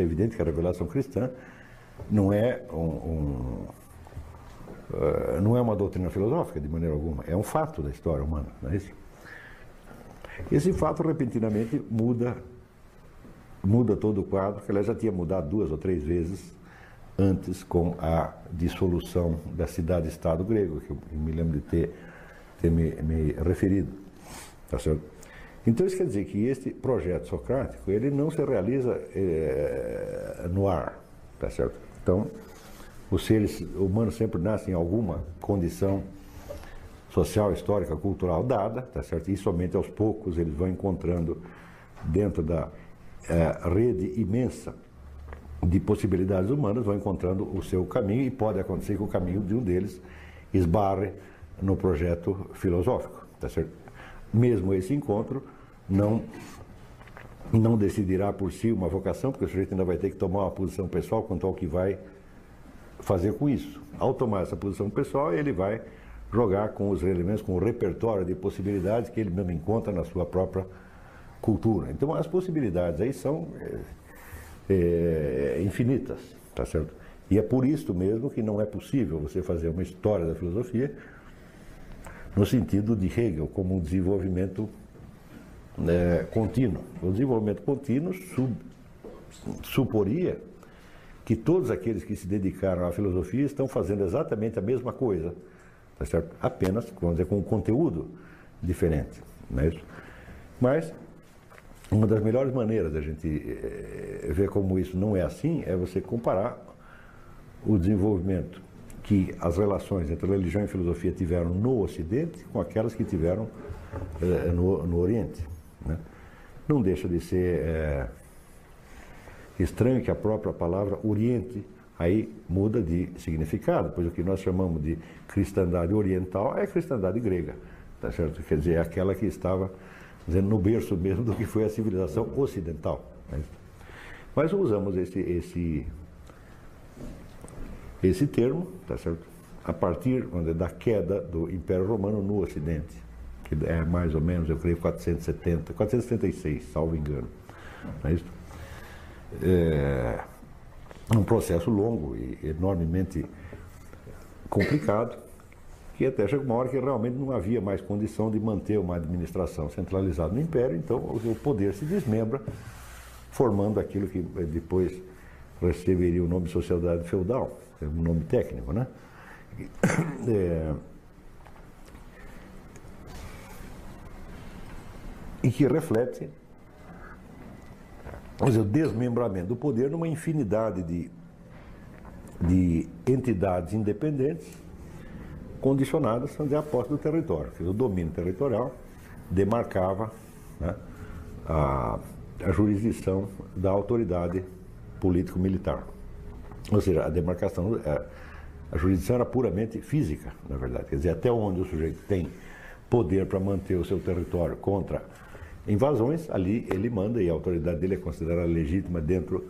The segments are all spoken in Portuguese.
É evidente que a revelação cristã não é um, um uh, não é uma doutrina filosófica de maneira alguma, é um fato da história humana, não é isso? Esse fato repentinamente muda muda todo o quadro, que ela já tinha mudado duas ou três vezes antes com a dissolução da cidade-estado grego, que eu me lembro de ter, ter me, me referido. Tá certo? Então isso quer dizer que este projeto socrático ele não se realiza é, no ar, tá certo? Então os seres humanos sempre nascem em alguma condição social, histórica, cultural dada, tá certo? E somente aos poucos eles vão encontrando dentro da é, rede imensa de possibilidades humanas, vão encontrando o seu caminho e pode acontecer que o caminho de um deles esbarre no projeto filosófico, tá certo? Mesmo esse encontro não não decidirá por si uma vocação, porque o sujeito ainda vai ter que tomar uma posição pessoal quanto ao que vai fazer com isso. Ao tomar essa posição pessoal, ele vai jogar com os elementos, com o repertório de possibilidades que ele mesmo encontra na sua própria cultura. Então as possibilidades aí são é, é, infinitas, tá certo? E é por isso mesmo que não é possível você fazer uma história da filosofia no sentido de Hegel como um desenvolvimento é, contínuo. O desenvolvimento contínuo sub, suporia que todos aqueles que se dedicaram à filosofia estão fazendo exatamente a mesma coisa, tá certo? apenas vamos dizer, com um conteúdo diferente. Não é isso? Mas uma das melhores maneiras da gente eh, ver como isso não é assim é você comparar o desenvolvimento que as relações entre religião e filosofia tiveram no Ocidente com aquelas que tiveram eh, no, no, Oriente. Né? Não deixa de ser eh, estranho que a própria palavra Oriente aí muda de significado, pois o que nós chamamos de cristandade oriental é cristandade grega, tá certo? Quer dizer, é aquela que estava dizendo, no berço mesmo do que foi a civilização ocidental. Né? Mas usamos esse, esse, esse termo, tá certo? a partir da queda do Império Romano no Ocidente, que é mais ou menos, eu creio, 470, 476, salvo engano. Não é isso? É um processo longo e enormemente complicado, que até chegou uma hora que realmente não havia mais condição de manter uma administração centralizada no Império, então o poder se desmembra, formando aquilo que depois receberia o nome de sociedade feudal, é um nome técnico, né? É, e que reflete dizer, o desmembramento do poder numa infinidade de, de entidades independentes condicionadas dizer, à posse do território. O domínio territorial demarcava né, a, a jurisdição da autoridade político-militar. Ou seja, a demarcação, a, é, a jurisdição era puramente física, na verdade. Quer dizer, até onde o sujeito tem poder para manter o seu território contra invasões, ali ele manda e a autoridade dele é considerada legítima dentro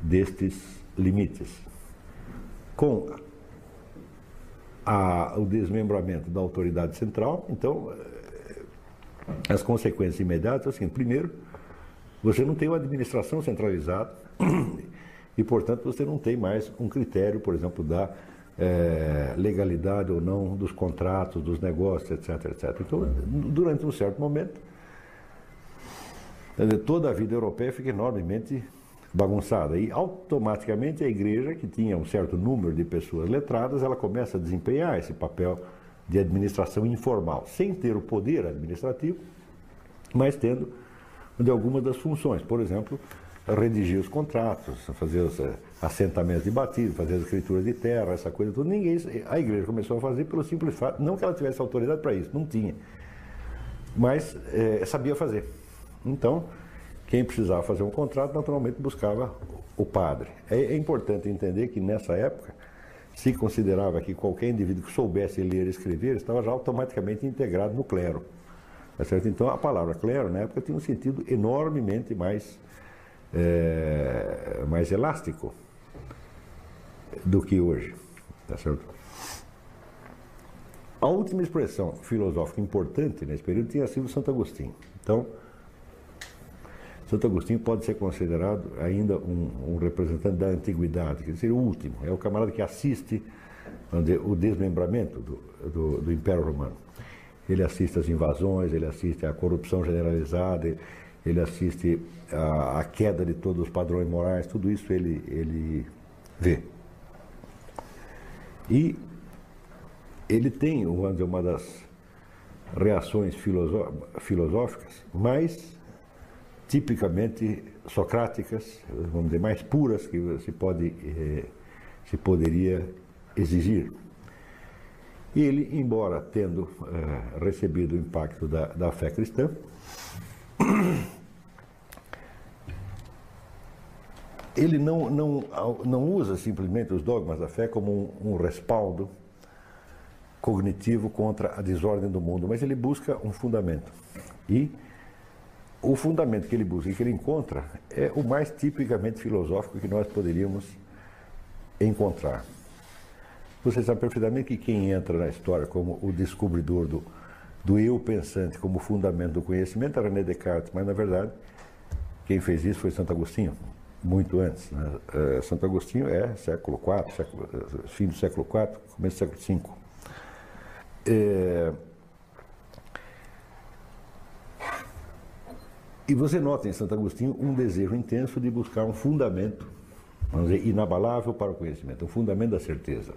destes limites. Com a, o desmembramento da autoridade central, então eh, as consequências imediatas assim, primeiro, você não tem uma administração centralizada e, portanto, você não tem mais um critério, por exemplo, da é, legalidade ou não dos contratos, dos negócios, etc, etc. Então, durante um certo momento, toda a vida europeia fica enormemente bagunçada. E automaticamente a igreja, que tinha um certo número de pessoas letradas, ela começa a desempenhar esse papel de administração informal, sem ter o poder administrativo, mas tendo de algumas das funções. Por exemplo, redigir os contratos, fazer os eh, assentamentos de batido, fazer as escrituras de terra, essa coisa. Ninguém, a igreja começou a fazer pelo simples fato, não que ela tivesse autoridade para isso, não tinha, mas é, sabia fazer. Então, quem precisava fazer um contrato, naturalmente buscava o padre. É, é, importante entender que nessa época se considerava que qualquer indivíduo que soubesse ler e escrever estava já automaticamente integrado no clero. Tá certo? Então a palavra clero na época tinha um sentido enormemente mais, é, mais elástico do que hoje. Tá certo? A última expressão filosófica importante nesse período tinha sido Santo Agostinho. Então, Santo Agostinho pode ser considerado ainda um, um representante da antiguidade, quer dizer, o último. É o camarada que assiste dizer, o desmembramento do, do, do Império Romano. Ele assiste às invasões, ele assiste à corrupção generalizada, ele assiste à, à queda de todos os padrões morais, tudo isso ele, ele vê. E ele tem, vamos dizer, uma das reações filosóficas mais tipicamente socráticas, vamos dizer, mais puras que se, pode, eh, se poderia exigir. Ele, embora tendo eh, recebido o impacto da, da fé cristã, ele não, não, não usa simplesmente os dogmas da fé como um, um respaldo cognitivo contra a desordem do mundo, mas ele busca um fundamento. E o fundamento que ele busca e que ele encontra é o mais tipicamente filosófico que nós poderíamos encontrar. Você sabe perfeitamente que quem entra na história como o descobridor do, do eu pensante como fundamento do conhecimento é René Descartes, mas na verdade quem fez isso foi Santo Agostinho, muito antes. Né? Eh, Santo Agostinho é século IV, século, eh, fim do século IV, começo do século V. É... E você nota em Santo Agostinho um desejo intenso de buscar um fundamento, vamos dizer, inabalável para o conhecimento, um fundamento da certeza.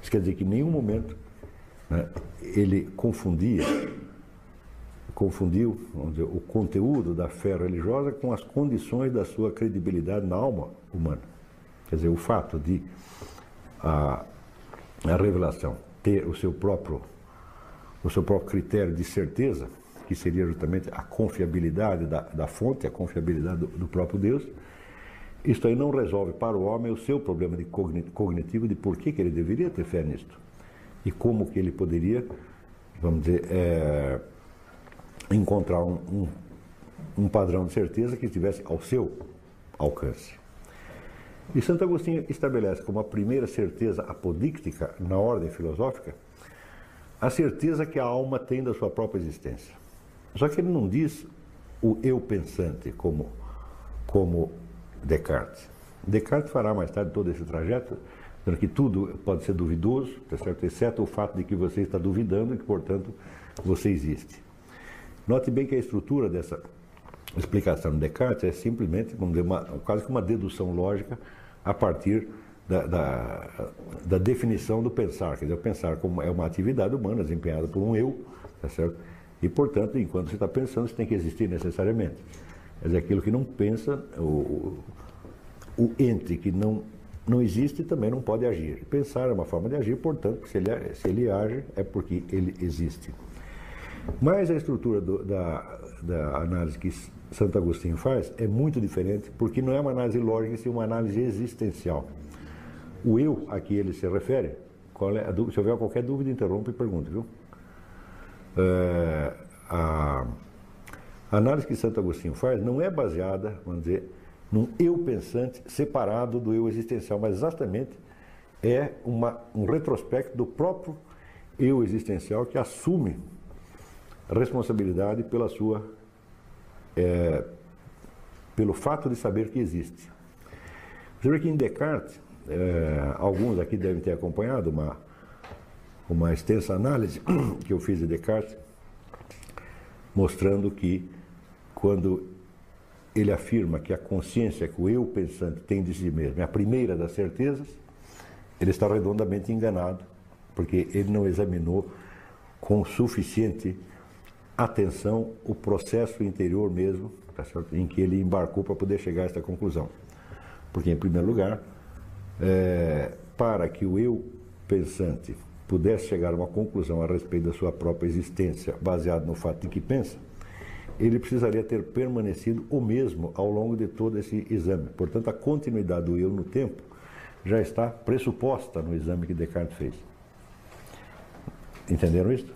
Isso quer dizer que em nenhum momento né, ele confundia, confundiu dizer, o conteúdo da fé religiosa com as condições da sua credibilidade na alma humana. Quer dizer, o fato de a, a revelação ter o seu próprio o seu próprio critério de certeza, que seria justamente a confiabilidade da, da fonte, a confiabilidade do, do próprio Deus, isto aí não resolve para o homem o seu problema de cognitivo de por que, que ele deveria ter fé nisto e como que ele poderia, vamos dizer, é, encontrar um, um, um padrão de certeza que estivesse ao seu alcance. E Santo Agostinho estabelece como a primeira certeza apodíctica na ordem filosófica a certeza que a alma tem da sua própria existência. Só que ele não diz o eu pensante como, como Descartes. Descartes fará mais tarde todo esse trajeto, dizendo que tudo pode ser duvidoso, tá certo? exceto o fato de que você está duvidando e que, portanto, você existe. Note bem que a estrutura dessa explicação de Descartes é simplesmente, uma, quase que uma dedução lógica a partir da, da, da, definição do pensar. Quer dizer, o pensar como é uma atividade humana desempenhada por um eu, tá certo? E, portanto, enquanto você está pensando, você tem que existir necessariamente. Quer dizer, aquilo que não pensa, o, o ente que não, não existe também não pode agir. Pensar é uma forma de agir, portanto, se ele, se ele age, é porque ele existe. Mas a estrutura do, da, da análise que Santo Agostinho faz é muito diferente, porque não é uma análise lógica, sim uma análise existencial. O eu a que ele se refere, é se houver qualquer dúvida, interrompa e pergunte, viu? É, a, análise que Santo Agostinho faz não é baseada, vamos dizer, num eu pensante separado do eu existencial, mas exatamente é uma, um retrospecto do próprio eu existencial que assume responsabilidade pela sua é, pelo fato de saber que existe. Você vê que em Descartes, é, alguns aqui devem ter acompanhado uma, uma extensa análise que eu fiz de Descartes, mostrando que quando ele afirma que a consciência que o eu pensante tem de si mesmo é a primeira das certezas, ele está redondamente enganado, porque ele não examinou com suficiente atenção o processo interior mesmo, tá em que ele embarcou para poder chegar a esta conclusão. Porque, em primeiro lugar, é, para que o eu pensante pudesse chegar a uma conclusão a respeito da sua própria existência, baseado no fato de que pensa, ele precisaria ter permanecido o mesmo ao longo de todo esse exame. Portanto, a continuidade do eu no tempo já está pressuposta no exame que Descartes fez. Entenderam isso?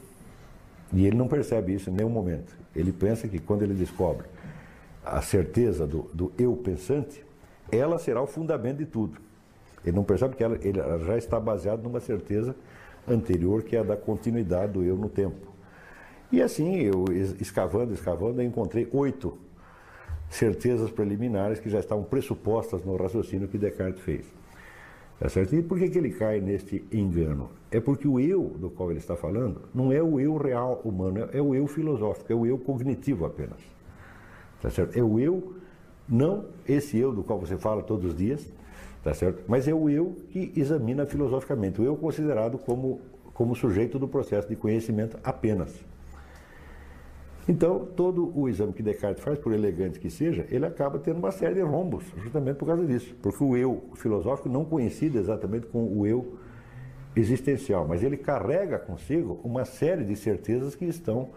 E ele não percebe isso em nenhum momento. Ele pensa que quando ele descobre a certeza do, do eu pensante, ela será o fundamento de tudo. Ele não percebe que ela, ele já está baseado numa certeza anterior, que é a da continuidade do eu no tempo. E assim, eu escavando, escavando, eu encontrei oito certezas preliminares que já estavam pressupostas no raciocínio que Descartes fez. Tá certo? E por que, que ele cai neste engano? É porque o eu do qual ele está falando não é o eu real humano, é o eu filosófico, é o eu cognitivo apenas. Tá certo? É o eu, não esse eu do qual você fala todos os dias, tá certo? mas é o eu que examina filosoficamente, o eu considerado como, como sujeito do processo de conhecimento apenas. Então, todo o exame que Descartes faz, por elegante que seja, ele acaba tendo uma série de rombos, justamente por causa disso. Porque o eu filosófico não coincide exatamente com o eu existencial, mas ele carrega consigo uma série de certezas que estão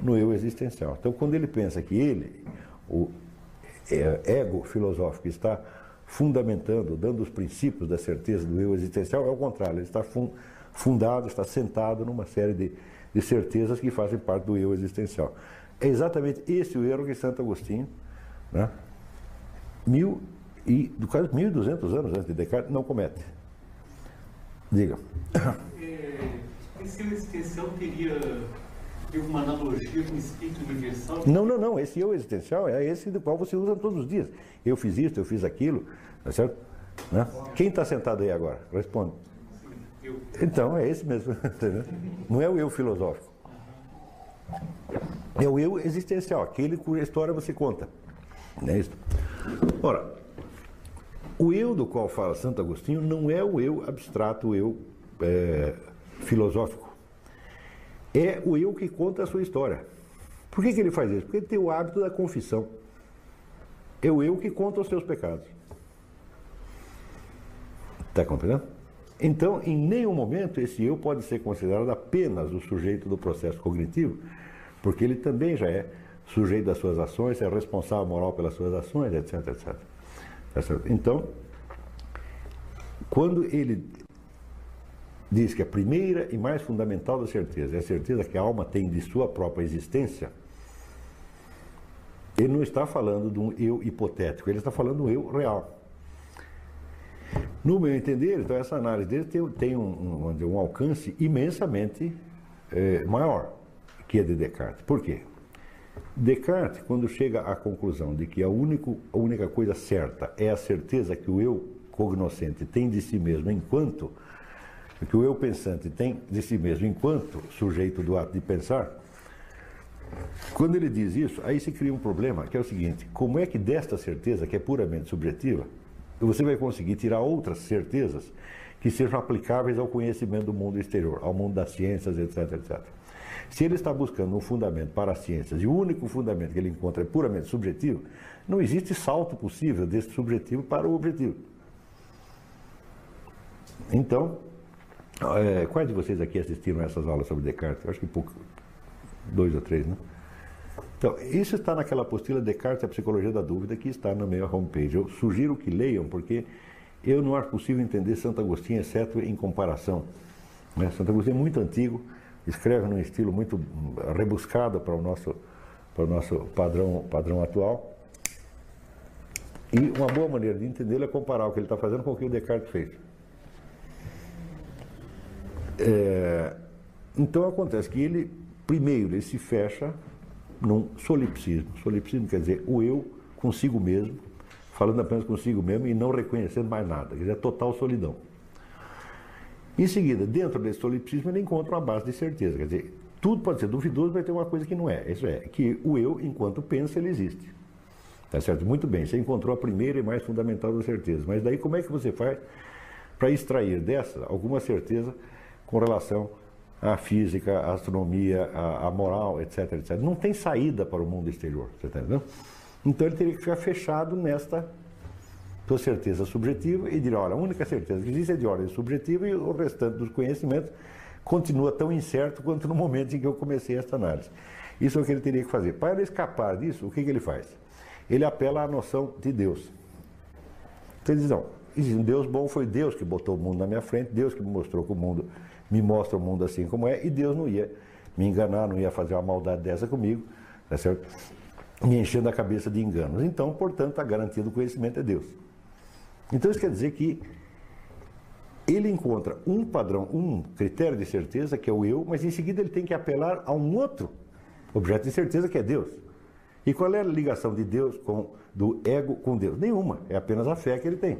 no eu existencial. Então, quando ele pensa que ele, o é, ego filosófico, está fundamentando, dando os princípios da certeza do eu existencial, é o contrário, ele está fundado, está sentado numa série de de certezas que fazem parte do eu existencial. É exatamente esse o erro que Santo Agostinho, né, mil e, do caso 1.200 anos antes de Descartes, não comete. Diga. É, esse eu existencial teria uma analogia com o espírito universal? Não, não, não. Esse eu existencial é esse do qual você usa todos os dias. Eu fiz isso, eu fiz aquilo, tá certo? Né? Quem está sentado aí agora? Responde. Então, é esse mesmo. Não é o eu filosófico. É o eu existencial, aquele cuja história você conta. Não é isso? Ora, o eu do qual fala Santo Agostinho não é o eu abstrato, o eu é, filosófico. É o eu que conta a sua história. Por que, que ele faz isso? Porque ele tem o hábito da confissão. É o eu que conta os seus pecados. Está compreendendo? Então, em nenhum momento esse eu pode ser considerado apenas o sujeito do processo cognitivo, porque ele também já é sujeito das suas ações, é responsável moral pelas suas ações, etc, etc. Tá então, quando ele diz que a primeira e mais fundamental da certeza é a certeza que a alma tem de sua própria existência, ele não está falando de um eu hipotético, ele está falando de um eu real. No meu entender, então, essa análise dele tem, tem um, um, um, alcance imensamente é, maior que a de Descartes. Por quê? Descartes, quando chega à conclusão de que a, único, a única coisa certa é a certeza que o eu cognoscente tem de si mesmo enquanto, que o eu pensante tem de si mesmo enquanto sujeito do ato de pensar, quando ele diz isso, aí se cria um problema, que é o seguinte: como é que desta certeza, que é puramente subjetiva, você vai conseguir tirar outras certezas que sejam aplicáveis ao conhecimento do mundo exterior, ao mundo das ciências, etc, etc. Se ele está buscando um fundamento para as ciências e o único fundamento que ele encontra é puramente subjetivo, não existe salto possível desse subjetivo para o objetivo. Então, é, quais de vocês aqui assistiram essas aulas sobre Descartes? Eu acho que pouco, dois ou três, né? Então, isso está naquela apostila Descartes e a Psicologia da Dúvida, que está na minha homepage. Eu sugiro que leiam, porque eu não acho possível entender Santo Agostinho, exceto em comparação. Né? Santo Agostinho é muito antigo, escreve num estilo muito rebuscado para o nosso, para o nosso padrão, padrão atual. E uma boa maneira de entendê-lo é comparar o que ele está fazendo com o que o Descartes fez. É, então acontece que ele, primeiro, ele se fecha num solipsismo. Solipsismo quer dizer o eu consigo mesmo, falando apenas consigo mesmo e não reconhecendo mais nada, quer dizer, total solidão. Em seguida, dentro desse solipsismo, ele encontra uma base de certeza, quer dizer, tudo pode ser duvidoso, vai ter uma coisa que não é. Isso é, que o eu, enquanto pensa, ele existe. Tá certo? Muito bem, você encontrou a primeira e mais fundamental das certezas. Mas daí como é que você faz para extrair dessa alguma certeza com relação a física, a astronomia, a, a, moral, etc, etc. Não tem saída para o mundo exterior, você entendendo? Então ele teria que ficar fechado nesta sua certeza subjetiva e dizer, olha, a única certeza que existe é de ordem subjetiva e o restante dos conhecimentos continua tão incerto quanto no momento em que eu comecei esta análise. Isso é o que ele teria que fazer. Para ele escapar disso, o que, que ele faz? Ele apela à noção de Deus. Então ele diz, não, existe um Deus bom, foi Deus que botou o mundo na minha frente, Deus que me mostrou que o mundo me mostra o mundo assim como é, e Deus não ia me enganar, não ia fazer uma maldade dessa comigo, tá certo? me enchendo a cabeça de enganos. Então, portanto, a garantia do conhecimento é Deus. Então, isso quer dizer que ele encontra um padrão, um critério de certeza, que é o eu, mas em seguida ele tem que apelar a um outro objeto de certeza, que é Deus. E qual é a ligação de Deus com do ego com Deus? Nenhuma, é apenas a fé que ele tem.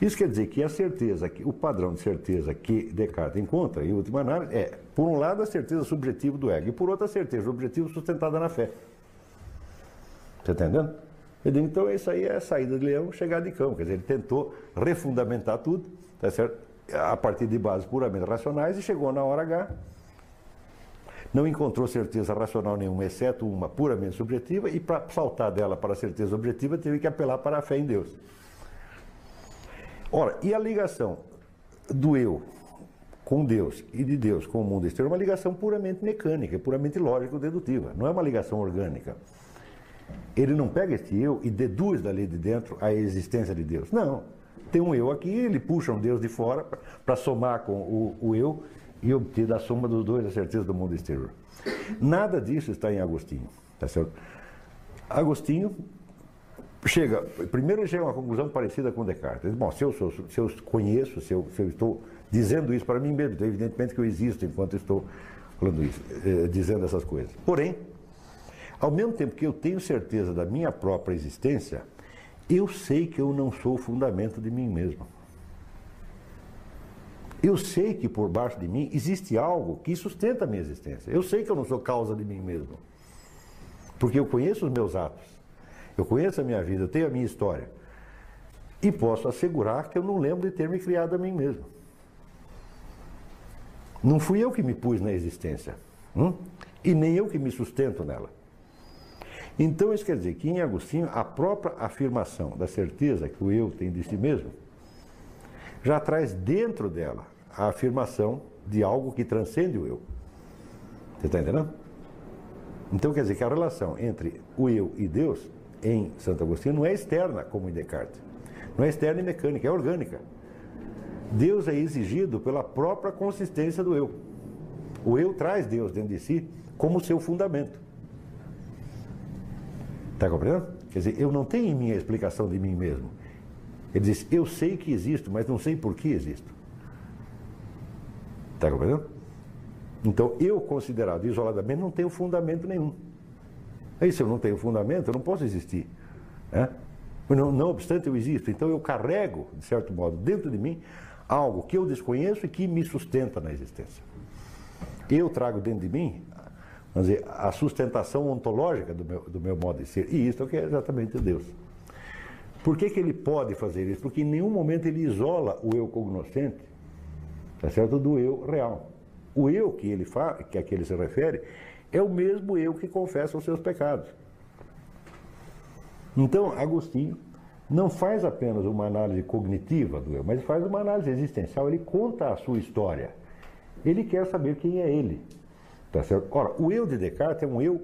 Isso quer dizer que a certeza, que o padrão de certeza que Descartes encontra, em última análise, é, por um lado, a certeza subjetiva do ego, e por outro, a certeza objetiva sustentada na fé. Está entendendo? Então, isso aí é a saída de leão, chegar de cão. Quer dizer, ele tentou refundamentar tudo, tá certo? a partir de bases puramente racionais, e chegou na hora H, não encontrou certeza racional nenhuma, exceto uma puramente subjetiva, e para saltar dela para a certeza objetiva, teve que apelar para a fé em Deus. Ora, e a ligação do eu com Deus e de Deus com o mundo exterior é uma ligação puramente mecânica, puramente lógico-dedutiva, não é uma ligação orgânica. Ele não pega este eu e deduz dali de dentro a existência de Deus. Não. Tem um eu aqui, ele puxa um Deus de fora para somar com o, o eu e obter da soma dos dois a certeza do mundo exterior. Nada disso está em Agostinho. Tá certo? Agostinho chega, primeiro chega a uma conclusão parecida com Descartes. Bom, se eu, sou, se eu conheço, se eu, se eu, estou dizendo isso para mim mesmo, então evidentemente que eu existo enquanto estou falando isso, eh, dizendo essas coisas. Porém, ao mesmo tempo que eu tenho certeza da minha própria existência, eu sei que eu não sou o fundamento de mim mesmo. Eu sei que por baixo de mim existe algo que sustenta a minha existência. Eu sei que eu não sou causa de mim mesmo. Porque eu conheço os meus atos. Eu conheço a minha vida, eu tenho a minha história. E posso assegurar que eu não lembro de ter me criado a mim mesmo. Não fui eu que me pus na existência. Hum? E nem eu que me sustento nela. Então, isso quer dizer que em Agostinho, a própria afirmação da certeza que o eu tem de si mesmo já traz dentro dela a afirmação de algo que transcende o eu. Você está entendendo? Então quer dizer que a relação entre o eu e Deus em Santo Agostinho não é externa, como em Descartes. Não é externa e mecânica, é orgânica. Deus é exigido pela própria consistência do eu. O eu traz Deus dentro de si como seu fundamento. Está compreendendo? Quer dizer, eu não tenho em mim a explicação de mim mesmo. Ele diz, eu sei que existo, mas não sei por que existo. Está compreendendo? Então, eu considerado isoladamente não tenho fundamento nenhum. Aí, se eu não tenho fundamento, eu não posso existir. Né? Não, não obstante, eu existo. Então, eu carrego, de certo modo, dentro de mim, algo que eu desconheço e que me sustenta na existência. Eu trago dentro de mim, vamos dizer, a sustentação ontológica do meu, do meu modo de ser. E isso é o que é exatamente Deus. Por que, que ele pode fazer isso? Porque em nenhum momento ele isola o eu cognoscente, tá certo? do eu real. O eu que ele fala, que a que ele se refere, é o mesmo eu que confessa os seus pecados. Então, Agostinho não faz apenas uma análise cognitiva do eu, mas faz uma análise existencial, ele conta a sua história. Ele quer saber quem é ele. Tá certo? Ora, o eu de Descartes é um eu,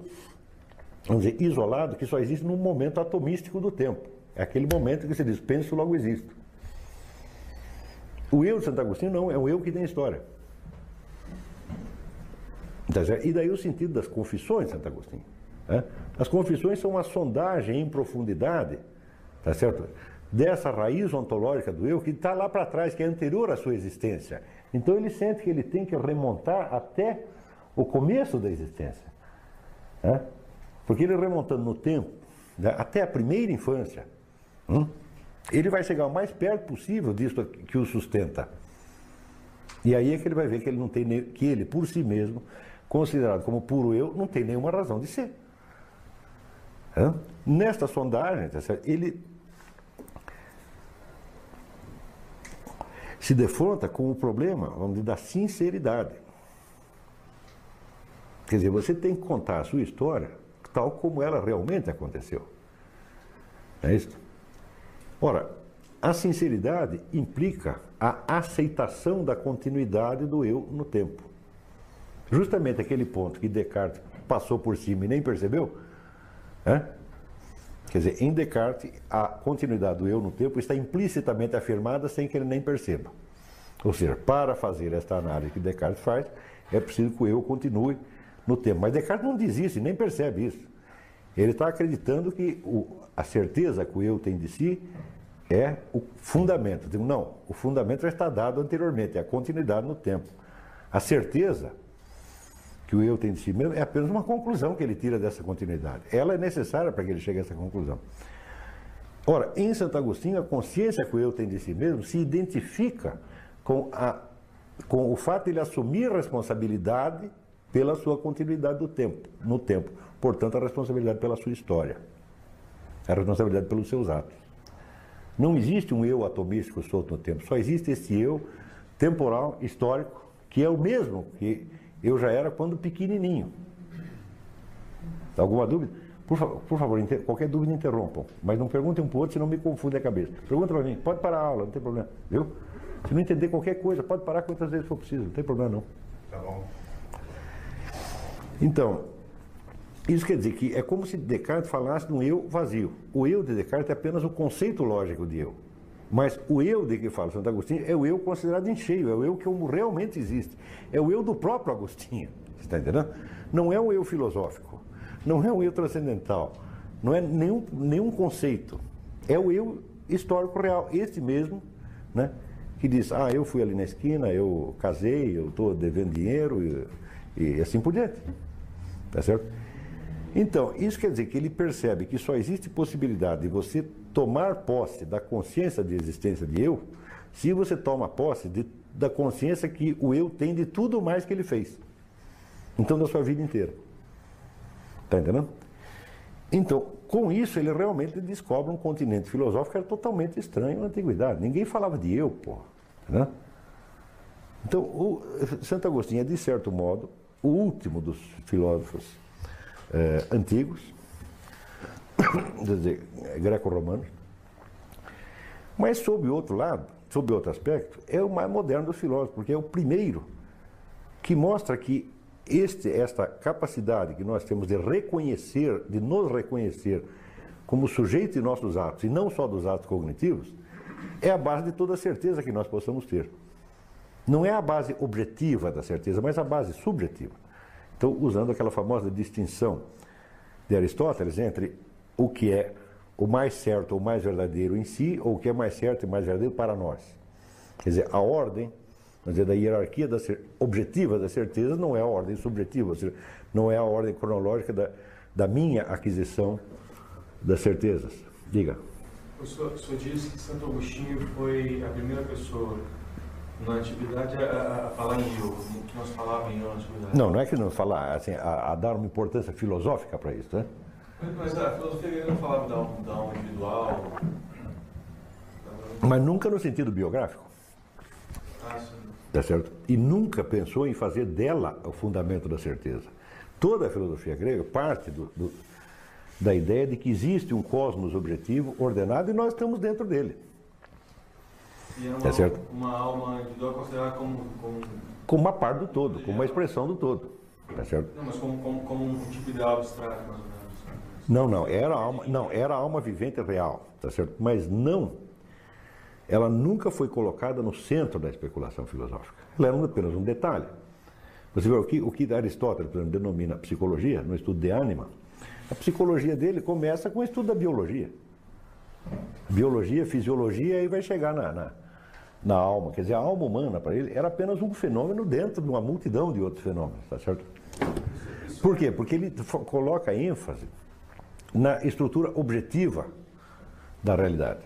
vamos dizer, isolado, que só existe num momento atomístico do tempo. É aquele momento que você diz, penso, logo existo. O eu de Santo Agostinho não, é um eu que tem história. Tá e daí o sentido das confissões Santo Agostinho. Né? As confissões são uma sondagem em profundidade, tá certo? Dessa raiz ontológica do eu que está lá para trás, que é anterior à sua existência. Então ele sente que ele tem que remontar até o começo da existência. Né? Porque ele remontando no tempo, né? até a primeira infância, Hum? Ele vai chegar o mais perto possível disso que o sustenta. E aí é que ele vai ver que ele não tem que ele por si mesmo, considerado como puro eu, não tem nenhuma razão de ser. Hã? Nesta sondagem, tá ele se defronta com o problema, vamos dizer, da sinceridade. Quer dizer, você tem que contar a sua história tal como ela realmente aconteceu. É isso? Ora, a sinceridade implica a aceitação da continuidade do eu no tempo. Justamente aquele ponto que Descartes passou por cima e nem percebeu, né? quer dizer, em Descartes a continuidade do eu no tempo está implicitamente afirmada sem que ele nem perceba. Ou seja, para fazer esta análise que Descartes faz, é preciso que o eu continue no tempo. Mas Descartes não diz isso e nem percebe isso. Ele está acreditando que o, a certeza que o eu tem de si é o fundamento. Não, o fundamento já está dado anteriormente, é a continuidade no tempo. A certeza que o eu tem de si mesmo é apenas uma conclusão que ele tira dessa continuidade. Ela é necessária para que ele chegue a essa conclusão. Ora, em Santo Agostinho, a consciência que o eu tem de si mesmo se identifica com, a, com o fato de ele assumir responsabilidade pela sua continuidade do tempo, no tempo. Portanto, a responsabilidade pela sua história. A responsabilidade pelos seus atos. Não existe um eu atomístico solto no tempo, só existe esse eu temporal, histórico, que é o mesmo que eu já era quando pequenininho. Alguma dúvida? Por, por favor, inter, qualquer dúvida interrompam. Mas não perguntem um para o outro, senão me confunde a cabeça. Pergunta para mim, pode parar a aula, não tem problema. Viu? Se não entender qualquer coisa, pode parar quantas vezes for preciso, não tem problema não. Tá bom. Então, isso quer dizer que é como se Descartes falasse de um eu vazio. O eu de Descartes é apenas o conceito lógico de eu. Mas o eu de que fala Santo Agostinho é o eu considerado em cheio, é o eu que realmente existe. É o eu do próprio Agostinho. Você está entendendo? Não é um eu filosófico, não é um eu transcendental, não é nenhum, nenhum conceito. É o eu histórico real, esse mesmo, né? Que diz, ah, eu fui ali na esquina, eu casei, eu estou devendo dinheiro e, e assim por diante. Tá certo? Então, isso quer dizer que ele percebe que só existe possibilidade de você tomar posse da consciência de existência de eu, se você toma posse de, da consciência que o eu tem de tudo mais que ele fez. Então, da sua vida inteira. Está entendendo? Então, com isso, ele realmente descobre um continente filosófico que era totalmente estranho na antiguidade. Ninguém falava de eu, pô. Né? Então, o Santo Agostinho é, de certo modo, o último dos filósofos eh, antigos, greco-romanos, mas sob outro lado, sob outro aspecto, é o mais moderno dos filósofos, porque é o primeiro que mostra que este, esta capacidade que nós temos de reconhecer, de nos reconhecer como sujeito de nossos atos, e não só dos atos cognitivos, é a base de toda a certeza que nós possamos ter. Não é a base objetiva da certeza, mas a base subjetiva. Então, usando aquela famosa distinção de Aristóteles entre o que é o mais certo ou mais verdadeiro em si, ou o que é mais certo e mais verdadeiro para nós. Quer dizer, a ordem dizer, da hierarquia da objetiva da certeza não é a ordem subjetiva, ou seja, não é a ordem cronológica da, da minha aquisição das certezas. Diga. O senhor, o senhor disse que Santo Agostinho foi a primeira pessoa na antiguidade a, a, falar em eu, que nós falávamos em eu na antiguidade. Não, não é que não falar, assim, a, a dar uma importância filosófica para isso, né? Mas a filosofia não falava da, da alma individual. Mas nunca no sentido biográfico. Ah, sim. Tá certo? E nunca pensou em fazer dela o fundamento da certeza. Toda a filosofia grega parte do, do, da ideia de que existe um cosmos objetivo, ordenado, e nós estamos dentro dele. E é uma, é certo? uma alma individual considerada como, como... Como uma parte do todo, como uma expressão do todo. Tá certo? Não, mas como, como, como um tipo de abstrato, mais ou menos. Não, não, era alma, não, era alma vivente real, tá certo? Mas não, ela nunca foi colocada no centro da especulação filosófica. Ela era apenas um detalhe. Você vê o que, o que Aristóteles, por exemplo, denomina psicologia, no estudo de ânima, a psicologia dele começa com o estudo da biologia. Biologia, fisiologia, aí vai chegar na, na, na alma. Quer dizer, a alma humana, para ele, era apenas um fenômeno dentro de uma multidão de outros fenômenos, tá certo? Por quê? Porque ele coloca ênfase na estrutura objetiva da realidade.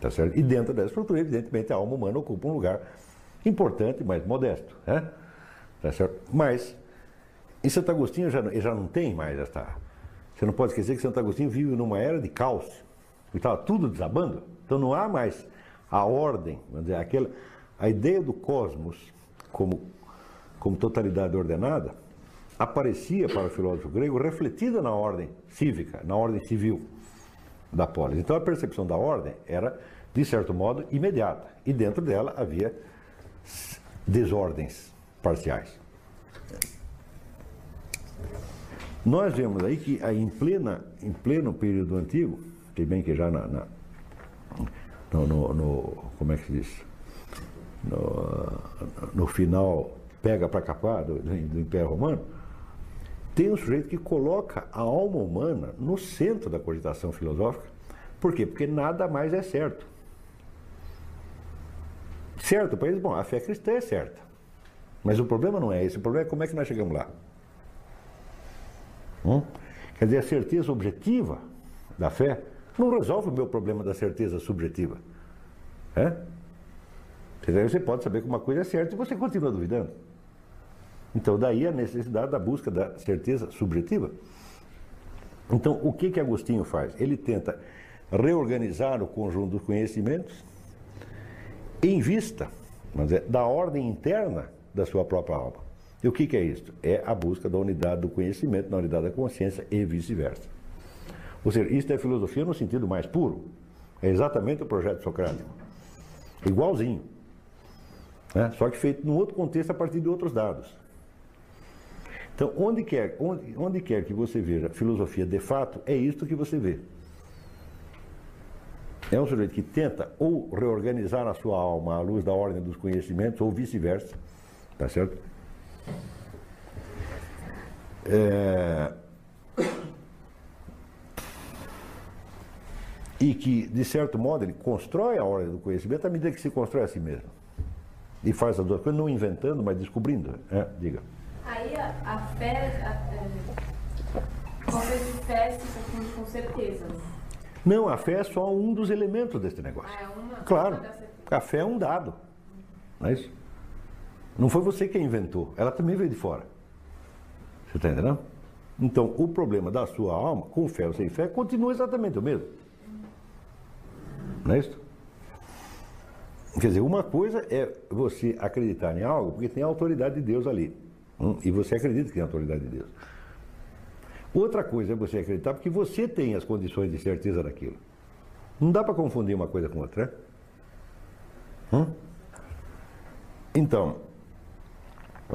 Tá certo? E dentro dessa estrutura, evidentemente, a alma humana ocupa um lugar importante, mas modesto. Né? Tá certo? Mas, em Santo Agostinho já, já não tem mais esta. Você não pode esquecer que Santo Agostinho vive numa era de caos. E estava tudo desabando. Então não há mais a ordem, vamos dizer, aquela, a ideia do cosmos como, como totalidade ordenada aparecia para o filósofo grego refletida na ordem cívica, na ordem civil da polis. Então a percepção da ordem era, de certo modo, imediata. E dentro dela havia desordens parciais. Nós vemos aí que em, plena, em pleno período antigo, que bem que já na, na no, no, no, como é que se diz? No, no final pega para capar do, do Império Romano, tem um sujeito que coloca a alma humana no centro da cogitação filosófica. Por quê? Porque nada mais é certo. Certo para eles, bom, a fé cristã é certa. Mas o problema não é esse, o problema é como é que nós chegamos lá. Hum? Quer dizer, a certeza objetiva da fé não resolve o meu problema da certeza subjetiva. É? Você pode saber que uma coisa é certa e você continua duvidando. Então, daí a necessidade da busca da certeza subjetiva. Então, o que que Agostinho faz? Ele tenta reorganizar o conjunto dos conhecimentos em vista dizer, da ordem interna da sua própria alma. E o que, que é isso? É a busca da unidade do conhecimento, da unidade da consciência e vice-versa. Ou seja, isso é filosofia no sentido mais puro. É exatamente o projeto socrático. Igualzinho. Né? Só que feito num outro contexto a partir de outros dados. Então, onde quer, onde, onde quer que você veja filosofia de fato, é isto que você vê. É um sujeito que tenta ou reorganizar a sua alma à luz da ordem dos conhecimentos, ou vice-versa, tá certo? É... E que, de certo modo, ele constrói a ordem do conhecimento à medida que se constrói a si mesmo. E faz as duas coisas, não inventando, mas descobrindo. É, diga. Aí a, a fé, a, a, de fé se confunde com certeza. Não, a fé é só um dos elementos desse negócio. Ah, é uma, claro, uma a fé é um dado. Não é isso? Não foi você quem inventou, ela também veio de fora. Você está entendendo? Então, o problema da sua alma, com fé ou sem fé, continua exatamente o mesmo. Não é isso? Quer dizer, uma coisa é você acreditar em algo porque tem a autoridade de Deus ali. Hum, E você acredita que tem a autoridade de Deus. Outra coisa é você acreditar porque você tem as condições de certeza daquilo. Não dá para confundir uma coisa com outra, né? Hum? Então,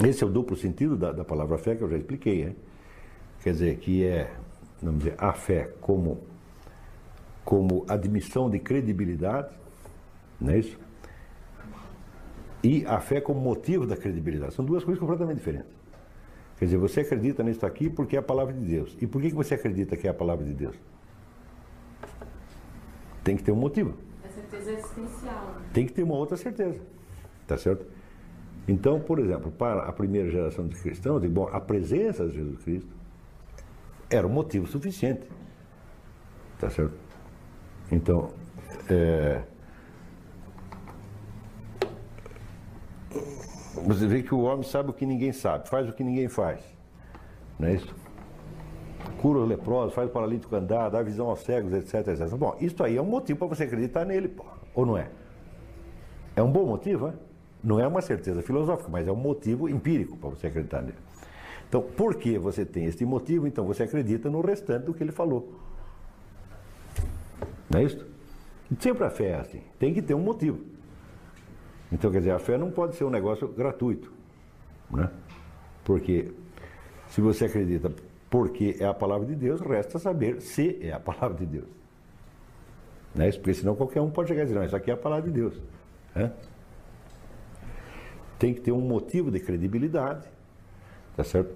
esse é o duplo sentido da, da palavra fé que eu já expliquei, né? Quer dizer, que é, vamos dizer, a fé como, como admissão de credibilidade, não é isso? E a fé como motivo da credibilidade. São duas coisas completamente diferentes. Quer dizer, você acredita nisso aqui porque é a palavra de Deus. E por que você acredita que é a palavra de Deus? Tem que ter um motivo. É certeza existencial. né? Tem que ter uma outra certeza. Tá certo? Então, por exemplo, para a primeira geração de cristãos, bom, a presença de Jesus Cristo era um motivo suficiente. Tá certo? Então, é, você vê que o homem sabe o que ninguém sabe, faz o que ninguém faz. Não é isso? Cura os leprosos, faz o paralítico andar, dá visão aos cegos, etc, etc. Bom, isso aí é um motivo para você acreditar nele, pô. ou não é? É um bom motivo, é? Não é uma certeza filosófica, mas é um motivo empírico para você acreditar nele. Então, por que você tem este motivo, então você acredita no restante do que ele falou. Não é isso? Sempre a fé é assim, tem que ter um motivo. Então, quer dizer, a fé não pode ser um negócio gratuito. Né? Porque se você acredita porque é a palavra de Deus, resta saber se é a palavra de Deus. É isso? Porque senão qualquer um pode chegar e dizer, não, isso aqui é a palavra de Deus. né? Tem que ter um motivo de credibilidade, tá certo?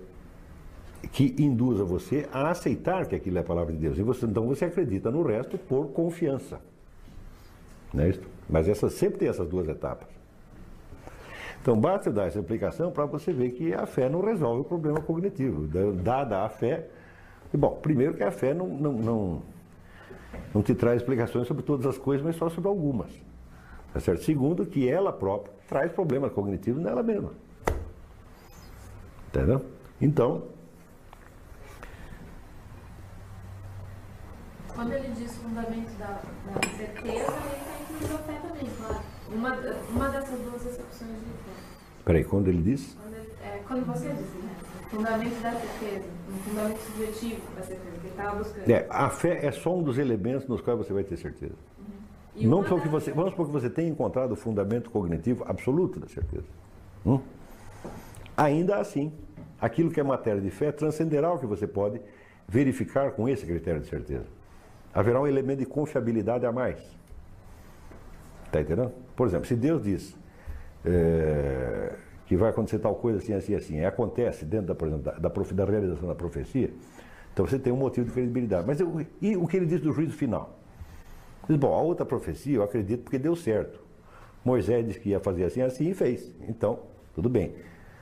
Que induza você a aceitar que aquilo é a palavra de Deus. E você, então você acredita no resto por confiança. Não é isso? Mas essa, sempre tem essas duas etapas. Então basta dar essa explicação para você ver que a fé não resolve o problema cognitivo. Da- Dada a fé. Bom, primeiro que a fé não, não, não, não te traz explicações sobre todas as coisas, mas só sobre algumas. Tá certo? Segundo, que ela própria traz problemas cognitivos nela mesma. Entendeu? Então, Quando ele diz fundamento da, da certeza, ele está incluindo a fé também, claro. Uma, uma dessas duas excepções de. Peraí, quando ele diz. Quando, ele- é, quando você diz, né? Fundamento da certeza, um fundamento subjetivo da certeza, que ele estava buscando. É, a fé é só um dos elementos nos quais você vai ter certeza. E Não só que você, vamos supor que você tenha encontrado o fundamento cognitivo absoluto da certeza. Hum? Ainda assim, aquilo que é matéria de fé transcenderá o que você pode verificar com esse critério de certeza. Haverá um elemento de confiabilidade a mais. Está entendendo? Por exemplo, se Deus diz é, que vai acontecer tal coisa assim, assim, assim, e acontece dentro da, por exemplo, da, da, da realização da profecia, então você tem um motivo de credibilidade. Mas eu- e o que ele diz do juízo final? Diz, bom, a outra profecia eu acredito porque deu certo. Moisés disse que ia fazer assim, assim e fez. Então, tudo bem.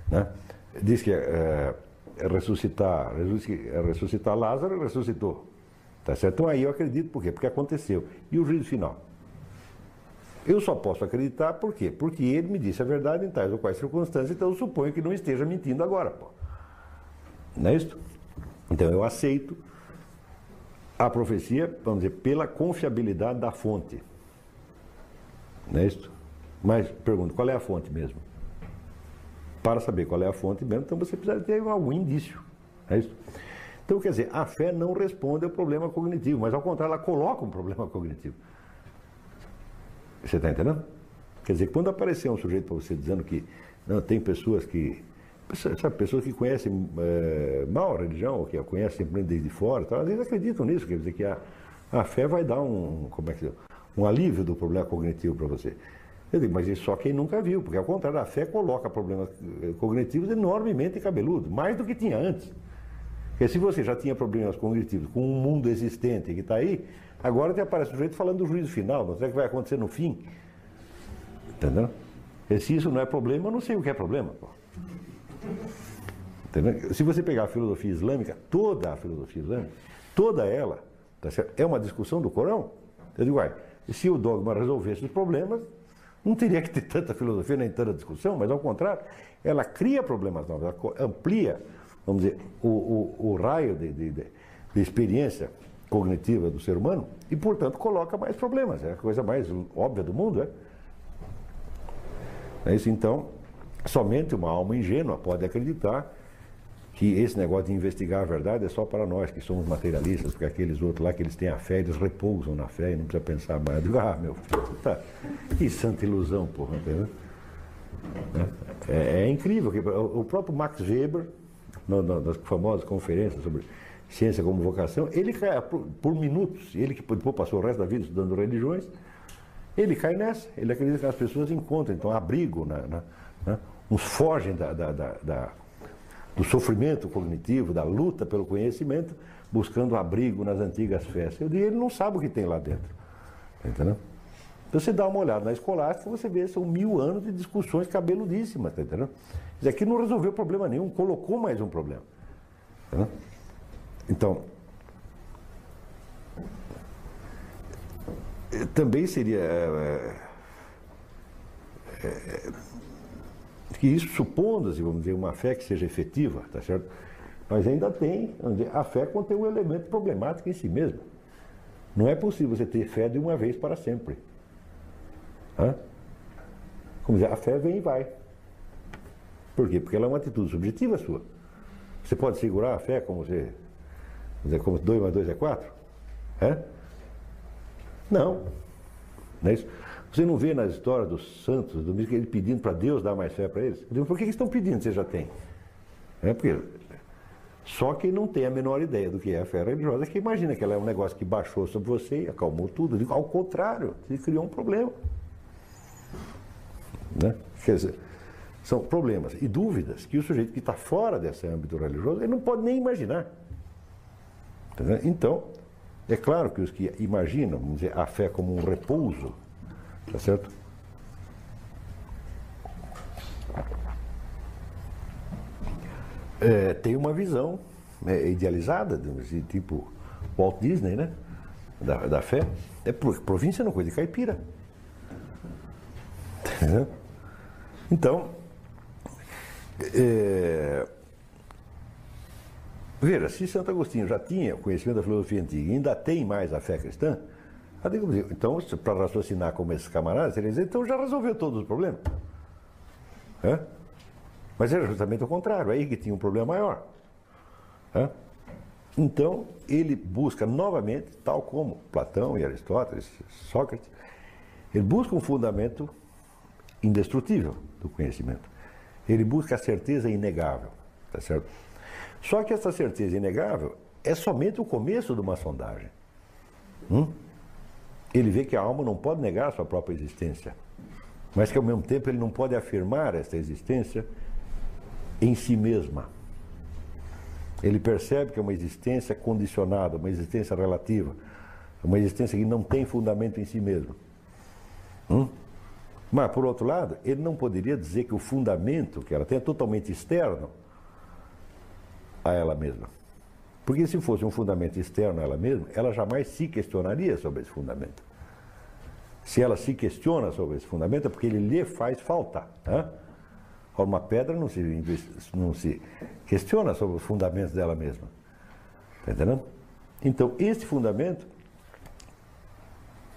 Né? Diz que é, é ressuscitar, ressuscitar, ressuscitar Lázaro, ressuscitou. Tá certo? Então aí eu acredito, por quê? Porque aconteceu. E o juízo final? Eu só posso acreditar por quê? Porque ele me disse a verdade em tais ou quais circunstâncias, então eu suponho que não esteja mentindo agora. Pô. Não é isso? Então eu aceito a profecia, vamos dizer, pela confiabilidade da fonte. Não é isso? Mas pergunto, qual é a fonte mesmo? Para saber qual é a fonte mesmo, então você precisa ter algum indício. É isso? Então, quer dizer, a fé não responde ao problema cognitivo, mas ao contrário, ela coloca um problema cognitivo. Você está entendendo? Quer dizer, quando aparecer um sujeito para você dizendo que não, tem pessoas que. Sabe, pessoas que conhecem é, mal a religião, ou que a conhecem desde fora, tal, às vezes acreditam nisso, quer dizer que a, a fé vai dar um, como é que um alívio do problema cognitivo para você. Eu digo, mas isso só quem nunca viu, porque ao contrário, a fé coloca problemas eh, cognitivos enormemente cabeludos, mais do que tinha antes. Porque se você já tinha problemas cognitivos com um mundo existente que está aí, agora te aparece o sujeito falando do juízo final, não sei o que vai acontecer no fim. Entendeu? E se isso não é problema, eu não sei o que é problema. Pô. Entendeu? Se você pegar a filosofia islâmica, toda a filosofia islâmica, toda ela, tá é uma discussão do Corão. Eu digo, uai, se o dogma resolvesse os problemas, não teria que ter tanta filosofia nem tanta discussão, mas ao contrário, ela cria problemas novos, ela amplia, vamos dizer, o, o, o raio de, de, de, experiência cognitiva do ser humano e, portanto, coloca mais problemas. É a coisa mais óbvia do mundo, é? É isso, então, somente uma alma ingênua pode acreditar que esse negócio de investigar a verdade é só para nós que somos materialistas, porque aqueles outros lá que eles têm a fé, eles repousam na fé e não precisa pensar mais. Digo, ah, meu filho, tá. Que santa ilusão, porra? É, é incrível. O próprio Max Weber, no, no, nas famosas conferências sobre ciência como vocação, ele cai por, por, minutos, ele que depois passou o resto da vida estudando religiões, ele cai nessa. Ele acredita que as pessoas encontram, então, abrigo, na, na, né? uns fogem da, da, da, da do sofrimento cognitivo, da luta pelo conhecimento, buscando abrigo nas antigas festas. Eu digo, ele não sabe o que tem lá dentro. Entendeu? Então você dá uma olhada na escolástica, você vê, são mil anos de discussões cabeludíssimas, tá entendeu? Isso aqui não resolveu problema nenhum, colocou mais um problema. Entendeu? Então, também seria. É, é, que isso supondo-se, vamos dizer, uma fé que seja efetiva, tá certo? Mas ainda tem, a fé contém um elemento problemático em si mesmo. Não é possível você ter fé de uma vez para sempre. Hã? Como dizer, a fé vem e vai. Por quê? Porque ela é uma atitude subjetiva sua. Você pode segurar a fé como você. Dizer, como 2 mais 2 é 4? É? Não. Não é isso? Você não vê nas histórias dos santos, do ele pedindo para Deus dar mais fé para eles? Digo, por que eles estão pedindo se já tem? É porque só quem não tem a menor ideia do que é a fé religiosa é que imagina que ela é um negócio que baixou sobre você e acalmou tudo. Digo, ao contrário, você criou um problema. Né? Quer dizer, são problemas e dúvidas que o sujeito que está fora desse âmbito religioso ele não pode nem imaginar. Entendeu? Então, é claro que os que imaginam dizer, a fé como um repouso Tá certo? É, tem uma visão né, idealizada, de tipo Walt Disney, né? Da, da fé. É província não coisa de caipira. Então, é, veja, se Santo Agostinho já tinha conhecimento da filosofia antiga e ainda tem mais a fé cristã, então, para raciocinar como esses camaradas, eles dizem, então já resolveu todos os problemas. É? Mas era justamente o contrário, aí que tinha um problema maior. É? Então, ele busca novamente, tal como Platão e Aristóteles, Sócrates, ele busca um fundamento indestrutível do conhecimento. Ele busca a certeza inegável, tá certo? Só que essa certeza inegável é somente o começo de uma sondagem. Hum? ele vê que a alma não pode negar a sua própria existência, mas que ao mesmo tempo ele não pode afirmar essa existência em si mesma. Ele percebe que é uma existência condicionada, uma existência relativa, uma existência que não tem fundamento em si mesmo. Hum? Mas, por outro lado, ele não poderia dizer que o fundamento que ela tem é totalmente externo a ela mesma. Porque se fosse um fundamento externo a ela mesma, ela jamais se questionaria sobre esse fundamento. Se ela se questiona sobre esse fundamento, é porque ele lhe faz falta. Né? Uma pedra não se, não se questiona sobre os fundamentos dela mesma. Está entendendo? Então, esse fundamento,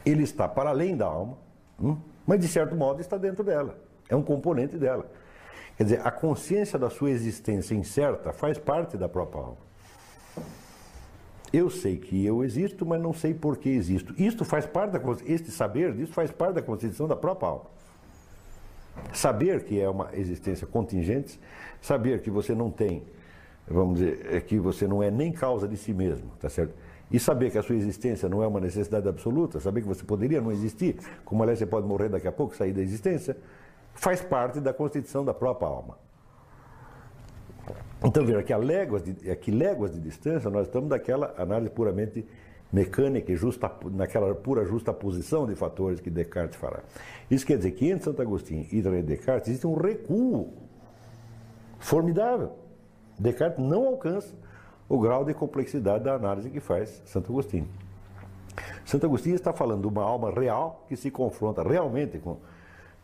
ele está para além da alma, hum? mas de certo modo está dentro dela. É um componente dela. Quer dizer, a consciência da sua existência incerta faz parte da própria alma. Eu sei que eu existo, mas não sei por que existo. Isto faz parte da este saber disso faz parte da constituição da própria alma. Saber que é uma existência contingente, saber que você não tem, vamos dizer, é que você não é nem causa de si mesmo, tá certo? E saber que a sua existência não é uma necessidade absoluta, saber que você poderia não existir, como aliás você pode morrer daqui a pouco, sair da existência, faz parte da constituição da própria alma. Então veja que a léguas de, aqui léguas de distância nós estamos daquela análise puramente mecânica e justa, naquela pura justa posição de fatores que Descartes fará. Isso quer dizer que entre Santo Agostinho e Descartes existe um recuo formidável. Descartes não alcança o grau de complexidade da análise que faz Santo Agostinho. Santo Agostinho está falando de uma alma real que se confronta realmente com,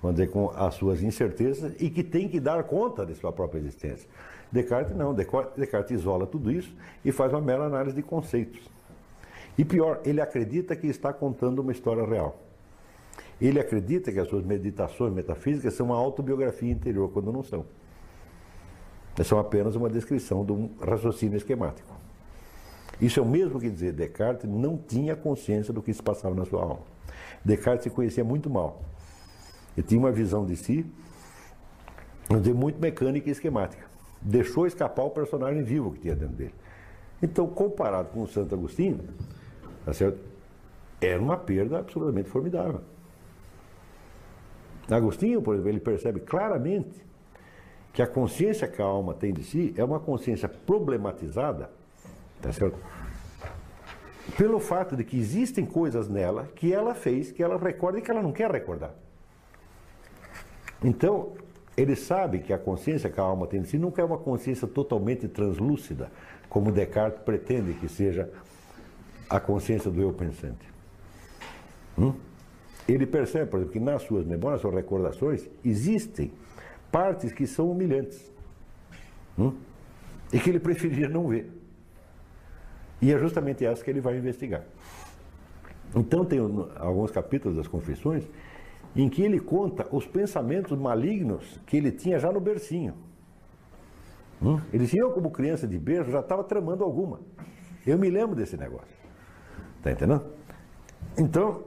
vamos dizer, com as suas incertezas e que tem que dar conta de sua própria existência. Descartes não, Descartes isola tudo isso e faz uma mera análise de conceitos. E pior, ele acredita que está contando uma história real. Ele acredita que as suas meditações metafísicas são uma autobiografia interior, quando não são. São apenas uma descrição de um raciocínio esquemático. Isso é o mesmo que dizer Descartes não tinha consciência do que se passava na sua alma. Descartes se conhecia muito mal. Ele tinha uma visão de si, muito mecânica e esquemática. Deixou escapar o personagem vivo que tinha dentro dele. Então, comparado com o Santo Agostinho, tá certo? era uma perda absolutamente formidável. Agostinho, por exemplo, ele percebe claramente que a consciência que a alma tem de si é uma consciência problematizada, tá certo? Pelo fato de que existem coisas nela que ela fez, que ela recorda e que ela não quer recordar. Então, ele sabe que a consciência que a alma tem de si nunca é uma consciência totalmente translúcida, como Descartes pretende que seja a consciência do eu pensante. Hum? Ele percebe, por exemplo, que nas suas memórias, suas recordações, existem partes que são humilhantes. Hum? E que ele preferiria não ver. E é justamente essa que ele vai investigar. Então tem alguns capítulos das confissões em que ele conta os pensamentos malignos que ele tinha já no bercinho. Hum? Ele disse, eu como criança de berço já estava tramando alguma. Eu me lembro desse negócio. Está entendendo? Então,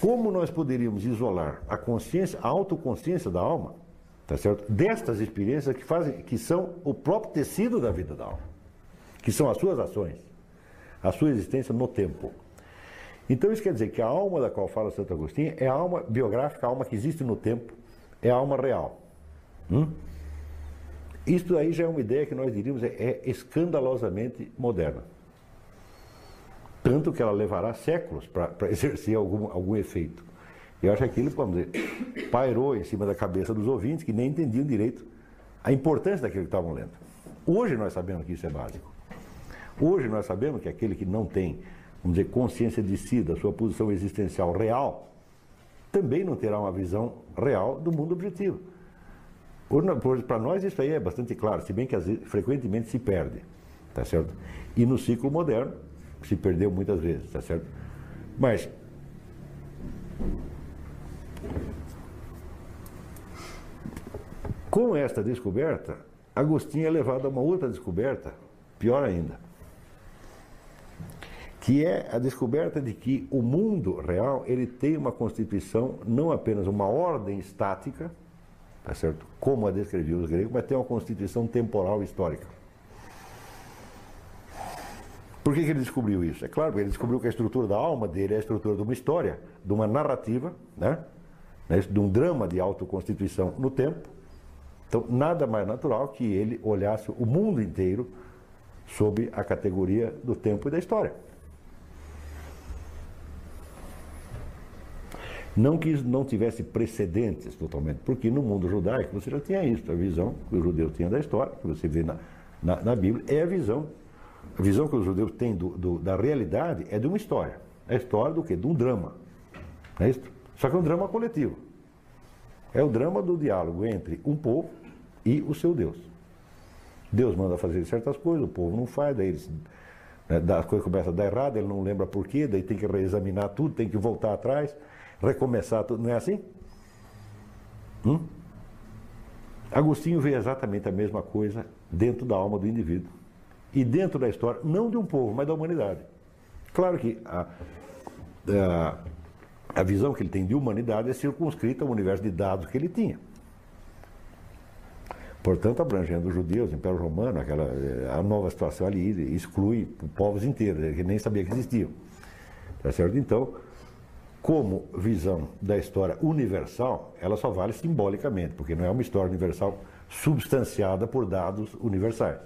como nós poderíamos isolar a consciência, a autoconsciência da alma, tá certo? Destas experiências que fazem, que são o próprio tecido da vida da alma, que são as suas ações, a sua existência no tempo. Então isso quer dizer que a alma da qual fala Santo Agostinho é a alma biográfica, a alma que existe no tempo, é a alma real. Hum? Isto aí já é uma ideia que nós diríamos é, é escandalosamente moderna. Tanto que ela levará séculos para exercer algum, algum efeito. Eu acho que aquilo, vamos dizer, pairou em cima da cabeça dos ouvintes que nem entendiam direito a importância daquilo que estavam lendo. Hoje nós sabemos que isso é básico. Hoje nós sabemos que aquele que não tem vamos dizer, consciência de si, da sua posição existencial real, também não terá uma visão real do mundo objetivo. Para nós isso aí é bastante claro, se bem que vezes, frequentemente se perde, tá certo? E no ciclo moderno se perdeu muitas vezes, tá certo? Mas com esta descoberta, Agostinho é levado a uma outra descoberta, pior ainda que é a descoberta de que o mundo real ele tem uma constituição, não apenas uma ordem estática, tá certo? como a descreviam os gregos, mas tem uma constituição temporal histórica. Por que, que ele descobriu isso? É claro, ele descobriu que a estrutura da alma dele é a estrutura de uma história, de uma narrativa, né? né de um drama de autoconstituição no tempo. Então, nada mais natural que ele olhasse o mundo inteiro sob a categoria do tempo e da história. Não que isso não tivesse precedentes totalmente, porque no mundo judaico você já tinha isso, a visão que os judeus tinham da história, que você vê na, na, na Bíblia, é a visão. A visão que os judeus têm do, do, da realidade é de uma história. É a história do quê? De um drama. É isso? Só que é um drama coletivo. É o drama do diálogo entre um povo e o seu Deus. Deus manda fazer certas coisas, o povo não faz, daí eles, né, as coisas começam a dar errado, ele não lembra por quê, daí tem que reexaminar tudo, tem que voltar atrás, recomeçar tudo. Não é assim? Hum? Agostinho vê exatamente a mesma coisa dentro da alma do indivíduo. E dentro da história, não de um povo, mas da humanidade. Claro que a, a, a visão que ele tem de humanidade é circunscrita ao universo de dados que ele tinha. Portanto, abrangendo os judeus, o Império Romano, aquela, a nova situação ali exclui povos inteiros, que nem sabia que existiam. Tá certo? Então, como visão da história universal, ela só vale simbolicamente, porque não é uma história universal substanciada por dados universais.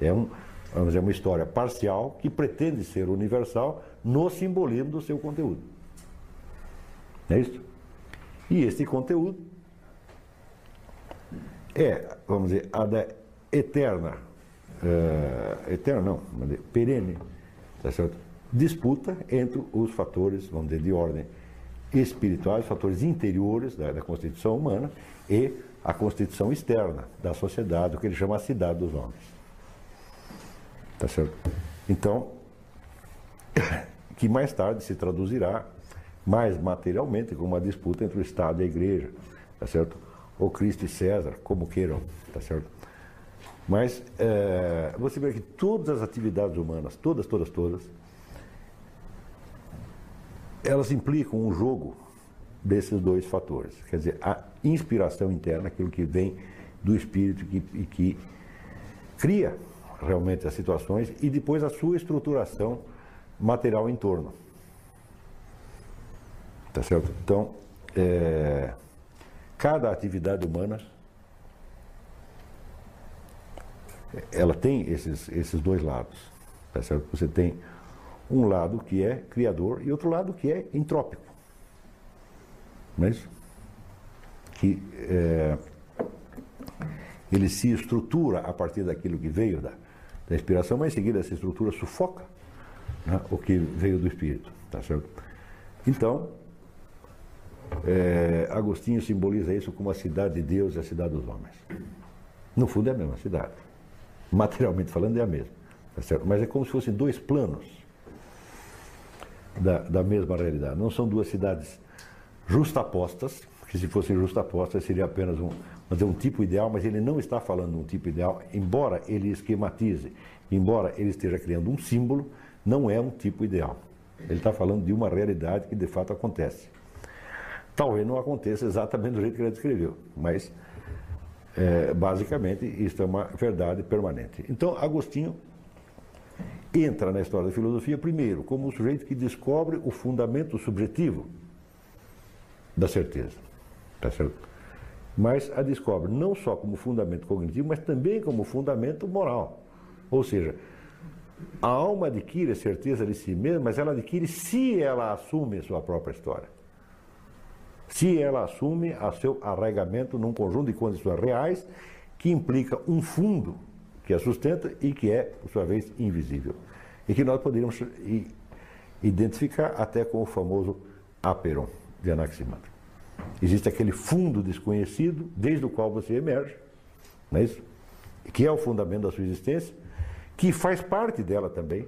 É um, vamos dizer, uma história parcial que pretende ser universal no simbolismo do seu conteúdo. É isso? E esse conteúdo é, vamos dizer, a da eterna, uh, eterna não, perene, tá certo? Disputa entre os fatores, vamos dizer, de ordem espirituais, fatores interiores da, da constituição humana e a constituição externa da sociedade, o que ele chama a cidade dos homens. Tá certo? Então, que mais tarde se traduzirá mais materialmente como uma disputa entre o Estado e a Igreja, tá certo? Ou Cristo e César, como queiram, tá certo? Mas é, você vê que todas as atividades humanas, todas, todas, todas, elas implicam um jogo desses dois fatores. Quer dizer, a inspiração interna, aquilo que vem do espírito que, e que cria realmente as situações, e depois a sua estruturação material em torno. Tá certo? Então, é, cada atividade humana ela tem esses, esses dois lados. Tá certo? Você tem um lado que é criador e outro lado que é entrópico. Não é isso? Que é, ele se estrutura a partir daquilo que veio da, da inspiração, mas em seguida essa estrutura sufoca né, o que veio do Espírito. Tá certo? Então, é, Agostinho simboliza isso como a cidade de Deus e a cidade dos homens. No fundo é a mesma cidade. Materialmente falando é a mesma. Tá certo? Mas é como se fossem dois planos da, da mesma realidade. Não são duas cidades justapostas, que se fossem justapostas seria apenas um, dizer, um tipo ideal, mas ele não está falando de um tipo ideal, embora ele esquematize, embora ele esteja criando um símbolo, não é um tipo ideal. Ele está falando de uma realidade que de fato acontece. Talvez não aconteça exatamente do jeito que ele descreveu, mas é, basicamente isso é uma verdade permanente. Então, Agostinho entra na história da filosofia, primeiro, como um sujeito que descobre o fundamento subjetivo da certeza. Tá certo? Mas a descobre não só como fundamento cognitivo, mas também como fundamento moral. Ou seja, a alma adquire a certeza de si mesma, mas ela adquire se ela assume a sua própria história. Se ela assume a seu arraigamento num conjunto de condições reais que implica um fundo que a sustenta e que é, por sua vez, invisível. E que nós poderíamos identificar até com o famoso aperon de Anaximandro. Existe aquele fundo desconhecido desde o qual você emerge, não é isso? Que é o fundamento da sua existência, que faz parte dela também,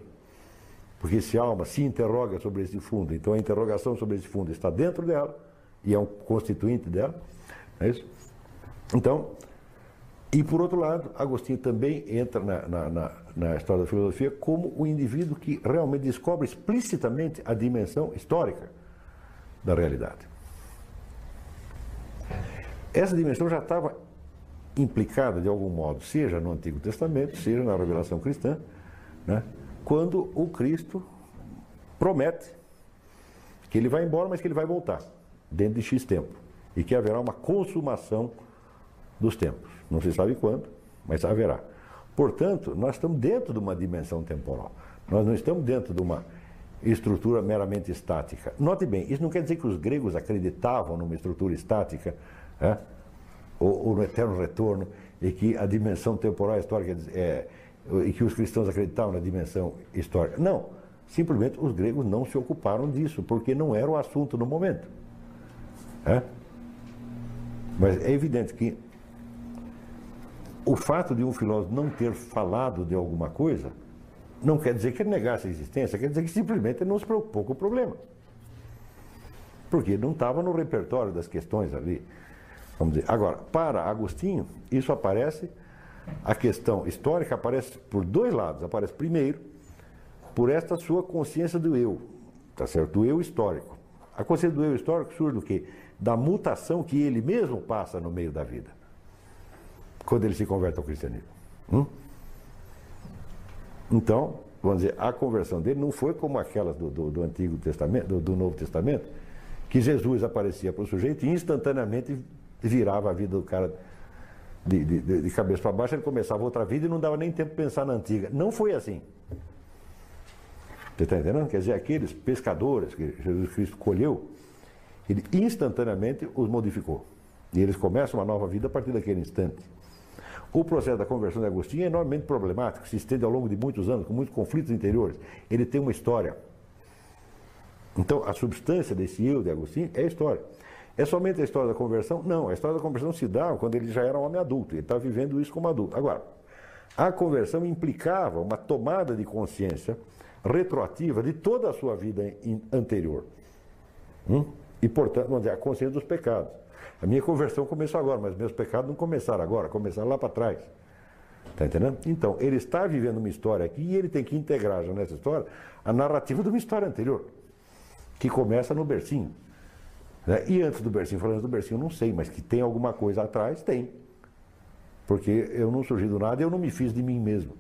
porque se a alma se interroga sobre esse fundo, então a interrogação sobre esse fundo está dentro dela e é um constituinte dela, não é isso? Então, e por outro lado, Agostinho também entra na, na, na, na, história da filosofia como o indivíduo que realmente descobre explicitamente a dimensão histórica da realidade. Essa dimensão já estava implicada de algum modo, seja no Antigo Testamento, seja na revelação cristã, né, quando o Cristo promete que ele vai embora, mas que ele vai voltar dentro de X tempo e que haverá uma consumação dos tempos. Não se sabe quando, mas haverá. Portanto, nós estamos dentro de uma dimensão temporal. Nós não estamos dentro de uma estrutura meramente estática. Note bem, isso não quer dizer que os gregos acreditavam numa estrutura estática, é? ou, ou, no eterno retorno, e que a dimensão temporal histórica é, e que os cristãos acreditavam na dimensão histórica. Não, simplesmente os gregos não se ocuparam disso, porque não era o assunto no momento. É? Mas é evidente que o fato de um filósofo não ter falado de alguma coisa não quer dizer que ele negasse a existência, quer dizer que simplesmente ele não se preocupou com o problema. Porque não estava no repertório das questões ali. Vamos dizer. Agora, para Agostinho, isso aparece, a questão histórica aparece por dois lados. Aparece primeiro por esta sua consciência do eu, tá certo? Do eu histórico. A consciência do eu histórico surge do quê? Da mutação que ele mesmo passa no meio da vida. Quando ele se converte ao cristianismo. Hum? Então, vamos dizer, a conversão dele não foi como aquelas do, do, do Antigo Testamento, do, do, Novo Testamento, que Jesus aparecia para o sujeito e instantaneamente virava a vida do cara de, de, de cabeça para baixo, ele começava outra vida e não dava nem tempo de pensar na antiga. Não foi assim. Você está entendendo? Quer dizer, aqueles pescadores que Jesus Cristo colheu, ele instantaneamente os modificou. E eles começam uma nova vida a partir daquele instante. O processo da conversão de Agostinho é enormemente problemático, se estende ao longo de muitos anos, com muitos conflitos interiores. Ele tem uma história. Então, a substância desse eu de Agostinho é a história. É somente a história da conversão? Não, a história da conversão se dá quando ele já era um homem adulto, ele está vivendo isso como adulto. Agora, a conversão implicava uma tomada de consciência retroativa de toda a sua vida anterior. Hum? E, portanto, a consciência dos pecados. A minha conversão começou agora, mas meus pecados não começaram agora, começaram lá para trás. Está entendendo? Então, ele está vivendo uma história aqui e ele tem que integrar já nessa história a narrativa de uma história anterior, que começa no bercinho. Né? E antes do bercinho, falando do bercinho, eu não sei, mas que tem alguma coisa atrás, tem. Porque eu não surgi do nada e eu não me fiz de mim mesmo.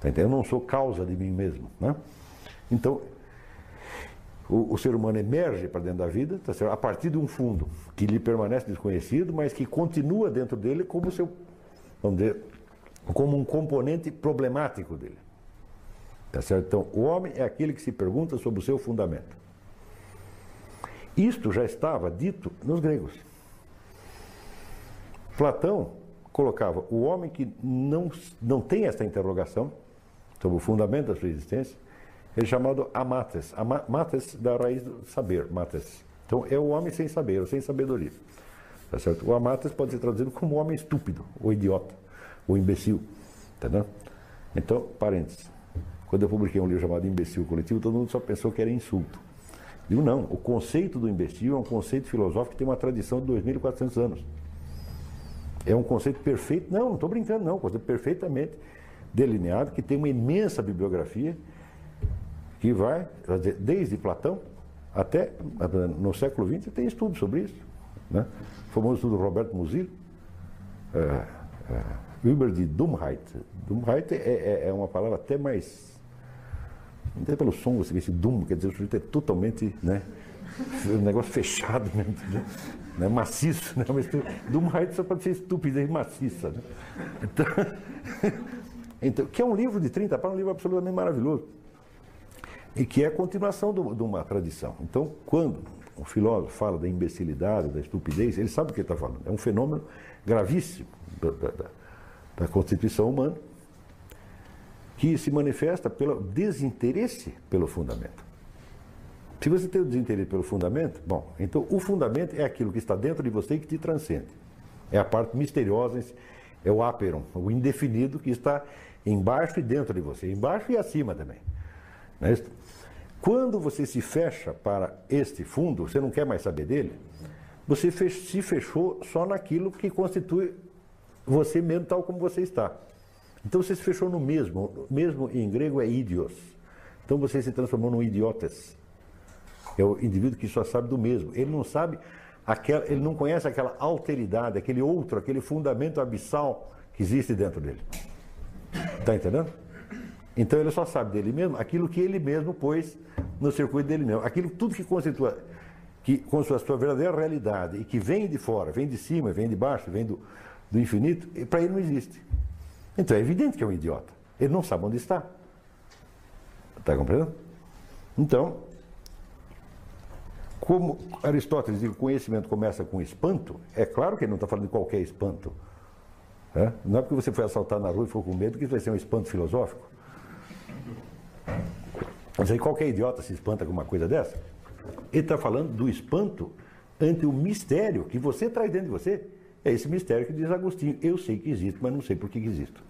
Tá entendendo? Eu não sou causa de mim mesmo. Né? Então, o, o, ser humano emerge para dentro da vida tá certo? a partir de um fundo que lhe permanece desconhecido, mas que continua dentro dele como seu, vamos dizer, como um componente problemático dele. Tá certo? Então, o homem é aquele que se pergunta sobre o seu fundamento. Isto já estava dito nos gregos. Platão colocava o homem que não, não tem essa interrogação sobre o fundamento da sua existência, é chamado amates, amates da raiz do saber, mates. Então é o homem sem saber, sem sabedoria. Tá certo? O amates pode ser traduzido como homem estúpido, ou idiota, ou imbecil. Entendeu? Então, parênteses. Quando eu publiquei um livro chamado Imbecil Coletivo, todo mundo só pensou que era insulto. Digo, não, o conceito do imbecil é um conceito filosófico que tem uma tradição de 2.400 anos. É um conceito perfeito, não, não estou brincando, não, um conceito perfeitamente delineado, que tem uma imensa bibliografia, que vai desde Platão até no século XX tem estudo sobre isso. Né? O famoso estudo do Roberto Musil, é, é, die Dummheit. Dummheit é, é, é, uma palavra até mais. Até pelo som você vê esse dum, quer dizer, o sujeito é totalmente. Né, um negócio fechado mesmo, né? né maciço, né? Mas Dummheit só pode ser estúpida e maciça. Né? Então, então, que é um livro de 30 páginas, um livro absolutamente maravilhoso. E que é a continuação do, de uma tradição. Então, quando o filósofo fala da imbecilidade, da estupidez, ele sabe o que está falando. É um fenômeno gravíssimo da, da, da constituição humana que se manifesta pelo desinteresse pelo fundamento. Se você tem o desinteresse pelo fundamento, bom, então o fundamento é aquilo que está dentro de você e que te transcende. É a parte misteriosa, é o aperon, o indefinido que está embaixo e dentro de você, embaixo e acima também. É Quando você se fecha para este fundo, você não quer mais saber dele, você se fechou só naquilo que constitui você mesmo tal como você está. Então você se fechou no mesmo, mesmo em grego é idios. Então você se transformou num idiotes. É o indivíduo que só sabe do mesmo. Ele não sabe aquela, ele não conhece aquela alteridade, aquele outro, aquele fundamento abissal que existe dentro dele. Está entendendo? Então ele só sabe dele mesmo aquilo que ele mesmo pôs no circuito dele mesmo. Aquilo tudo que constitua, que constitui a sua verdadeira realidade e que vem de fora, vem de cima, vem de baixo, vem do, do infinito, para ele não existe. Então é evidente que é um idiota. Ele não sabe onde está. Está compreendendo? Então, como Aristóteles diz que o conhecimento começa com espanto, é claro que ele não está falando de qualquer espanto. né? Não é porque você foi assaltar na rua e ficou com medo que isso vai ser um espanto filosófico. Mas aí qualquer idiota se espanta com uma coisa dessa. Ele está falando do espanto ante o mistério que você traz dentro de você. É esse mistério que diz Agostinho. Eu sei que existe, mas não sei por que existo.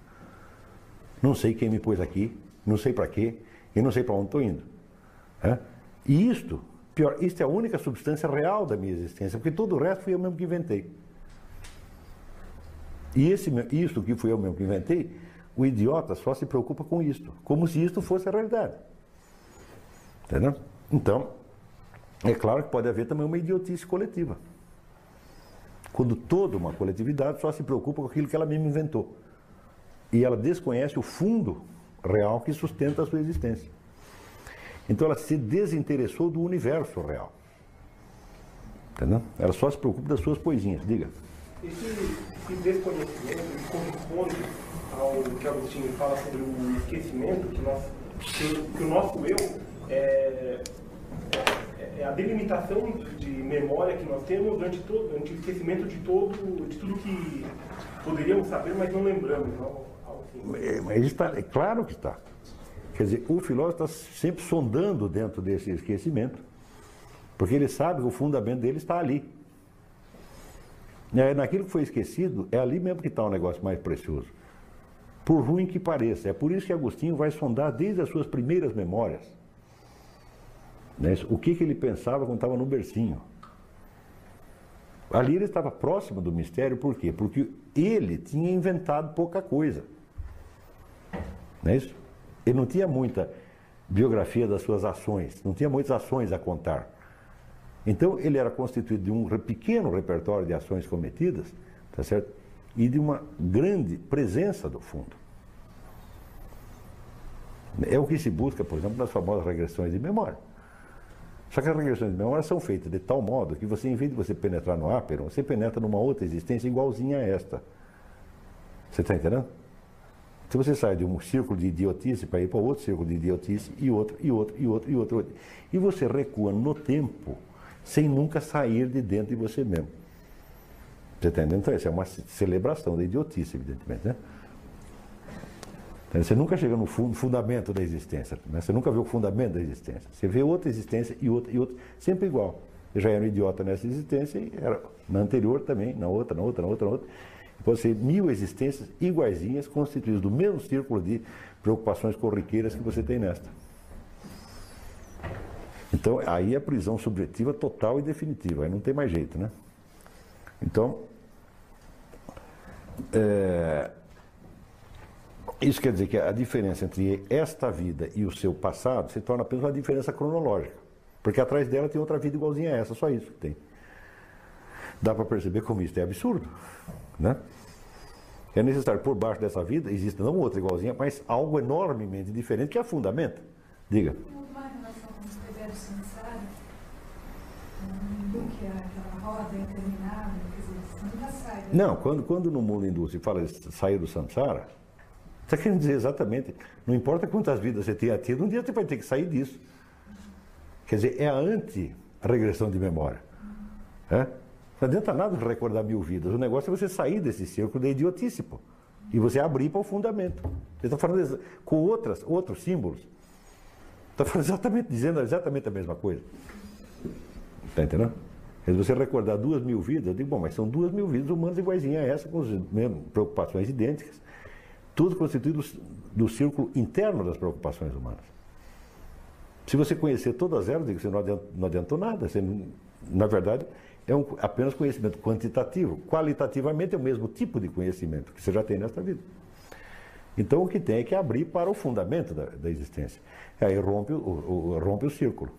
Não sei quem me pôs aqui, não sei para quê, e não sei para onde estou indo. né? E isto, pior, isto é a única substância real da minha existência, porque todo o resto fui eu mesmo que inventei. E esse, isto que fui eu mesmo que inventei, o idiota só se preocupa com isto, como se isto fosse a realidade. Entendeu? Então, é claro que pode haver também uma idiotice coletiva. Quando toda uma coletividade só se preocupa com aquilo que ela mesma inventou. E ela desconhece o fundo real que sustenta a sua existência. Então ela se desinteressou do universo real. Entendeu? Ela só se preocupa das suas poesinhas. Diga. Esse, esse desconhecimento corresponde ao que Agostinho fala sobre o esquecimento, que, nós, que, que o nosso eu é, é- é a delimitação de memória que nós temos ante, todo, ante o esquecimento de, todo, de tudo que poderíamos saber, mas não lembramos. Algo assim. É, Mas está, é claro que está. Quer dizer, o filósofo está sempre sondando dentro desse esquecimento, porque ele sabe que o fundamento dele está ali. É, naquilo que foi esquecido, é ali mesmo que está o negócio mais precioso. Por ruim que pareça. É por isso que Agostinho vai sondar desde as suas primeiras memórias. né, O que, que ele pensava quando estava no bercinho. Ali ele estava próximo do mistério, por quê? Porque ele tinha inventado pouca coisa. Não é isso? Ele não tinha muita biografia das suas ações, não tinha muitas ações a contar. Então ele era constituído de um pequeno repertório de ações cometidas, tá certo? E de uma grande presença do fundo. É o que se busca, por exemplo, nas famosas regressões de memória. Só que as regressões de memória são feitas de tal modo que você, em vez de você penetrar no ápero, você penetra numa outra existência igualzinha a esta. Você está entendendo? Se você sai de um círculo de idiotice para ir para outro círculo de idiotice, e outro, e outro, e outro, e outro. E você recua no tempo, sem nunca sair de dentro de você mesmo. Você está entendendo? Então, isso é uma ce- celebração da idiotice, evidentemente, né? Você nunca chega no fun- fundamento da existência, né? você nunca vê o fundamento da existência. Você vê outra existência e outra e outra, sempre igual. Eu já era um idiota nessa existência e era na anterior também, na outra, na outra, na outra, na outra. Pode ser mil existências iguaizinhas, constituídas do mesmo círculo de preocupações corriqueiras que você tem nesta. Então, aí é prisão subjetiva total e definitiva, aí não tem mais jeito, né? Então, é, isso quer dizer que a diferença entre esta vida e o seu passado se torna apenas uma diferença cronológica. Porque atrás dela tem outra vida igualzinha a essa, só isso que tem. Dá para perceber como isso é absurdo. Né? É necessário, por baixo dessa vida, existe não outra igualzinha, mas algo enormemente diferente que a fundamenta. Diga. Do que é aquela roda interminável, quer dizer, você nunca sai. da- Não, quando, quando no mundo hindu se fala de sair do samsara, está querendo dizer exatamente, não importa quantas vidas você tenha tido, um dia você vai ter que sair disso. Quer dizer, é a anti-regressão de memória. É? Não adianta nada recordar mil vidas. O negócio é você sair desse círculo de idiotice, pô. E você abrir para o fundamento. Você está falando com outras, outros símbolos. Está falando exatamente, dizendo exatamente a mesma coisa. Está entendendo? Se você recordar duas mil vidas, eu digo, bom, mas são duas mil vidas humanas iguaizinhas a essa, com as mesmas preocupações idênticas. Tudo constituído do, círculo interno das preocupações humanas. Se você conhecer todas elas, digo, você não adiantou, não adiantou nada. Você, na verdade, é um, apenas conhecimento quantitativo. Qualitativamente é o mesmo tipo de conhecimento que você já tem nesta vida. Então o que tem é que abrir para o fundamento da, da existência. Aí rompe o- o- rompe o círculo.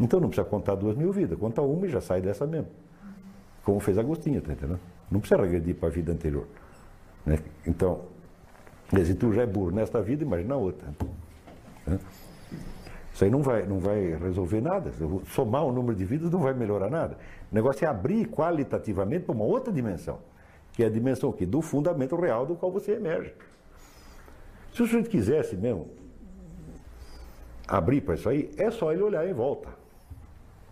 Então não precisa contar duas mil vidas, conta uma e já sai dessa mesmo. Como fez Agostinho, tá entendendo? Não precisa regredir para a vida anterior. né? Então, se tu já é burro nesta vida, imagina a outra. né? Isso aí não vai, não vai resolver nada. Somar o número de vidas não vai melhorar nada. O negócio é abrir qualitativamente para uma outra dimensão, que é a dimensão o quê? do fundamento real do qual você emerge. Se o sujeito quisesse mesmo abrir para isso aí, é só ele olhar em volta.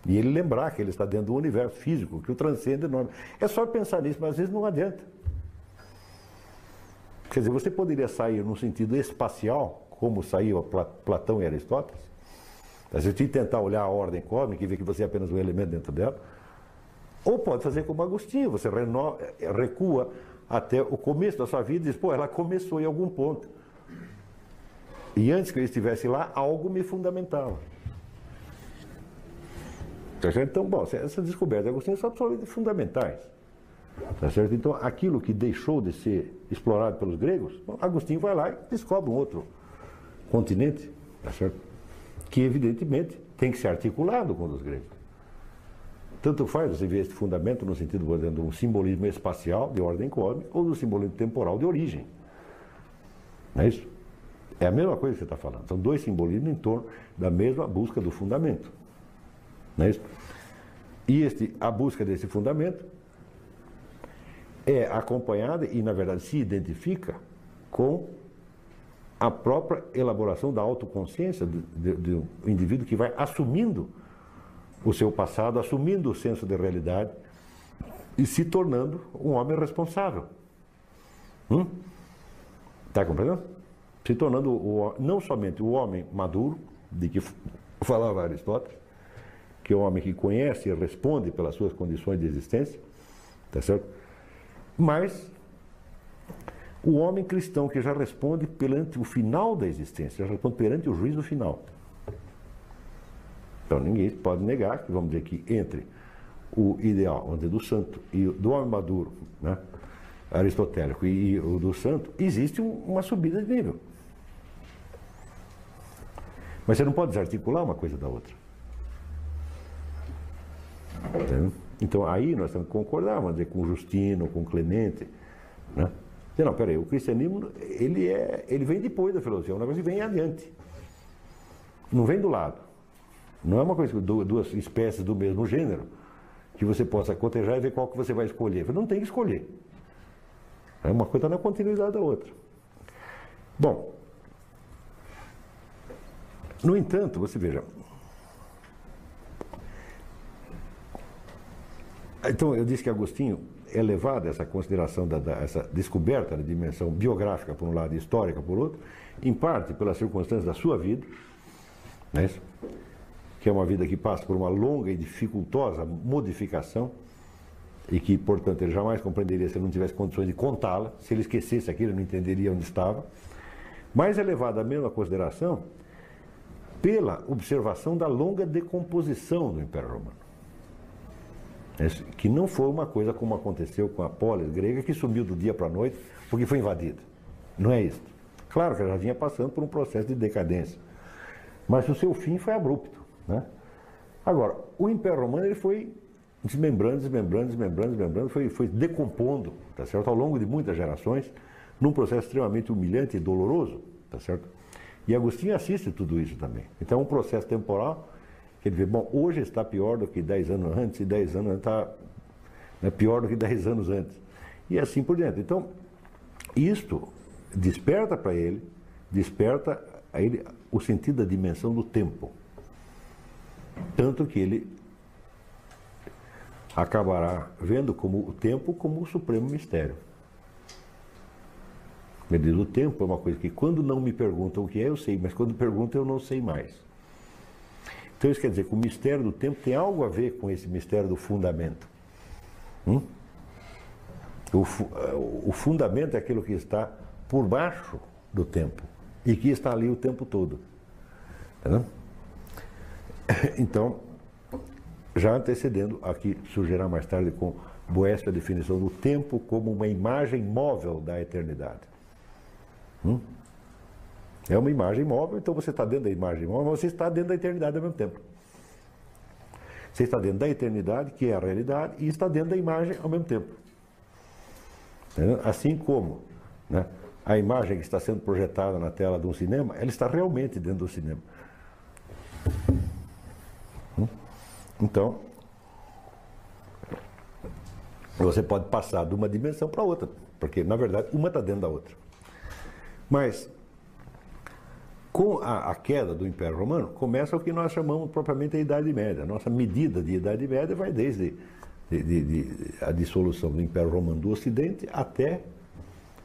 E ele lembrar que ele está dentro do universo físico, que o transcende enorme. É só pensar nisso, mas às vezes não adianta. Quer dizer, você poderia sair no sentido espacial, como saiu Platão e Aristóteles, a gente tentar olhar a ordem cósmica e ver que você é apenas um elemento dentro dela, ou pode fazer como Agostinho, você recua até o começo da sua vida e diz, pô, ela começou em algum ponto. E antes que eu estivesse lá, algo me fundamentava. Tá certo? Então, bom, essas descobertas de Agostinho são absolutamente fundamentais. Tá certo? Então, aquilo que deixou de ser explorado pelos gregos, Agostinho vai lá e descobre um outro continente, tá certo? que evidentemente tem que ser articulado com os gregos. Tanto faz você ver esse fundamento no sentido, exemplo, do simbolismo espacial de ordem cósmica ou do simbolismo temporal de origem. Não é isso? É a mesma coisa que você está falando. São dois simbolismos em torno da mesma busca do fundamento. Não é isso? E este, a busca desse fundamento é acompanhada e, na verdade, se identifica com a própria elaboração da autoconsciência do, do indivíduo que vai assumindo o seu passado, assumindo o senso de realidade e se tornando um homem responsável. Hum? Tá compreendendo? Se tornando o, não somente o homem maduro, de que falava Aristóteles, que o homem que conhece e responde pelas suas condições de existência, tá certo? Mas o homem cristão que já responde perante o final da existência, já responde perante o juízo final. Então ninguém pode negar que, vamos dizer que entre o ideal, vamos do santo e do homem maduro, né, aristotélico e, e o do santo, existe um, uma subida de nível. Mas você não pode desarticular uma coisa da outra. Entendeu? Então aí nós temos que concordar, vamos dizer, com Justino, com Clemente, né? Não, peraí, o cristianismo, ele, é, ele vem depois da filosofia, é um negócio que vem adiante. Não vem do lado. Não é uma coisa que duas espécies do mesmo gênero que você possa cotejar e ver qual que você vai escolher. Você não tem que escolher. É uma coisa na continuidade da outra. Bom, no entanto, você veja. Então, eu disse que Agostinho é levada essa consideração, da, da, essa descoberta da dimensão biográfica por um lado e histórica por outro, em parte pelas circunstâncias da sua vida, né, que é uma vida que passa por uma longa e dificultosa modificação, e que, portanto, ele jamais compreenderia se ele não tivesse condições de contá-la, se ele esquecesse aquilo, ele não entenderia onde estava, mas é levada a mesma consideração pela observação da longa decomposição do Império Romano. É que não foi uma coisa como aconteceu com a polis grega, que sumiu do dia para a noite porque foi invadida. Não é isso. Claro que ela já vinha passando por um processo de decadência. Mas o seu fim foi abrupto. Né? Agora, o Império Romano ele foi desmembrando, desmembrando, desmembrando, desmembrando, foi, foi decompondo, tá certo? Ao longo de muitas gerações, num processo extremamente humilhante e doloroso, tá certo? E Agostinho assiste tudo isso também. Então é um processo temporal Quer dizer, bom, hoje está pior do que 10 anos antes, e 10 anos está né, pior do que 10 anos antes. E assim por diante. Então, isto desperta para ele, desperta a ele o sentido da dimensão do tempo. Tanto que ele acabará vendo como o tempo como o supremo mistério. Ele diz, o tempo é uma coisa que quando não me perguntam o que é, eu sei, mas quando perguntam eu não sei mais. Então isso quer dizer que o mistério do tempo tem algo a ver com esse mistério do fundamento. Hum? O, eh, o, fundamento é aquilo que está por baixo do tempo e que está ali o tempo todo. Tá então, já antecedendo, aqui surgirá mais tarde com Boécio a definição do tempo como uma imagem móvel da eternidade. Hum? É uma imagem móvel, então você está dentro da imagem móvel, mas você está dentro da eternidade ao mesmo tempo. Você está dentro da eternidade, que é a realidade, e está dentro da imagem ao mesmo tempo. Assim como né, a imagem que está sendo projetada na tela de um cinema, ela está realmente dentro do cinema. Hum? Então, você pode passar de uma dimensão para outra, porque na verdade uma está dentro da outra. Mas Com a, a, queda do Império Romano, começa o que nós chamamos propriamente a Idade Média. Nossa medida de Idade Média vai desde de, de, de, a dissolução do Império Romano do Ocidente até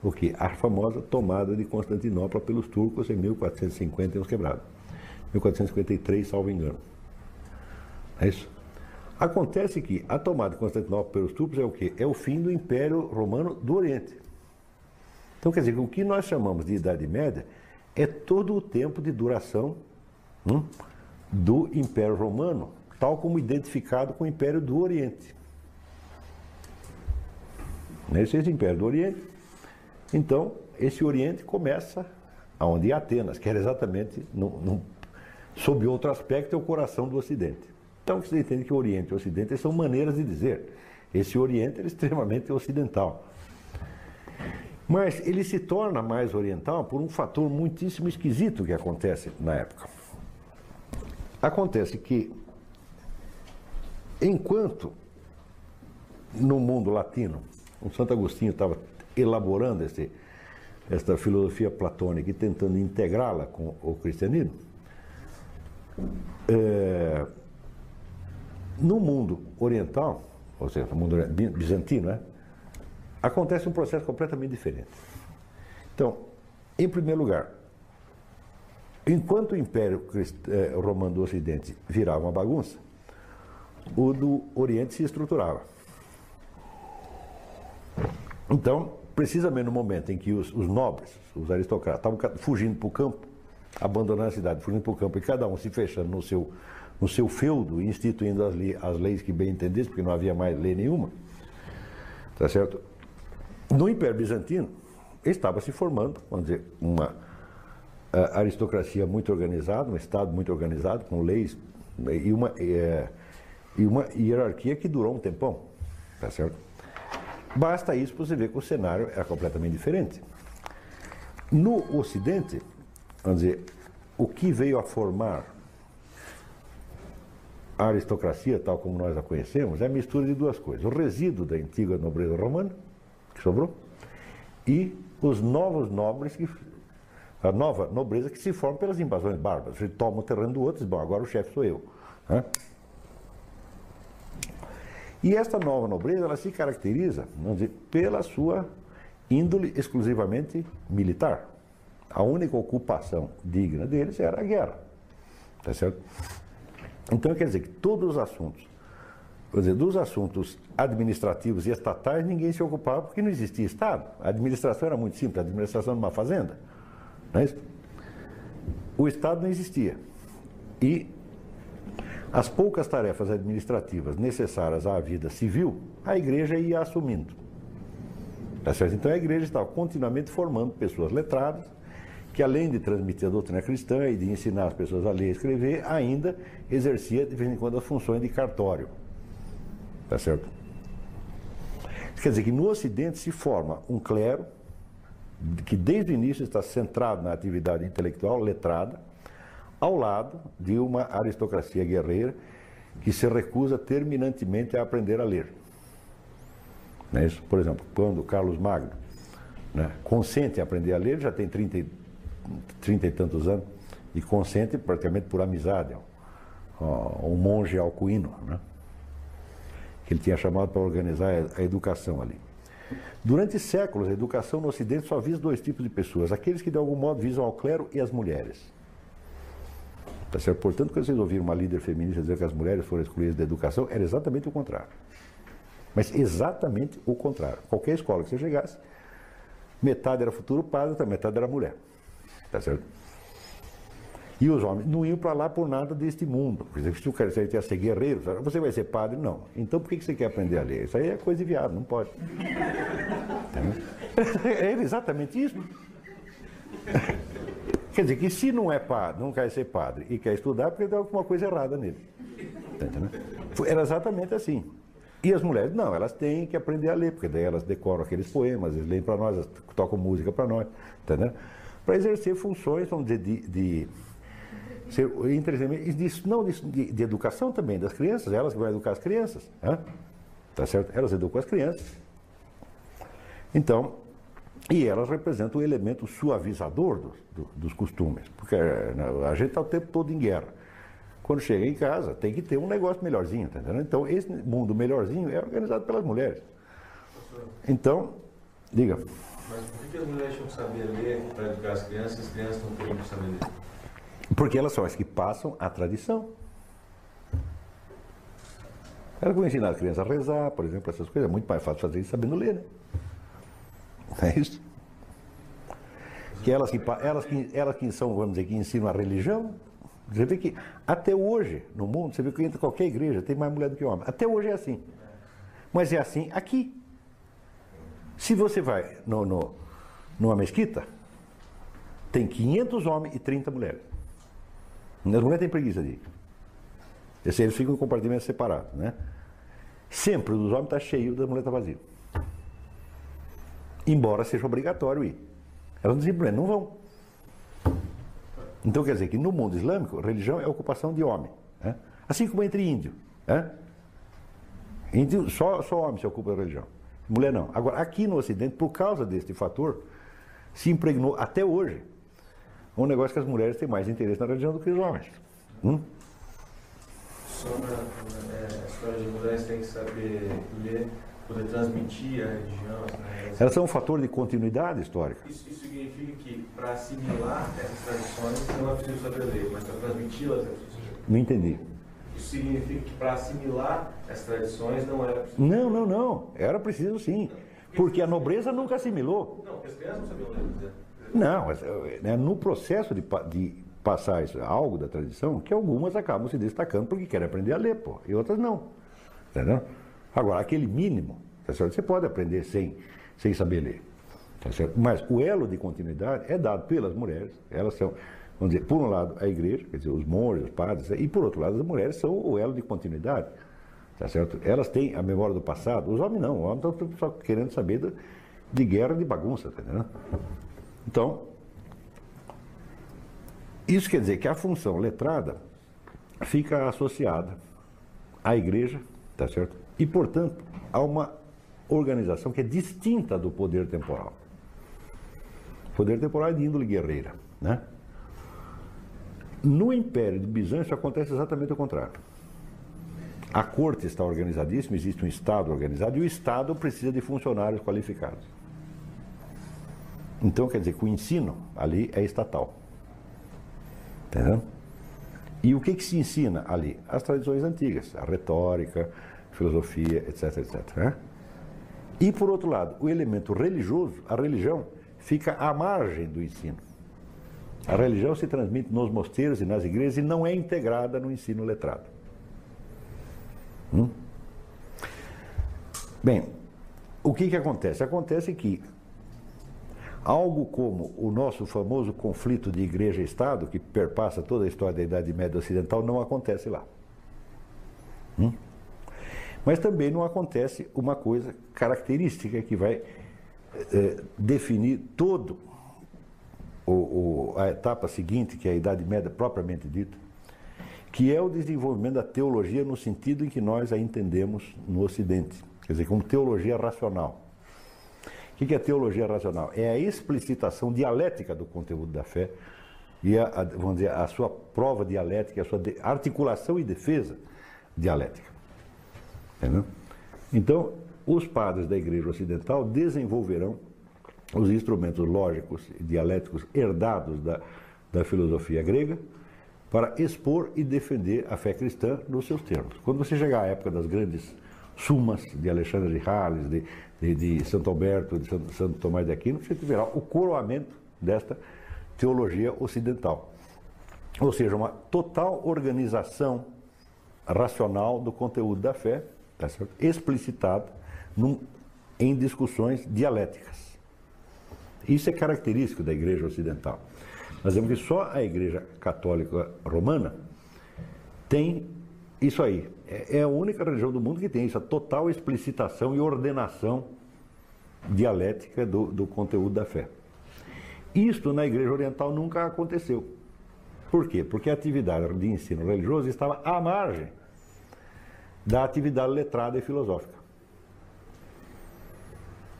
o que? A famosa tomada de Constantinopla pelos turcos em 1450 e uns quebrados. 1453, salvo engano. É isso? Acontece que a tomada de Constantinopla pelos turcos é o quê? É o fim do Império Romano do Oriente. Então, quer dizer, o que nós chamamos de Idade Média é todo o tempo de duração hum, do Império Romano, tal como identificado com o Império do Oriente. Nesse Império do Oriente, então, esse Oriente começa aonde Atenas, que era exatamente, no, no, sob outro aspecto, é o coração do Ocidente. Então, você entende que o Oriente e o Ocidente são maneiras de dizer. Esse Oriente é extremamente ocidental. Mas ele se torna mais oriental por um fator muitíssimo esquisito que acontece na época. Acontece que, enquanto no mundo latino, o Santo Agostinho estava elaborando esse, esta filosofia platônica e tentando integrá-la com o cristianismo, é, no mundo oriental, ou seja, no mundo bizantino, né, acontece um processo completamente diferente. Então, em primeiro lugar, enquanto o Império é, Romano do Ocidente virava uma bagunça, o do Oriente se estruturava. Então, precisamente no momento em que os, os nobres, os aristocratas, estavam fugindo para o campo, abandonando a cidade, fugindo para o campo, e cada um se fechando no seu, no seu feudo, instituindo as, as leis que bem entendessem, porque não havia mais lei nenhuma, tá certo? No Império Bizantino, estava se formando, vamos dizer, uma aristocracia muito organizada, um Estado muito organizado, com leis e uma, é, e uma hierarquia que durou um tempão, tá certo? Basta isso para você ver que o cenário era completamente diferente. No Ocidente, vamos dizer, o que veio a formar a aristocracia, tal como nós a conhecemos, é a mistura de duas coisas: o resíduo da antiga nobreza romana, que sobrou, e os novos nobres, que, a nova nobreza que se forma pelas invasões bárbaras. Você toma o terreno do outro e diz: bom, agora o chefe sou eu. Né? E esta nova nobreza, ela se caracteriza, vamos dizer, pela sua índole exclusivamente militar. A única ocupação digna deles era a guerra. Tá certo? Então quer dizer que todos os assuntos, quer dizer, dos assuntos administrativos e estatais, ninguém se ocupava porque não existia Estado. A administração era muito simples, a administração de uma fazenda. Não é isso? O Estado não existia. E as poucas tarefas administrativas necessárias à vida civil, a igreja ia assumindo. Tá? Então a igreja estava continuamente formando pessoas letradas, que além de transmitir a doutrina cristã e de ensinar as pessoas a ler e escrever, ainda exercia de vez em quando as funções de cartório. Tá certo? Quer dizer que no Ocidente se forma um clero que desde o início está centrado na atividade intelectual letrada, ao lado de uma aristocracia guerreira que se recusa terminantemente a aprender a ler. É isso? Por exemplo, quando Carlos Magno né, consente a aprender a ler, já tem 30, e, 30 e tantos anos, e consente praticamente por amizade, ó, um monge alcuíno, né, que ele tinha chamado para organizar a educação ali. Durante séculos, a educação no Ocidente só visa dois tipos de pessoas: aqueles que de algum modo visam ao clero e as mulheres. Tá certo? Portanto, quando vocês ouviram uma líder feminista dizer que as mulheres foram excluídas da educação, era exatamente o contrário. Mas exatamente o contrário. Qualquer escola que você chegasse, metade era futuro padre, metade era mulher. Tá certo? E os homens não iam para lá por nada deste mundo. Se o cara quer ser guerreiro, você vai ser padre? Não. Então por que você quer aprender a ler? Isso aí é coisa de viado, não pode. É exatamente isso. Quer dizer que se não é padre, não quer ser padre e quer estudar, porque tem alguma coisa errada nele. Tá Era exatamente assim. E as mulheres, não, elas têm que aprender a ler, porque daí elas decoram aqueles poemas, eles leem para nós, tocam música para nós, entendeu? Para exercer funções, vamos dizer, de, de ser de, não de, de, educação também das crianças, elas que vão educar as crianças, né? tá certo? Elas educam as crianças. Então, E elas representam o elemento suavizador do- do- dos costumes, porque né, a gente está o tempo todo em guerra. Quando chega em casa, tem que ter um negócio melhorzinho, tá entendendo? Então, esse mundo melhorzinho é organizado pelas mulheres. Então, diga. Mas por que que as mulheres tinham que saber ler para educar as crianças e as crianças não teriam que saber ler? Porque elas são as que passam a tradição. Elas vão ensinar a criança a rezar, por exemplo, essas coisas. É muito mais fácil fazer isso sabendo ler, né? É isso? Que elas que, elas que, elas que são, vamos dizer, que ensinam a religião. Você vê que até hoje, no mundo, você vê que entra qualquer igreja, tem mais mulher do que homem. Até hoje é assim. Mas é assim aqui. Se você vai no, no, numa mesquita, tem 500 homens e 30 mulheres. Mulheres têm preguiça de ir. Esse, eles ficam em compartimentos separados, né? Sempre o dos homens está cheio, das mulheres está vazio. Embora seja obrigatório ir. Elas simplesmente não vão. Então quer dizer que no mundo islâmico, religião é ocupação de homem. né? Assim como entre índio. né? Índio, só, só homem se ocupa da religião. Mulher não. Agora, aqui no Ocidente, por causa deste fator, se impregnou até hoje um negócio que as mulheres têm mais interesse na religião do que os homens. Hum? Na é, a história de mulheres tem que saber ler, poder transmitir a religião. Né? Elas são um fator de continuidade histórica. Isso, isso significa que para assimilar essas tradições não é preciso saber ler, mas para transmiti-las é preciso. Não entendi. Isso significa que para assimilar essas tradições não era preciso. Não, não, não. Era preciso sim. Porque a nobreza nunca assimilou. Não, porque as crianças não sabiam ler. Não, eh, né, no processo de, de passar isso, algo da tradição, que algumas acabam se destacando porque querem aprender a ler, pô, e outras não. Entendeu? Agora, aquele mínimo, tá certo? você pode aprender sem, sem saber ler. Tá certo? Mas o elo de continuidade é dado pelas mulheres. Elas são, vamos dizer, por um lado a igreja, quer dizer, os monges, os padres, e por outro lado as mulheres são o elo de continuidade. Tá certo? Elas têm a memória do passado, os homens não, os homens estão só querendo saber da- de guerra, de bagunça, tá? Então, isso quer dizer que a função letrada fica associada à igreja, tá certo? E, portanto, a uma organização que é distinta do poder temporal. O poder temporal é de índole guerreira, né? No Império de Bizâncio acontece exatamente o contrário. A corte está organizadíssima, existe um Estado organizado e o Estado precisa de funcionários qualificados. Então quer dizer que o ensino ali é estatal. Entendeu? E o que, que se ensina ali? As tradições antigas, a retórica, filosofia, etc, etc. né? E por outro lado, o elemento religioso, a religião, fica à margem do ensino. A religião se transmite nos mosteiros e nas igrejas e não é integrada no ensino letrado. Hum? Bem, o que, que acontece? Acontece que algo como o nosso famoso conflito de igreja e Estado, que perpassa toda a história da Idade Média Ocidental, não acontece lá. Hum? Mas também não acontece uma coisa característica que vai eh, definir todo o, o- a etapa seguinte, que é a Idade Média propriamente dita, que é o desenvolvimento da teologia no sentido em que nós a entendemos no Ocidente, quer dizer, como teologia racional. O que é teologia racional? É a explicitação dialética do conteúdo da fé e a, a- vamos dizer, a sua prova dialética, a sua de- articulação e defesa dialética. Entendeu? Então, os padres da Igreja Ocidental desenvolverão os instrumentos lógicos e dialéticos herdados da, da filosofia grega para expor e defender a fé cristã nos seus termos. Quando você chegar à época das grandes sumas de Alexandre de Hales, de, de, de Santo Alberto, de Santo, Santo Tomás de Aquino, você verá o coroamento desta teologia ocidental. Ou seja, uma total organização racional do conteúdo da fé, tá certo? explicitado num- em discussões dialéticas. Isso é característico da Igreja Ocidental. Nós vemos que só a Igreja Católica Romana tem isso aí. É é a única religião do mundo que tem isso, a total explicitação e ordenação dialética do, do conteúdo da fé. Isto na Igreja Oriental nunca aconteceu. Por quê? Porque a atividade de ensino religioso estava à margem da atividade letrada e filosófica.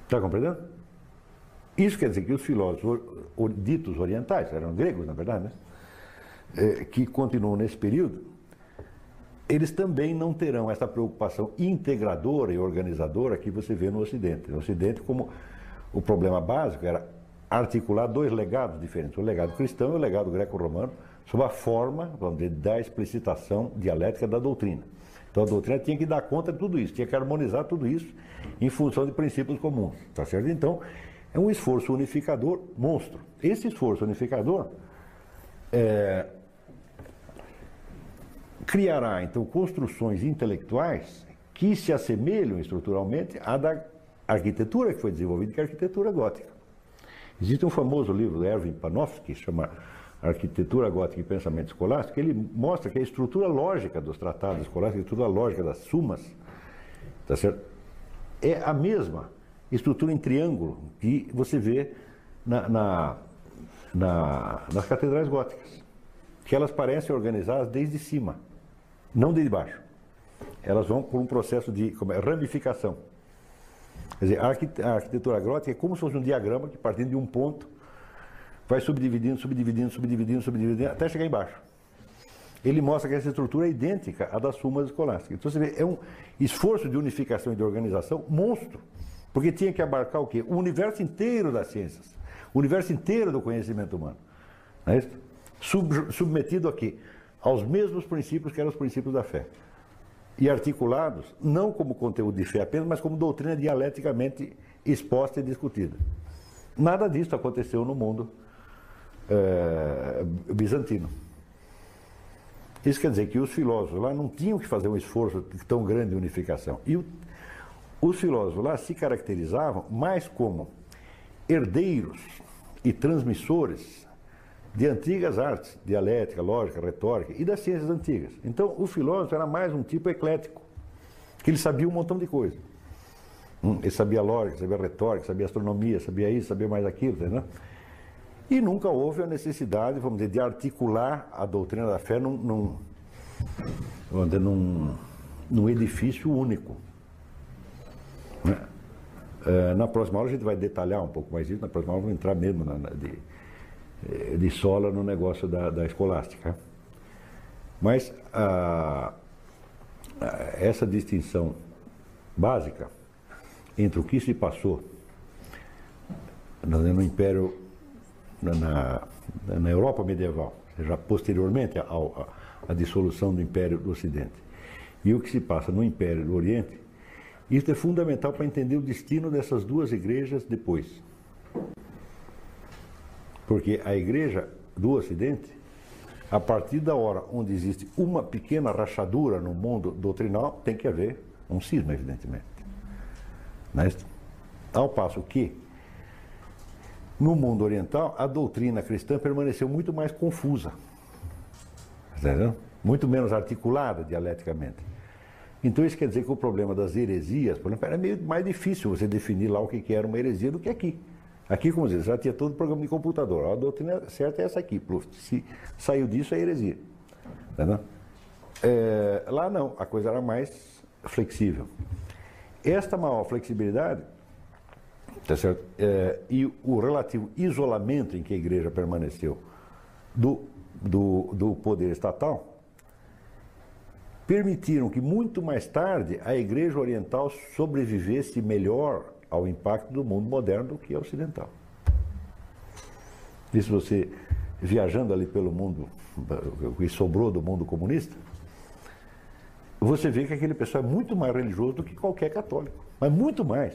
Está compreendendo? Isso quer dizer que os filósofos ditos orientais, eram gregos na verdade, né? Eh, que continuam nesse período, eles também não terão essa preocupação integradora e organizadora que você vê no Ocidente. No Ocidente, como o problema básico era articular dois legados diferentes, o legado cristão e o legado greco-romano, sob a forma, vamos dizer, da explicitação dialética da doutrina. Então a doutrina tinha que dar conta de tudo isso, tinha que harmonizar tudo isso em função de princípios comuns, tá certo? Então, é um esforço unificador monstro. Esse esforço unificador é, criará, então, construções intelectuais que se assemelham estruturalmente à da arquitetura que foi desenvolvida, que é a arquitetura gótica. Existe um famoso livro do Erwin Panofsky, que chama Arquitetura Gótica e Pensamento Escolástico, que ele mostra que a estrutura lógica dos tratados escolásticos, a estrutura lógica das sumas, tá certo? é a mesma estrutura em triângulo que você vê na, na, na, nas catedrais góticas, que elas parecem organizadas desde cima, não desde baixo. Elas vão por um processo de é, ramificação. Quer dizer, a arquit- a arquitetura gótica é como se fosse um diagrama que, partindo de um ponto, vai subdividindo, subdividindo, subdividindo, subdividindo, até chegar embaixo. Ele mostra que essa estrutura é idêntica à das sumas escolásticas. Então você vê, é um esforço de unificação e de organização monstro, porque tinha que abarcar o quê? O universo inteiro das ciências, o universo inteiro do conhecimento humano. Não é isso? Sub- submetido a quê? Aos mesmos princípios que eram os princípios da fé e articulados não como conteúdo de fé apenas, mas como doutrina dialeticamente exposta e discutida. Nada disso aconteceu no mundo eh, bizantino. Isso quer dizer que os filósofos lá não tinham que fazer um esforço tão grande de unificação. E o- os filósofos lá se caracterizavam mais como herdeiros e transmissores de antigas artes, dialética, lógica, retórica e das ciências antigas. Então, o filósofo era mais um tipo eclético, que ele sabia um montão de coisa. Hum, Ele sabia lógica, sabia retórica, sabia astronomia, sabia isso, sabia mais aquilo, entendeu? E nunca houve a necessidade, vamos dizer, de articular a doutrina da fé num, num, dizer, num, num edifício único. né? Eh, na próxima aula a gente vai detalhar um pouco mais isso, na próxima aula vamos entrar mesmo na, na- de, de sola no negócio da, da escolástica. Mas a- a- essa distinção básica entre o que se passou no, no Império, na, na- Europa medieval, já posteriormente ao- à, à dissolução do Império do Ocidente, e o que se passa no Império do Oriente, isso é fundamental para entender o destino dessas duas igrejas depois. Porque a igreja do Ocidente, a partir da hora onde existe uma pequena rachadura no mundo doutrinal, tem que haver um cisma, evidentemente. Né? Ao passo que, no mundo oriental, a doutrina cristã permaneceu muito mais confusa, muito menos articulada dialeticamente. Então isso quer dizer que o problema das heresias, por exemplo, era meio mais difícil você definir lá o que era uma heresia do que aqui. Aqui, como dizer, já tinha todo o programa de computador. A doutrina certa é essa aqui. Se saiu disso, é heresia. Entendeu? É, lá não, a coisa era mais flexível. Esta maior flexibilidade tá certo? É, e o relativo isolamento em que a igreja permaneceu do, do, do poder estatal permitiram que muito mais tarde a igreja oriental sobrevivesse melhor ao impacto do mundo moderno do que a ocidental. Se você viajando ali pelo mundo, o que sobrou do mundo comunista, você vê que aquele pessoal é muito mais religioso do que qualquer católico, mas muito mais.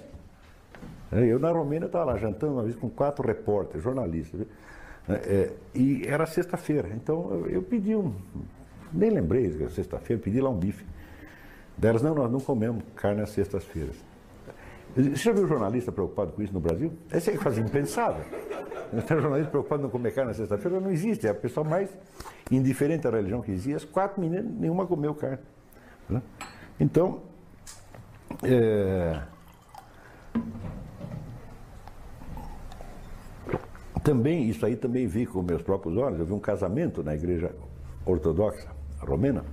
Eu na Romênia estava lá jantando uma vez com quatro repórteres, jornalistas, é, e era sexta-feira, então eu, pedi um, nem lembrei sexta-feira, pedi lá um bife. Delas, não, nós não comemos carne às sextas-feiras. Você já viu jornalista preocupado com isso no Brasil? Esse é quase impensável. Tem jornalista preocupado em comer carne na sexta-feira? Não existe. É a pessoa mais indiferente à religião que existia. As quatro meninas, nenhuma comeu carne. né? Então, é, também, isso aí também vi com meus próprios olhos. Eu vi um casamento na igreja ortodoxa romena.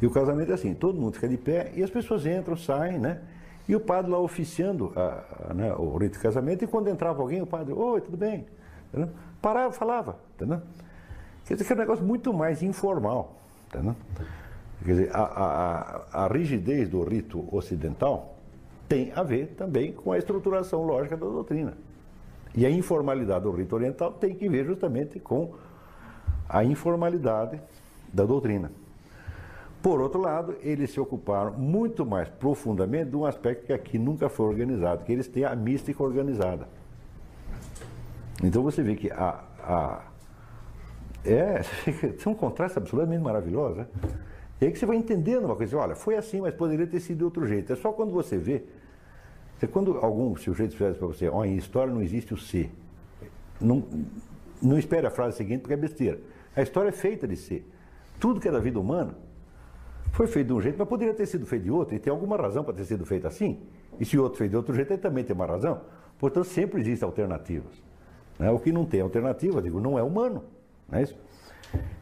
E o casamento é assim, todo mundo fica de pé e as pessoas entram, saem, né? E o padre lá oficiando a- a, né, o rito de casamento, e quando entrava alguém, o padre, oi, tudo bem? Entendeu? Parava, falava, entendeu? Quer dizer que é um negócio muito mais informal, entendeu? Quer dizer, a, a- a- rigidez do rito ocidental tem a ver também com a estruturação lógica da doutrina. E a informalidade do rito oriental tem que ver justamente com a informalidade da doutrina. Por outro lado, eles se ocuparam muito mais profundamente de um aspecto que aqui nunca foi organizado, que eles têm a mística organizada. Então você vê que a, a- é, é um contraste absolutamente maravilhoso. Né? E aí que você vai entendendo uma coisa, olha, foi assim, mas poderia ter sido de outro jeito. É só quando você vê, você, quando algum sujeito fizesse para você, ó, em história não existe o ser. Não, não espere a frase seguinte porque é besteira. A história é feita de ser. Tudo que é da vida humana foi feito de um jeito, mas poderia ter sido feito de outro, e tem alguma razão para ter sido feito assim. E se o outro fez de outro jeito, ele também tem uma razão. Portanto, sempre existem alternativas. né? O que não tem alternativa, digo, não é humano. Não é isso?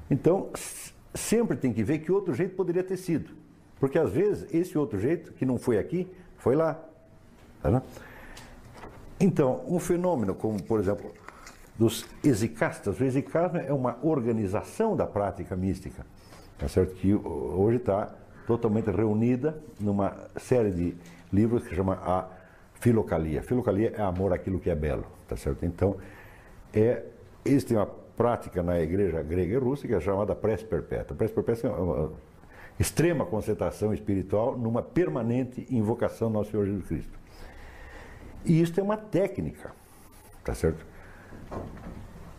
Então, sempre tem que ver que outro jeito poderia ter sido. Porque às vezes esse outro jeito, que não foi aqui, foi lá. Tá? Então, um fenômeno como, por exemplo, dos exicastas, o exicasmo é uma organização da prática mística, tá certo? que ho- hoje está totalmente reunida numa série de livros que chama a Filocalia. Filocalia é amor àquilo que é belo, tá certo? Então, é, existe uma prática na igreja grega e russa que é chamada prece perpétua. Prece perpétua é uma extrema concentração espiritual numa permanente invocação ao nosso Senhor Jesus Cristo. E isso é uma técnica, tá certo?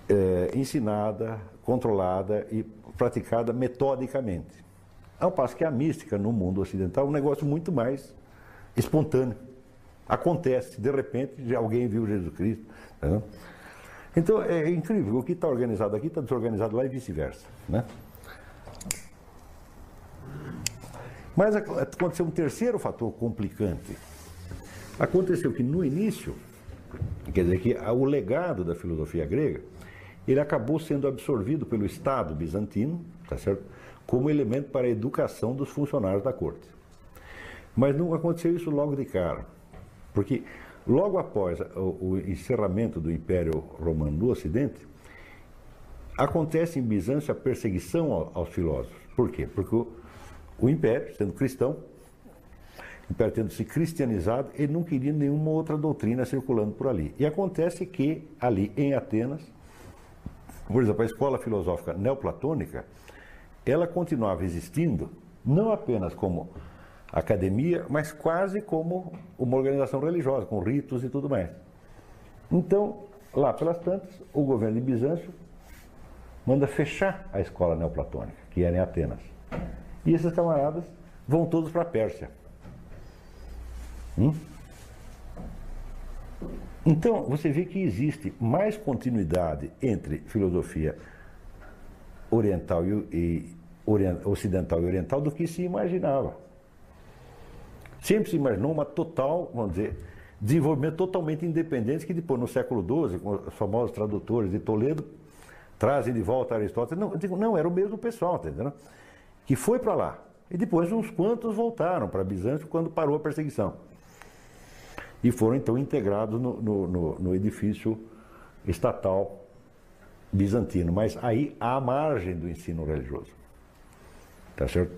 É, ensinada, controlada e praticada metodicamente. Ao passo que a mística no mundo ocidental é um negócio muito mais espontâneo. Acontece, de repente, alguém viu Jesus Cristo. vendo? Então é incrível, o que está organizado aqui está desorganizado lá e vice-versa. Né? Mas ac- aconteceu um terceiro fator complicante. Aconteceu que no início, quer dizer que o legado da filosofia grega, ele acabou sendo absorvido pelo Estado bizantino, tá certo? Como elemento para a educação dos funcionários da corte. Mas não aconteceu isso logo de cara, porque logo após o, encerramento do Império Romano no Ocidente, acontece em Bizâncio a perseguição ao- aos filósofos. Por quê? Porque o Império, sendo cristão, o Império tendo se cristianizado, ele não queria nenhuma outra doutrina circulando por ali. E acontece que ali em Atenas, por exemplo, a escola filosófica neoplatônica, ela continuava existindo, não apenas como academia, mas quase como uma organização religiosa, com ritos e tudo mais. Então, lá pelas tantas, o governo de Bizâncio manda fechar a escola neoplatônica, que era em Atenas. E esses camaradas vão todos para a Pérsia. Hum? Então, você vê que existe mais continuidade entre filosofia oriental e, e orien- ocidental e oriental do que se imaginava. Sempre se imaginou uma total, vamos dizer, desenvolvimento totalmente independente que depois, no século XII, com os famosos tradutores de Toledo, trazem de volta Aristóteles. Não, digo, não, era o mesmo pessoal, entendendo? Que foi para lá. E depois uns quantos voltaram para Bizâncio quando parou a perseguição. E foram então integrados no, no- no- no edifício estatal bizantino, mas aí à margem do ensino religioso. Tá certo?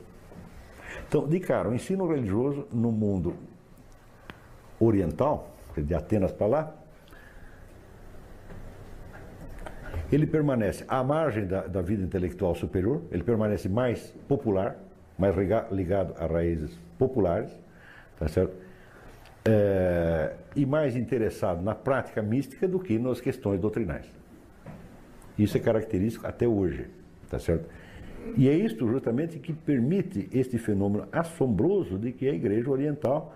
Então, de cara, o ensino religioso no mundo oriental, de Atenas para lá, ele permanece à margem da, da vida intelectual superior, ele permanece mais popular, mais ligado a raízes populares, tá certo? É, e mais interessado na prática mística do que nas questões doutrinais. Isso é característico até hoje, tá certo? E é isto justamente que permite este fenômeno assombroso de que a Igreja Oriental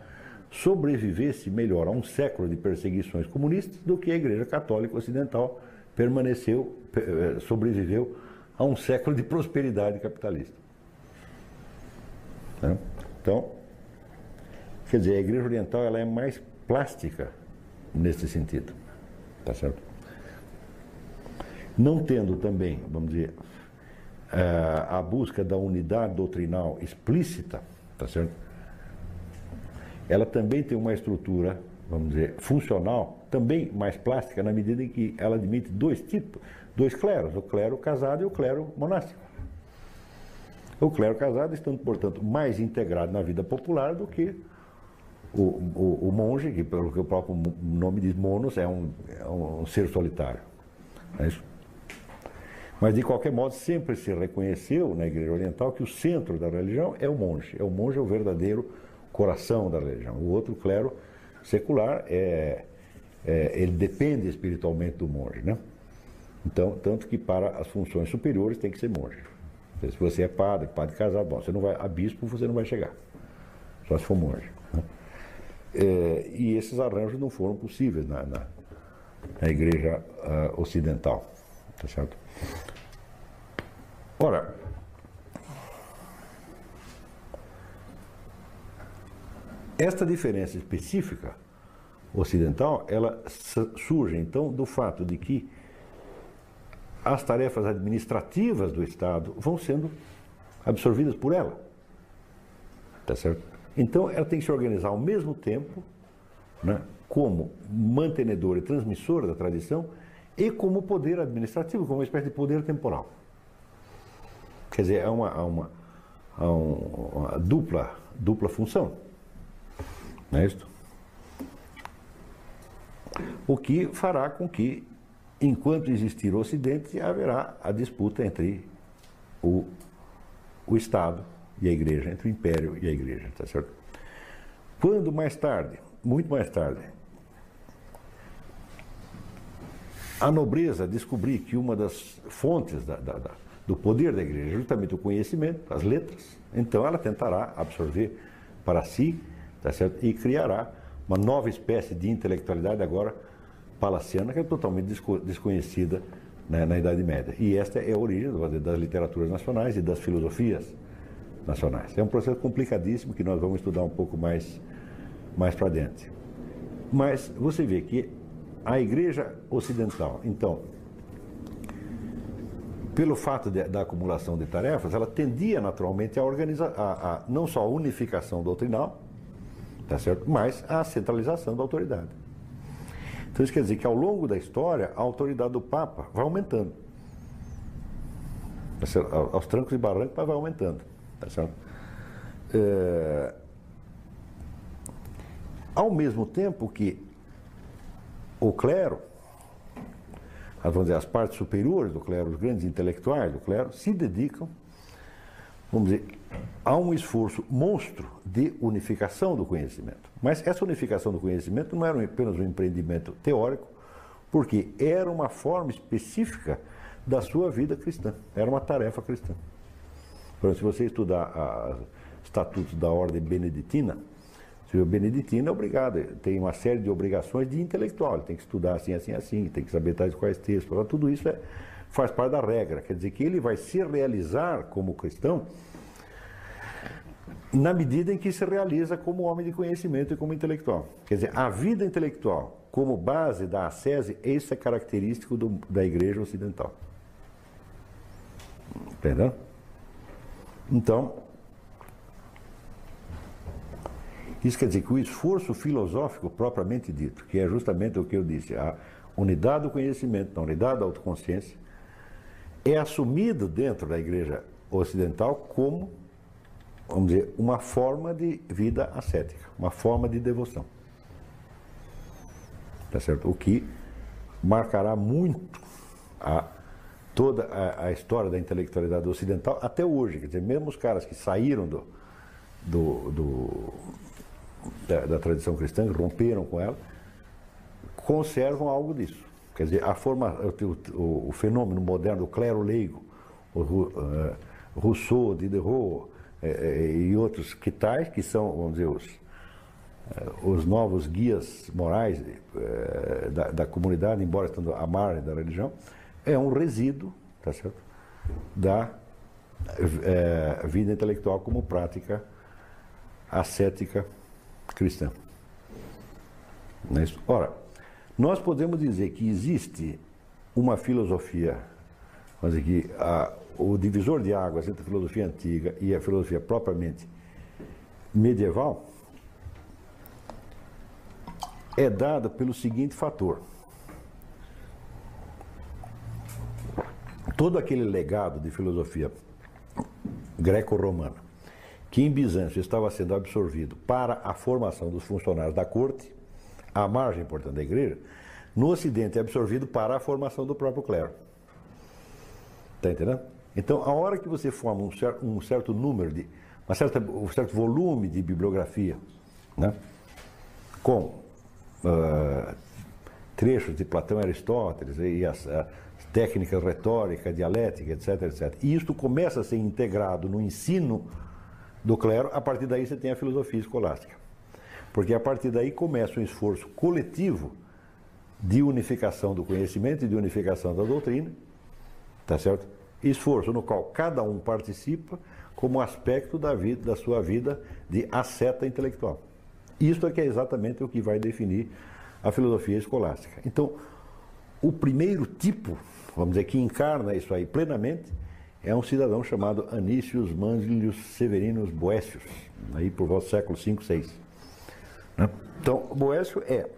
sobrevivesse melhor a um século de perseguições comunistas do que a Igreja Católica Ocidental permaneceu, pe- eh, sobreviveu a um século de prosperidade capitalista. Né? Então, quer dizer, a Igreja Oriental ela é mais plástica nesse sentido, tá certo? Não tendo também, vamos dizer, eh, a busca da unidade doutrinal explícita, tá certo? ela também tem uma estrutura, vamos dizer, funcional, também mais plástica, na medida em que ela admite dois tipos, dois cleros, o clero casado e o clero monástico. O clero casado estando, portanto, mais integrado na vida popular do que o, o, o monge, que pelo que o próprio nome diz, monos, é um, é um ser solitário. É? Mas, de qualquer modo, sempre se reconheceu na Igreja Oriental que o centro da religião é o monge. É o monge é o verdadeiro coração da religião. O outro clero secular é, é, ele depende espiritualmente do monge, né? Então, tanto que para as funções superiores tem que ser monge. Se você é padre, padre casado, bom, você não vai a bispo, você não vai chegar. Só se for monge. É, e esses arranjos não foram possíveis na, na, na igreja uh, ocidental. Tá certo? Ora, esta diferença específica ocidental, ela surge então do fato de que as tarefas administrativas do Estado vão sendo absorvidas por ela. Tá certo? Então ela tem que se organizar ao mesmo tempo, né, como mantenedora e transmissora da tradição e como poder administrativo, como uma espécie de poder temporal. Quer dizer, é uma, é uma, é uma dupla, dupla função. Não é isso? O que fará com que, enquanto existir o Ocidente, haverá a disputa entre o, o Estado e a Igreja, entre o Império e a Igreja, tá certo? Quando mais tarde, muito mais tarde, a nobreza descobrir que uma das fontes da, da, da, do poder da igreja é justamente o conhecimento, as letras, então ela tentará absorver para si tá certo? e criará uma nova espécie de intelectualidade agora palaciana que é totalmente desconhecida né, na Idade Média. E esta é a origem das literaturas nacionais e das filosofias nacionais. É um processo complicadíssimo que nós vamos estudar um pouco mais, mais para dentro. Mas você vê que a Igreja Ocidental, então, pelo fato de, da acumulação de tarefas, ela tendia naturalmente a organizar, a, a, não só a unificação doutrinal, tá certo? mas a centralização da autoridade. Então isso quer dizer que ao longo da história a autoridade do Papa vai aumentando. Tá aos trancos e barrancos vai aumentando. Tá certo? É... Ao mesmo tempo que o clero, vamos dizer, as partes superiores do clero, os grandes intelectuais do clero, se dedicam, vamos dizer, a um esforço monstro de unificação do conhecimento. Mas essa unificação do conhecimento não era apenas um empreendimento teórico, porque era uma forma específica da sua vida cristã, era uma tarefa cristã. Exemplo, se você estudar os estatutos da ordem beneditina, o beneditino é obrigado, tem uma série de obrigações de intelectual, ele tem que estudar assim, assim, assim, tem que saber tais quais textos, tudo isso é, faz parte da regra, quer dizer que ele vai se realizar como cristão na medida em que se realiza como homem de conhecimento e como intelectual. Quer dizer, a vida intelectual como base da ascese, isso é característico do, da igreja ocidental. Entendeu? Então, isso quer dizer que o esforço filosófico propriamente dito, que é justamente o que eu disse, a unidade do conhecimento, a unidade da autoconsciência, é assumido dentro da igreja ocidental como vamos dizer, uma forma de vida ascética, uma forma de devoção. Tá certo? O que marcará muito a, toda a, a, história da intelectualidade ocidental até hoje. Quer dizer, mesmo os caras que saíram do, do, do da, da, tradição cristã, que romperam com ela, conservam algo disso. Quer dizer, a forma, o, o, o fenômeno moderno do clero leigo, o, uh, Rousseau, Diderot, é, é, e outros que tais, que são, vamos dizer, os, os novos guias morais da, da, comunidade, embora estando à margem da religião, é um resíduo, tá certo? Da é, vida intelectual como prática ascética cristã. É? Ora, nós podemos dizer que existe uma filosofia, vamos dizer que a, o divisor de águas entre a filosofia antiga e a filosofia propriamente medieval é dada pelo seguinte fator. Todo aquele legado de filosofia greco-romana que em Bizâncio estava sendo absorvido para a formação dos funcionários da corte, à margem, portanto, da igreja, no Ocidente é absorvido para a formação do próprio clero. Está entendendo? Então, a hora que você forma um certo, um certo número de, uma certa, um certo volume de bibliografia, né, com uh, trechos de Platão e Aristóteles e as, as técnicas retórica, dialética, etc, etc. E isto começa a ser integrado no ensino do clero, a partir daí você tem a filosofia escolástica. Porque a partir daí começa um esforço coletivo de unificação do conhecimento e de unificação da doutrina, tá certo? Esforço no qual cada um participa como aspecto da vida, da sua vida de asceta intelectual. Isto é que é exatamente o que vai definir a filosofia escolástica. Então, o primeiro tipo, vamos dizer, que encarna isso aí plenamente, é um cidadão chamado Anícios Manlius Severinos Boécios, aí por volta do século V, VI. Né? Então, Boécio é,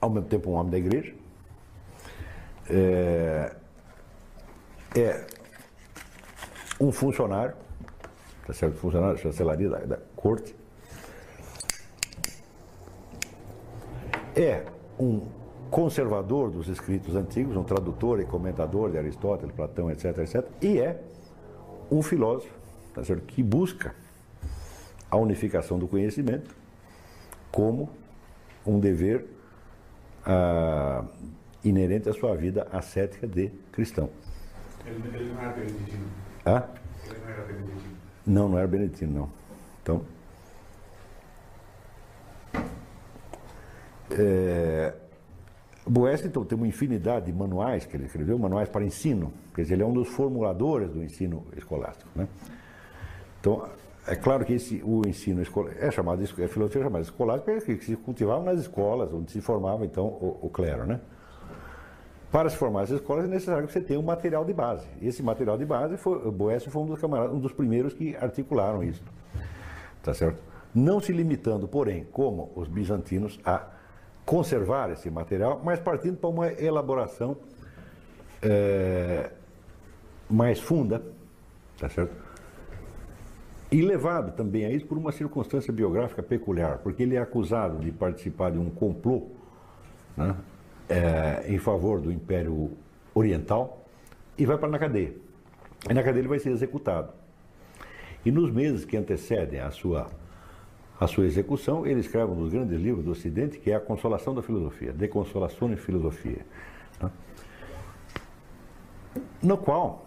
ao mesmo tempo, um homem da igreja, é, é um funcionário, tá certo? Funcionário da chancelaria da, da corte, é um conservador dos escritos antigos, um tradutor e comentador de Aristóteles, Platão, etc, etc, e é um filósofo tá certo? que busca a unificação do conhecimento como um dever ah, inerente à sua vida ascética de cristão. Ele, ele não era beneditino. Ah? Ele não era beneditino. Não, não era beneditino, não. Então, é, Boécio, então, tem uma infinidade de manuais que ele escreveu, manuais para ensino, quer dizer, ele é um dos formuladores do ensino escolástico. Né? Então, é claro que esse, o ensino escolástico é chamado é filosofia chamada escolástica, porque que se cultivava nas escolas, onde se formava, então, o, o clero. Né? Para se formar essas escolas é necessário que você tenha um material de base. Esse material de base, foi, Boécio foi um dos camaradas, um dos primeiros que articularam isso. Tá certo? Não se limitando, porém, como os bizantinos, a conservar esse material, mas partindo para uma elaboração é, mais funda, tá certo? E levado também a isso por uma circunstância biográfica peculiar, porque ele é acusado de participar de um complô né, é, em favor do Império Oriental e vai para na cadeia. E na cadeia ele vai ser executado. E nos meses que antecedem a sua a sua execução, ele escreve um dos grandes livros do Ocidente, que é A Consolação da Filosofia, De Consolação e Filosofia. Né? No qual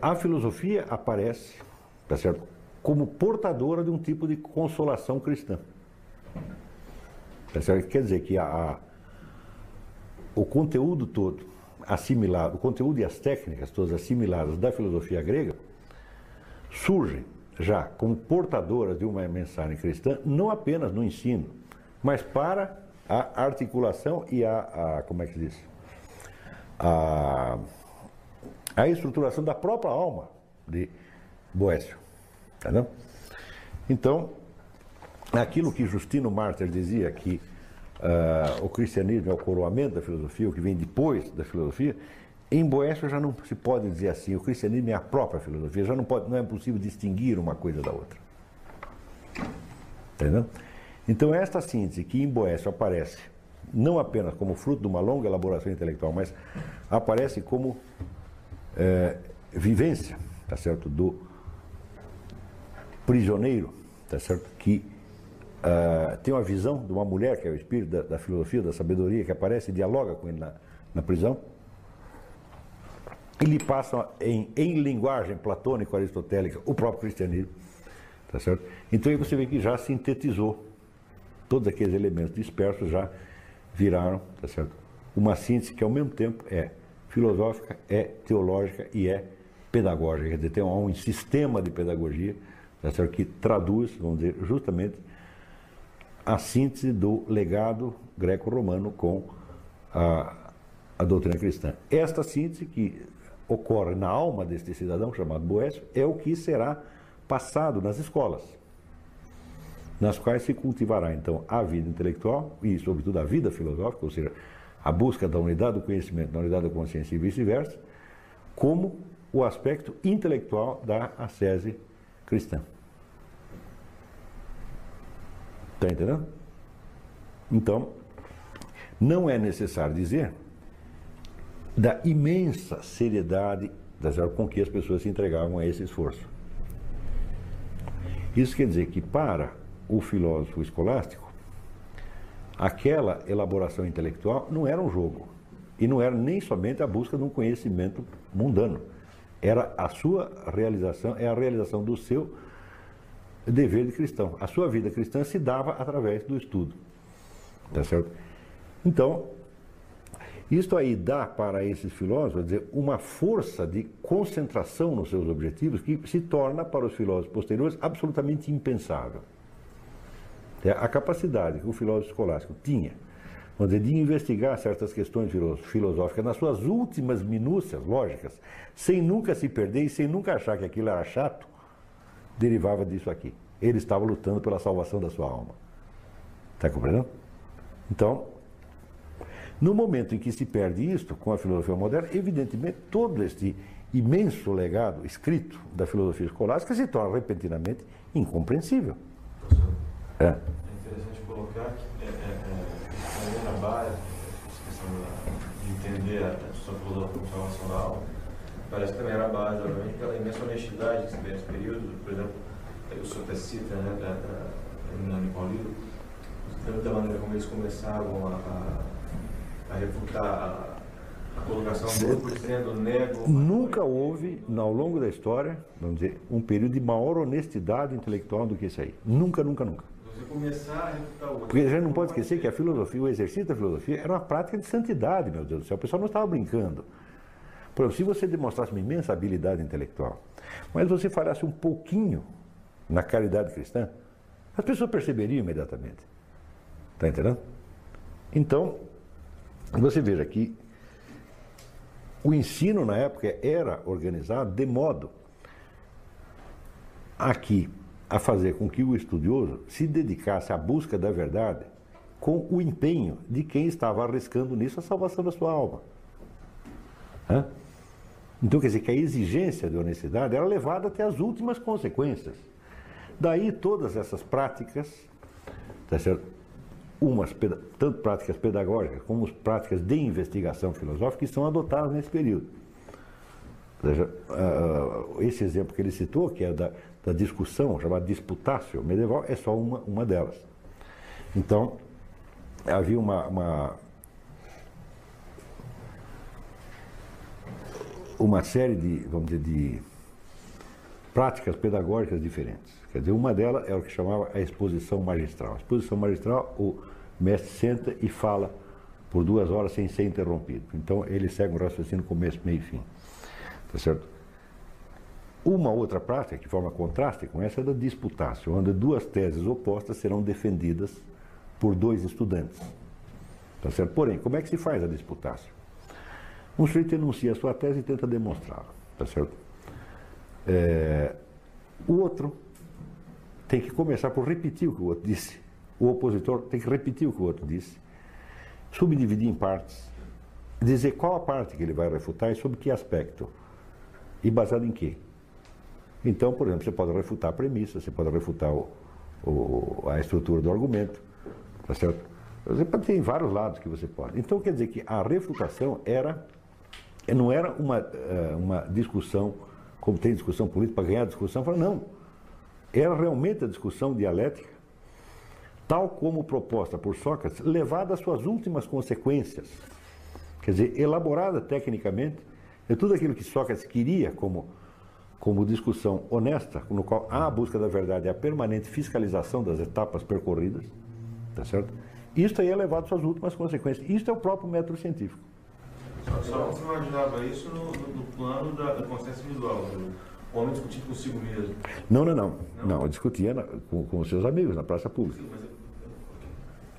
a filosofia aparece tá certo? como portadora de um tipo de consolação cristã. Tá certo? Quer dizer que a, a, o conteúdo todo assimilado, o conteúdo e as técnicas todas assimiladas da filosofia grega surgem já como portadoras de uma mensagem cristã, não apenas no ensino, mas para a articulação e a, a como é que diz? A, a estruturação da própria alma de Boécio. Entendeu? Então, aquilo que Justino Mártir dizia que uh, o cristianismo é o coroamento da filosofia, o que vem depois da filosofia, em Boécio já não se pode dizer assim, o cristianismo é a própria filosofia, já não, pode, não é possível distinguir uma coisa da outra. Entendeu? Então esta síntese que em Boécio aparece não apenas como fruto de uma longa elaboração intelectual, mas aparece como é, vivência, tá certo, do prisioneiro, tá certo, que uh, tem uma visão de uma mulher que é o espírito da, da filosofia, da sabedoria, que aparece e dialoga com ele na, na prisão e lhe passam em, em linguagem platônico-aristotélica o próprio cristianismo. Tá certo? Então aí você vê que já sintetizou todos aqueles elementos dispersos já viraram, tá certo? Uma síntese que ao mesmo tempo é filosófica, é teológica e é pedagógica, quer dizer, tem um, um sistema de pedagogia, tá certo? Que traduz, vamos dizer, justamente a síntese do legado greco-romano com a, a doutrina cristã. Esta síntese que ocorre na alma deste cidadão chamado Boécio é o que será passado nas escolas. nas quais se cultivará então a vida intelectual e, sobretudo, a vida filosófica, ou seja, a busca da unidade do conhecimento, da unidade da consciência e vice-versa, como o aspecto intelectual da ascese cristã. Está entendendo? Então, não é necessário dizer da imensa seriedade das com que as pessoas se entregavam a esse esforço. Isso quer dizer que para o filósofo escolástico, aquela elaboração intelectual não era um jogo. E não era nem somente a busca de um conhecimento mundano. Era a sua realização, é a realização do seu dever de cristão. A sua vida cristã se dava através do estudo. Tá certo? Então, isto aí dá para esses filósofos dizer, uma força de concentração nos seus objetivos que se torna para os filósofos posteriores absolutamente impensável. É a capacidade que o filósofo escolástico tinha dizer, de investigar certas questões filosóficas nas suas últimas minúcias lógicas, sem nunca se perder e sem nunca achar que aquilo era chato, derivava disso aqui. Ele estava lutando pela salvação da sua alma. Está compreendendo? Então, no momento em que se perde isto com a filosofia moderna, evidentemente todo este imenso legado escrito da filosofia escolástica se torna repentinamente incompreensível. É, é interessante colocar que é, é, é, na base, de entender a discussão filosófica funcional, parece que também era a base, obviamente, pela imensa honestidade que se tem nesse período, por exemplo, o senhor até cita, né, da, da, da Paulino, da maneira como eles começavam a, a a refutar a, colocação do por dizendo nego. Nunca houve, ao longo da história, vamos dizer, um período de maior honestidade intelectual do que esse aí. Nunca, nunca, nunca. Você começar a refutar o Porque a gente não pode esquecer que a filosofia, o exercício da filosofia, era uma prática de santidade, meu Deus do céu. O pessoal não estava brincando. Por exemplo, se você demonstrasse uma imensa habilidade intelectual, mas você falasse um pouquinho na caridade cristã, as pessoas perceberiam imediatamente. Está entendendo? Então, você veja que o ensino na época era organizado de modo aqui a fazer com que o estudioso se dedicasse à busca da verdade com o empenho de quem estava arriscando nisso a salvação da sua alma. Hã? Então, quer dizer que a exigência de honestidade era levada até as últimas consequências. Daí todas essas práticas, tá certo? Umas tanto práticas pedagógicas como práticas de investigação filosófica que são adotadas nesse período. Seja, uh, esse exemplo que ele citou, que é da, da discussão, chamada disputácio medieval, é só uma, uma delas. Então, havia uma, uma, uma série de, vamos dizer, de práticas pedagógicas diferentes. Quer dizer, uma delas é o que chamava a exposição magistral. A exposição magistral, o mestre senta e fala por duas horas sem ser interrompido. Então ele segue um raciocínio começo, meio e fim. Tá certo? Uma outra prática que forma contraste com essa é da disputácio, onde duas teses opostas serão defendidas por dois estudantes. Tá certo? Porém, como é que se faz a disputácio? Um sujeito enuncia a sua tese e tenta demonstrá-la. Tá certo? É, o outro tem que começar por repetir o que o outro disse o opositor tem que repetir o que o outro disse, subdividir em partes, dizer qual a parte que ele vai refutar e sobre que aspecto, e baseado em quê. Então, por exemplo, você pode refutar a premissa, você pode refutar o, o, a estrutura do argumento, tá certo? Você ter vários lados que você pode. Então, quer dizer que a refutação era, não era uma, eh, uma discussão, como tem discussão política, para ganhar a discussão, não. Era realmente a discussão dialética tal como proposta por Sócrates, levada às suas últimas consequências. Quer dizer, elaborada tecnicamente, é tudo aquilo que Sócrates queria como, como discussão honesta, no qual há a busca da verdade e a permanente fiscalização das etapas percorridas, tá certo? Isto aí é levado às suas últimas consequências. Isto é o próprio método científico. Só, só você imaginava isso no, no plano da, da consciência individual, o homem discutindo consigo mesmo. Não, não, não. Não, não eu discutia na, com, com seus amigos na praça pública. Sim, mas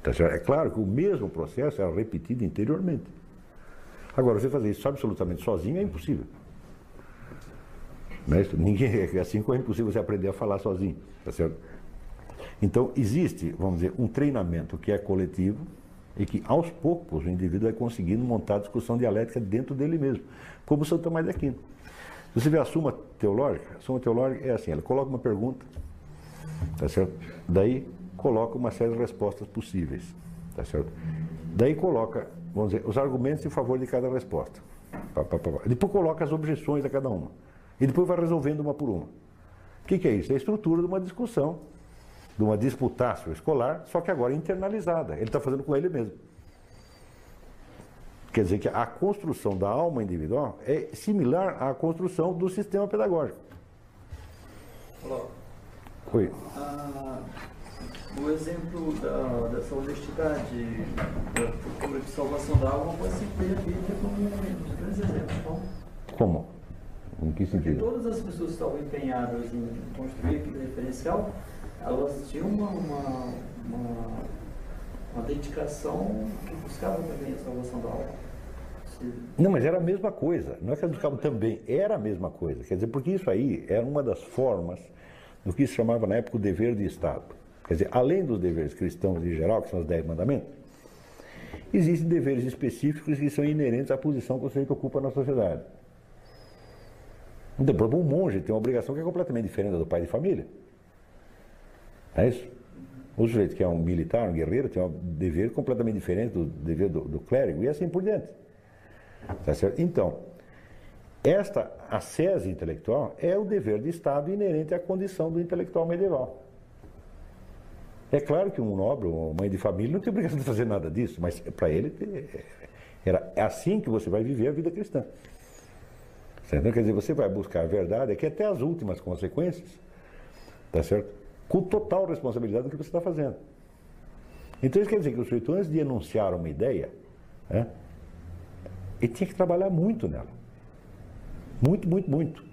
é claro que o mesmo processo era repetido interiormente. Agora, você fazer isso absolutamente sozinho é impossível. É isso? Ninguém, assim como é impossível você aprender a falar sozinho. Tá certo? Então, existe, vamos dizer, um treinamento que é coletivo e que, aos poucos, o indivíduo vai conseguindo montar a discussão dialética dentro dele mesmo, como Santo Tomás de Aquino. Você vê a Suma Teológica, a Suma Teológica é assim, ela coloca uma pergunta, tá certo? Daí coloca uma série de respostas possíveis, tá certo? Daí coloca, vamos dizer, os argumentos em favor de cada resposta. Pá, pá, pá. Depois coloca as objeções a cada uma. E depois vai resolvendo uma por uma. O que, que é isso? É a estrutura de uma discussão, de uma disputácio escolar, só que agora internalizada. Ele está fazendo com ele mesmo. Quer dizer que a construção da alma individual é similar à construção do sistema pedagógico. Olá. Oi. Ah, o exemplo da, dessa honestidade, da procura de salvação da alma, pode ser a Bíblia como um dos grandes exemplos. Como? Em que Porque sentido? todas as pessoas que estavam empenhadas em construir aquele referencial, elas tinham uma, uma, uma, uma dedicação que buscava também a salvação da alma. Não, mas era a mesma coisa. Não é que eles buscavam também, era a mesma coisa. Quer dizer, porque isso aí era uma das formas do que se chamava na época o dever de Estado. Quer dizer, além dos deveres cristãos em geral, que são os dez mandamentos, existem deveres específicos que são inerentes à posição que o sujeito ocupa na sociedade. Então, por exemplo, um monge tem uma obrigação que é completamente diferente da do pai de família. Não é isso? O sujeito que é um militar, um guerreiro, tem um dever completamente diferente do dever do, do clérigo e assim por diante. Tá certo? Então, esta ascese intelectual é o dever de Estado inerente à condição do intelectual medieval. É claro que um nobre, uma mãe de família, não tem obrigação de fazer nada disso, mas para ele é- era é assim que você vai viver a vida cristã. Certo? Quer dizer, você vai buscar a verdade, é que até as últimas consequências, tá certo? Com total responsabilidade do que você está fazendo. Então isso quer dizer que o sujeito, antes de enunciar uma ideia, né, ele tinha que trabalhar muito nela. Muito, muito, muito.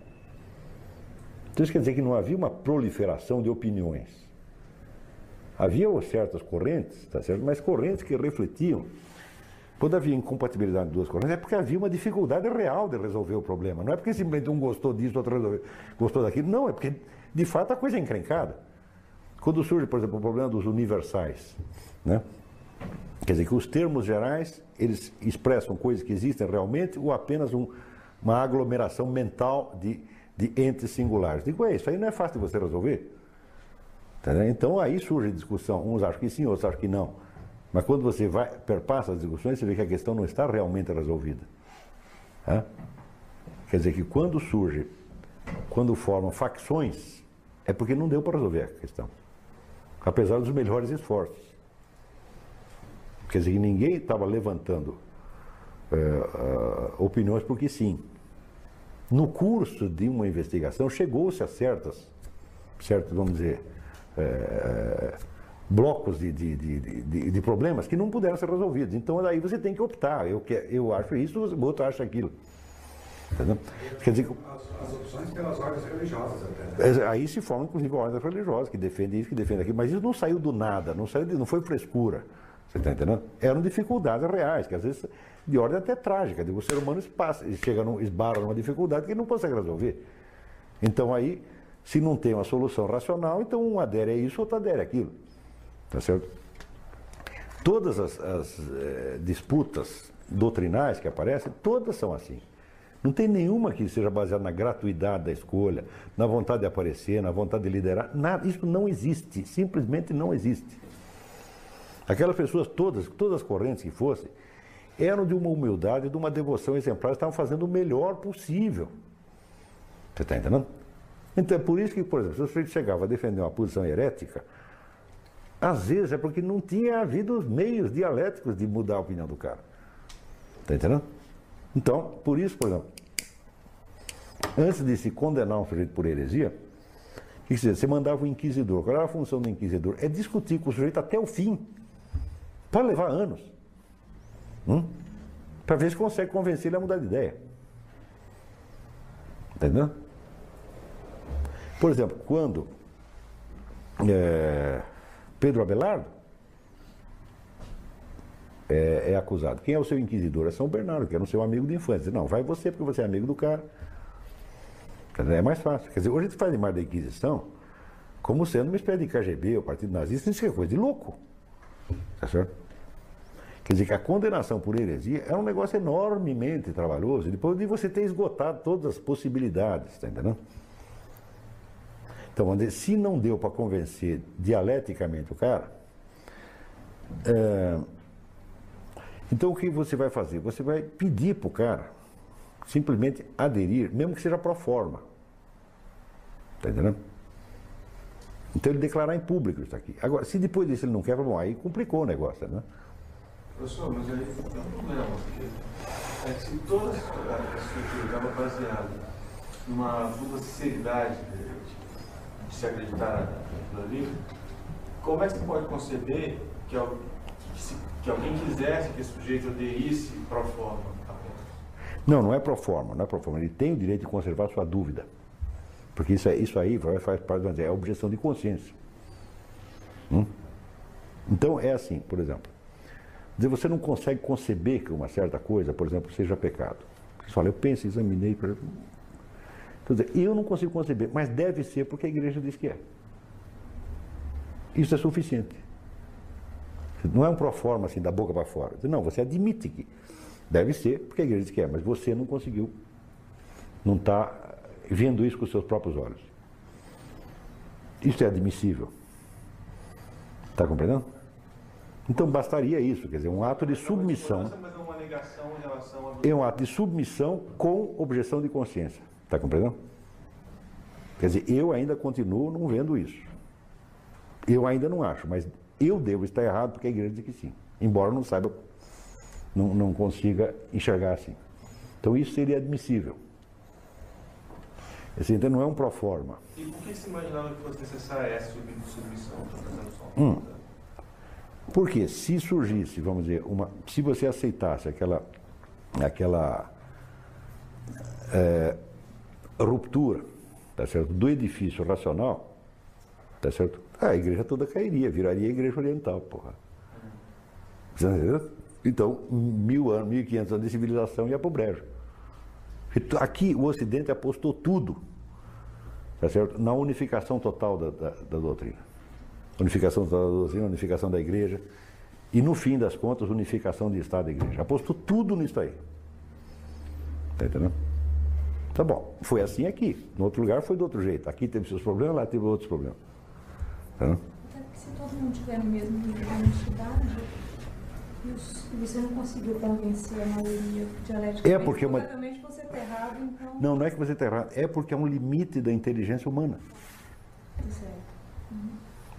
Então isso quer dizer que não havia uma proliferação de opiniões. Havia certas correntes, tá certo? mas correntes que refletiam. Quando havia incompatibilidade de duas correntes, é porque havia uma dificuldade real de resolver o problema. Não é porque simplesmente um gostou disso, outro resolveu- gostou daquilo. Não, é porque, de fato, a coisa é encrencada. Quando surge, por exemplo, o problema dos universais, né? Quer dizer que os termos gerais, eles expressam coisas que existem realmente ou apenas um- uma aglomeração mental de, de entes singulares. Digo, é isso aí não é fácil de você resolver. Entendeu? Então aí surge a discussão. Uns acham que sim, outros acham que não. Mas quando você vai, perpassa as discussões, você vê que a questão não está realmente resolvida. Quer dizer que quando surge, quando formam facções, é porque não deu para resolver a questão. Apesar dos melhores esforços. Quer dizer que ninguém estava levantando ah, opiniões porque sim. No curso de uma investigação, chegou-se a certas, certos, vamos dizer, eh, blocos de, de, de, de- problemas que não puderam ser resolvidos. Então, daí você tem que optar. Eu, eu acho isso, o outro acha aquilo. Entendeu? Quer dizer, As, as opções pelas ordens religiosas até. né? é, Aí se formam, inclusive, ordens religiosas que defendem isso, que defendem aquilo. Mas isso não saiu do nada, não, saiu não foi frescura. Você está entendendo? Eram dificuldades reais, que às vezes de ordem até trágica. O ser humano passa, chega num, esbarra numa dificuldade que ele não consegue resolver. Então aí, se não tem uma solução racional, então um adere a isso, outro adere àquilo. Tá certo? Todas as, as, eh, disputas doutrinais que aparecem, todas são assim. Não tem nenhuma que seja baseada na gratuidade da escolha, na vontade de aparecer, na vontade de liderar. Nada, isso não existe, simplesmente não existe. Aquelas pessoas todas, todas as correntes que fossem, eram de uma humildade, de uma devoção exemplar, estavam fazendo o melhor possível. Você está entendendo? Então é por isso que, por exemplo, se o sujeito chegava a defender uma posição herética, às vezes é porque não tinha havido os meios dialéticos de mudar a opinião do cara. Está entendendo? Então, por isso, por exemplo, antes de se condenar um sujeito por heresia, que você, você mandava o inquisidor. Qual era a função do inquisidor? É discutir com o sujeito até o fim. Pode levar anos. Hum? Para ver se consegue convencer ele a mudar de ideia. Entendeu? Por exemplo, quando é, Pedro Abelardo é, é acusado. Quem é o seu inquisidor? É São Bernardo, que era o seu amigo de infância. Não, vai você porque você é amigo do cara. É mais fácil. Quer dizer, hoje a gente faz mais da Inquisição como sendo uma espécie de KGB, o Partido Nazista, isso é coisa de louco. Tá certo? Quer dizer que a condenação por heresia é um negócio enormemente trabalhoso, depois de você ter esgotado todas as possibilidades, tá entendendo? Então, se não deu para convencer dialeticamente o cara, é, então o que você vai fazer? Você vai pedir para o cara simplesmente aderir, mesmo que seja pro forma. Está entendendo? Então ele declarar em público isso aqui. Agora, se depois disso ele não quer, bom, aí complicou o negócio, né? Professor, mas aí tem um problema, porque é que se toda a estava baseada numa absoluta sinceridade de, de se acreditar naquilo ali, como é que você pode conceber que, que, se, alguém quisesse que esse sujeito aderisse pro forma? Não, não é pro forma, não é pro forma. Ele tem o direito de conservar sua dúvida. Porque isso, é, isso aí faz parte da é objeção de consciência. Hum? Então é assim, por exemplo. Dizer, você não consegue conceber que uma certa coisa, por exemplo, seja pecado. Você fala, eu penso, examinei. Por exemplo. Então, dizer, eu não consigo conceber, mas deve ser porque a igreja diz que é. Isso é suficiente. Não é um proforma assim, da boca para fora. Não, você admite que deve ser porque a igreja diz que é, mas você não conseguiu. Não está vendo isso com os seus próprios olhos. Isso é admissível. Está compreendendo? Então bastaria isso, quer dizer, um ato de submissão. É um ato de submissão com objeção de consciência. Está compreendendo? Quer dizer, eu ainda continuo não vendo isso. Eu ainda não acho, mas eu devo estar errado porque a igreja diz que sim. Embora não saiba, não, não consiga enxergar assim. Então isso seria admissível. Esse então não é um proforma. E por que se imaginava que fosse necessária essa submissão? Hum. Porque se surgisse, vamos dizer, uma, se você aceitasse aquela, aquela é, ruptura tá certo, do edifício racional, tá certo? a igreja toda cairia, viraria a igreja oriental, porra. Então, mil anos, mil e quinhentos anos de civilização ia para o brejo. Aqui o Ocidente apostou tudo tá certo? na unificação total da, da, da doutrina. Unificação total da doutrina, unificação da igreja e, no fim das contas, unificação de Estado e igreja. Apostou tudo nisso aí. Tá entendendo? Tá bom. Foi assim aqui. No outro lugar foi do outro jeito. Aqui teve seus problemas, lá teve outros problemas. Tá? Se todo mundo tiver no mesmo nível de honestidade, você não conseguiu convencer a maioria dialética. É porque uma... você está errado, então... Não, não é que você está errado. É porque é um limite da inteligência humana. Certo. Uhum.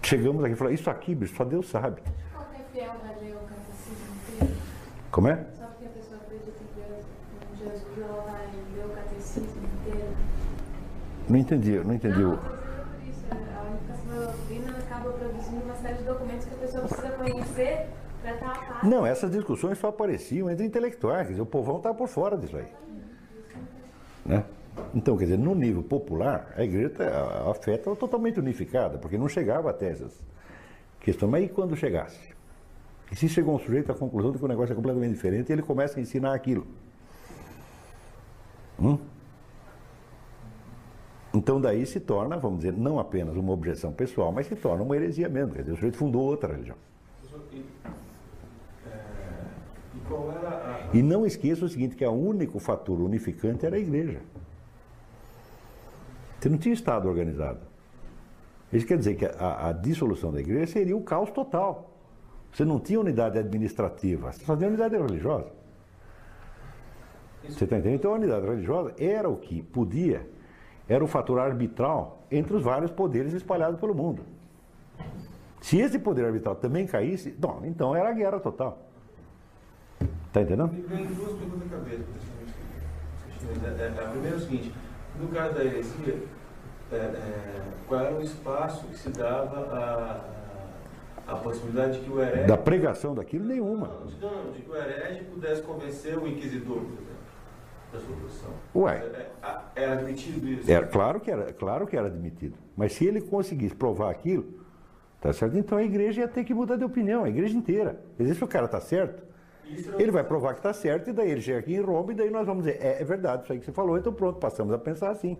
Chegamos aqui e falamos, isso aqui, bicho, só Deus sabe. Fiel ler o catecismo inteiro. Como é? Só porque a pessoa acredita em Jesus, ela vai ler o catecismo inteiro. Não entendi, não entendi. Não, por isso. A unificação da doutrina acaba produzindo uma série de documentos que a pessoa precisa conhecer não, essas discussões só apareciam entre intelectuais, quer dizer, o povão está por fora disso aí. Né? Então, quer dizer, no nível popular, a igreja, tá, a fé estava totalmente unificada, porque não chegava até essas questões. Mas e quando chegasse? E se chegou um sujeito à conclusão de que o negócio é completamente diferente, ele começa a ensinar aquilo. Hum? Então daí se torna, vamos dizer, não apenas uma objeção pessoal, mas se torna uma heresia mesmo. Quer dizer, o sujeito fundou outra religião. E não esqueça o seguinte, que o único fator unificante era a igreja. Você não tinha Estado organizado. Isso quer dizer que a, a dissolução da igreja seria o caos total. Você não tinha unidade administrativa, você só tinha unidade religiosa. Você está entendendo? Então a unidade religiosa era o que podia, era o fator arbitral entre os vários poderes espalhados pelo mundo. Se esse poder arbitral também caísse, não, então era a guerra total. Está entendendo? Me vem duas perguntas na cabeça. A primeira é o seguinte, no caso da heresia, é, é, qual era o espaço que se dava a, a possibilidade de que o herege... Da pregação daquilo, nenhuma. Não, de que o herege pudesse convencer o inquisidor, da sua posição. Ué. É, é, era admitido isso? Era, claro, que era, claro que era admitido. Mas se ele conseguisse provar aquilo, tá certo? Então a igreja ia ter que mudar de opinião, a igreja inteira. Quer se o cara está certo, ele vai provar que está certo, e daí ele chega aqui em Roma, e daí nós vamos dizer, é, é, verdade isso aí que você falou, então pronto, passamos a pensar assim.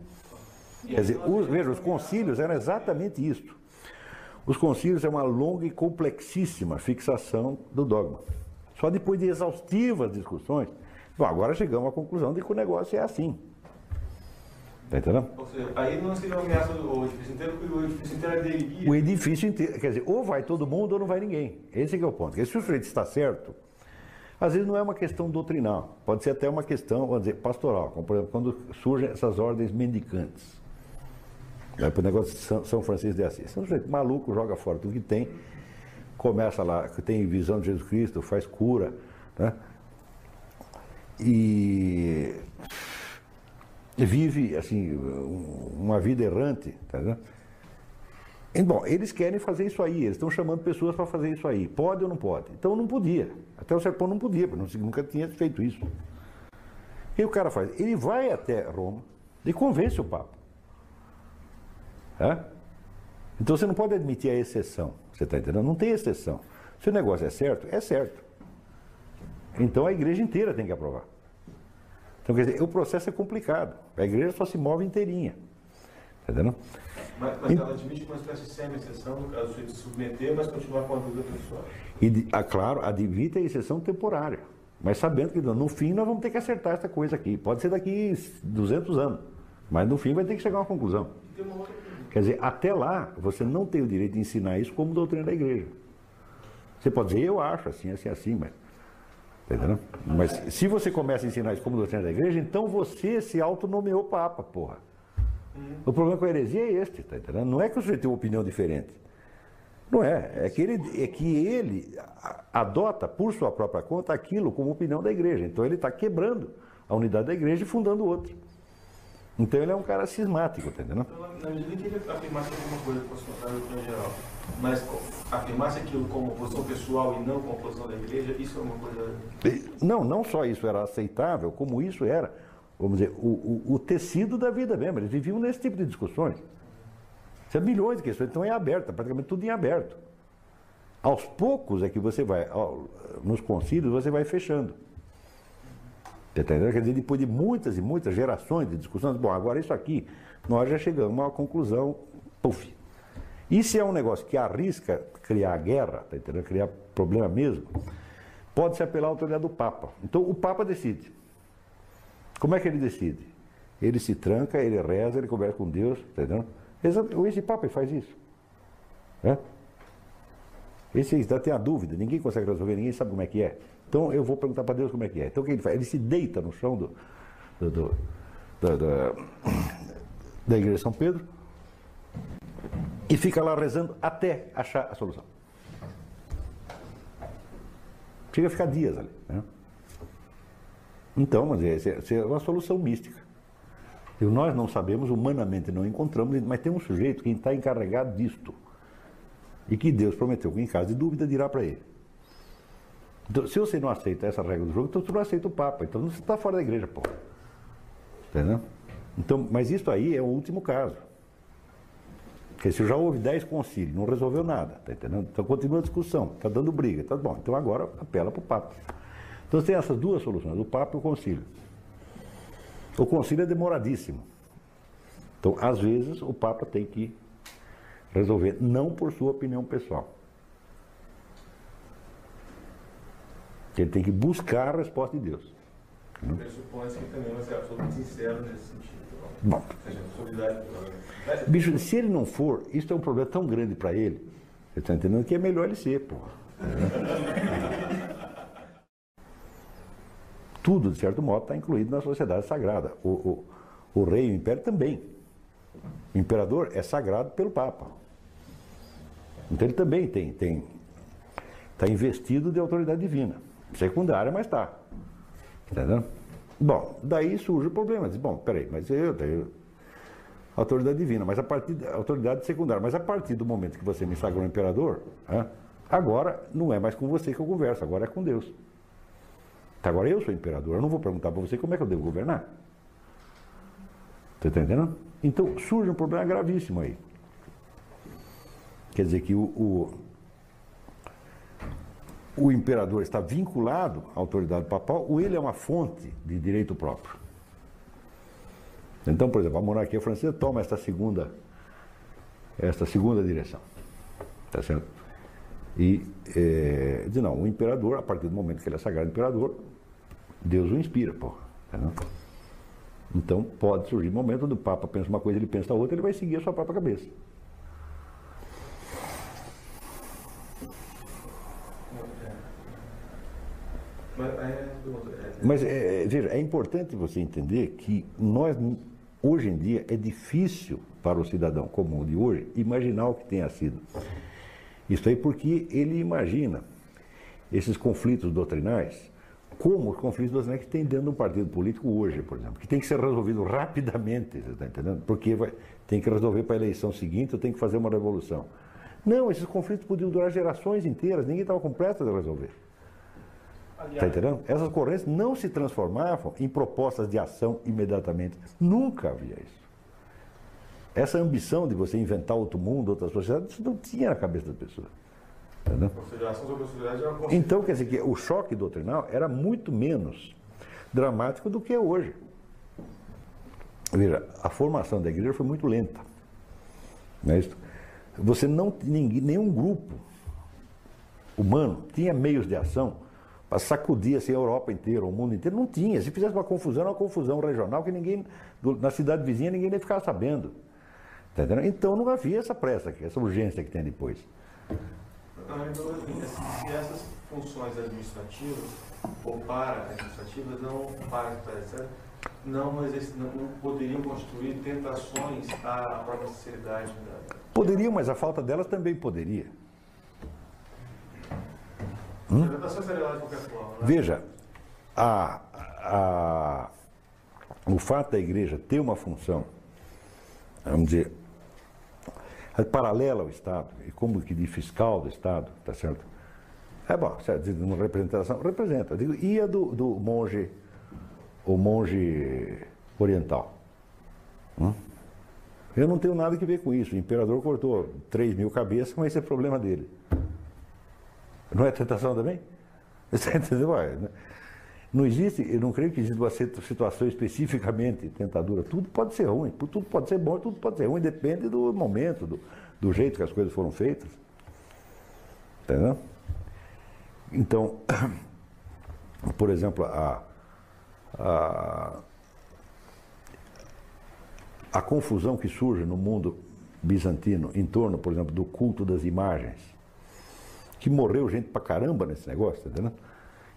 Quer dizer, os, veja, os concílios eram exatamente isso. Os concílios é uma longa e complexíssima fixação do dogma. Só depois de exaustivas discussões, bom, agora chegamos à conclusão de que o negócio é assim. Está entendendo? Ou seja, aí não seria uma ameaça do edifício inteiro, porque o edifício inteiro aderiria. O edifício inteiro, quer dizer, ou vai todo mundo ou não vai ninguém. Esse é o ponto. Porque se o sujeito está certo, às vezes não é uma questão doutrinal, pode ser até uma questão, vamos dizer, pastoral, como por exemplo, quando surgem essas ordens mendicantes. Vai para o negócio de São, São Francisco de Assis. É um sujeito maluco, joga fora tudo que tem, começa lá, que tem visão de Jesus Cristo, faz cura, né? E vive assim uma vida errante, tá? E, bom, eles querem fazer isso aí, eles estão chamando pessoas para fazer isso aí. Pode ou não pode? Então não podia. Até o Serpão não podia, porque nunca tinha feito isso. O que o cara faz? Ele vai até Roma e convence o Papa. É? Então você não pode admitir a exceção. Você está entendendo? Não tem exceção. Se o negócio é certo, é certo. Então a igreja inteira tem que aprovar. Então, quer dizer, o processo é complicado. A igreja só se move inteirinha. Está entendendo? Mas, mas ela admite uma espécie de semi-exceção, no caso de se submeter, mas continuar com a dúvida pessoal. E, ah, claro, admite a exceção temporária. Mas sabendo que no fim nós vamos ter que acertar essa coisa aqui. Pode ser daqui 200 anos. Mas no fim vai ter que chegar a uma conclusão. Quer dizer, até lá você não tem o direito de ensinar isso como doutrina da igreja. Você pode dizer, eu acho assim, assim, assim, mas. Entendendo? Mas se você começa a ensinar isso como doutrina da igreja, então você se autonomeou Papa, porra. O problema com a heresia é este, tá entendendo? Não é que o sujeito tem uma opinião diferente. Não é. É que ele, é que ele a- adota por sua própria conta aquilo como opinião da igreja. Então ele está quebrando a unidade da igreja e fundando outra. Então ele é um cara cismático, tá entendendo? Então, na medida que ele afirmasse alguma coisa contrária à doutrina geral, mas afirmasse aquilo como posição pessoal e não como posição da igreja, isso é uma coisa. Não, não só isso era aceitável, como isso era, vamos dizer, o, o- o tecido da vida mesmo. Eles viviam nesse tipo de discussões. Isso é milhões de questões, então é aberto, é praticamente tudo em aberto. Aos poucos é que você vai, nos concílios, você vai fechando. Entendendo? Quer dizer, depois de muitas e muitas gerações de discussões, bom, agora isso aqui, nós já chegamos a uma conclusão, puf. Se é um negócio que arrisca criar guerra, tá entendendo? Criar problema mesmo, pode-se apelar à autoridade do Papa. Então o Papa decide. Como é que ele decide? Ele se tranca, ele reza, ele conversa com Deus, tá entendendo? Esse Papa faz isso. Né? Esse ainda tem a dúvida, ninguém consegue resolver, ninguém sabe como é que é. Então eu vou perguntar para Deus como é que é. Então o que ele faz? Ele se deita no chão do, do- do- da, da, da igreja de São Pedro e fica lá rezando até achar a solução. Chega a ficar dias ali. Né? Então, mas é- essa é uma solução mística. E nós não sabemos, humanamente não encontramos, mas tem um sujeito que está encarregado disto. E que Deus prometeu que em caso de dúvida dirá para ele. Então, se você não aceita essa regra do jogo, então você não aceita o Papa. Então você está fora da igreja, pô. Entendeu? Então, mas isso aí é o último caso. Porque se já houve 10 concílios, não resolveu nada, tá entendendo? Então continua a discussão, está dando briga, tá bom. Então agora apela para o Papa. Então tem essas duas soluções, o Papa e o concílio. O concílio é demoradíssimo. Então, às vezes, o Papa tem que resolver, não por sua opinião pessoal. Ele tem que buscar a resposta de Deus. Pressupõe-se que também vai ser absolutamente sincero nesse sentido. Bom, bicho, se ele não for, isso é um problema tão grande para ele, você está entendendo que é melhor ele ser, porra. Tudo, de certo modo, está incluído na sociedade sagrada. O, o, o rei e o império também. O imperador é sagrado pelo Papa. Então ele também tem, tem, está investido de autoridade divina. Secundária, mas está. Entendeu? Bom, daí surge o problema. Diz, bom, peraí, mas eu tenho autoridade divina, mas a partir da autoridade secundária, mas a partir do momento que você me sagrou imperador, né, agora não é mais com você que eu converso, agora é com Deus. Agora eu sou imperador, eu não vou perguntar para você como é que eu devo governar. Você está entendendo? Então surge um problema gravíssimo aí. Quer dizer que o, o, o imperador está vinculado à autoridade papal ou ele é uma fonte de direito próprio. Então, por exemplo, a monarquia francesa toma esta segunda, esta segunda direção. Tá certo? E é, diz, não, o imperador, a partir do momento que ele é sagrado imperador, Deus o inspira, porra. Entendeu? Então pode surgir momento onde o Papa pensa uma coisa, ele pensa outra, ele vai seguir a sua própria cabeça. Mas, é, é, é, veja, é importante você entender que nós, hoje em dia, é difícil para o cidadão comum de hoje imaginar o que tenha sido. Isso aí porque ele imagina esses conflitos doutrinais como os conflitos doutrinais que tem dentro de um partido político hoje, por exemplo, que tem que ser resolvido rapidamente, você está entendendo? Porque vai, tem que resolver para a eleição seguinte tem que fazer uma revolução. Não, esses conflitos podiam durar gerações inteiras, ninguém estava com pressa de resolver. Está entendendo? Essas correntes não se transformavam em propostas de ação imediatamente. Nunca havia isso. Essa ambição de você inventar outro mundo, outra sociedade, isso não tinha na cabeça das pessoas. Entendeu? Então, quer dizer que o choque doutrinal era muito menos dramático do que é hoje. Veja, a formação da igreja foi muito lenta. Não é isso? Você não, ninguém, nenhum grupo humano tinha meios de ação para sacudir assim, a Europa inteira, o mundo inteiro. Não tinha. Se fizesse uma confusão, era uma confusão regional que ninguém, na cidade vizinha, ninguém nem ficava sabendo. Tá? Então não havia essa pressa, essa urgência que tem depois. Então, assim, se essas funções administrativas ou para-administrativas não para etc., não, exerce- não, não poderiam constituir tentações à própria sinceridade da. Poderiam, mas a falta delas também poderia. Forma, né? Veja, a, a- o fato da igreja ter uma função, vamos dizer, paralela ao Estado, e como que de fiscal do Estado, tá certo? É bom, certo, de uma representação, representa. Eu digo, e a do, do monge, o monge oriental? Hum? Eu não tenho nada que ver com isso. O imperador cortou 3 mil cabeças, mas esse é problema dele. Não é tentação também? Você entendeu? Ué, né? Não existe, eu não creio que exista uma situ- situação especificamente tentadora. Tudo pode ser ruim, tudo pode ser bom, tudo pode ser ruim, depende do momento, do, do jeito que as coisas foram feitas. Entendeu? Então, por exemplo, a, a, a confusão que surge no mundo bizantino em torno, por exemplo, do culto das imagens, que morreu gente pra caramba nesse negócio, entendendo?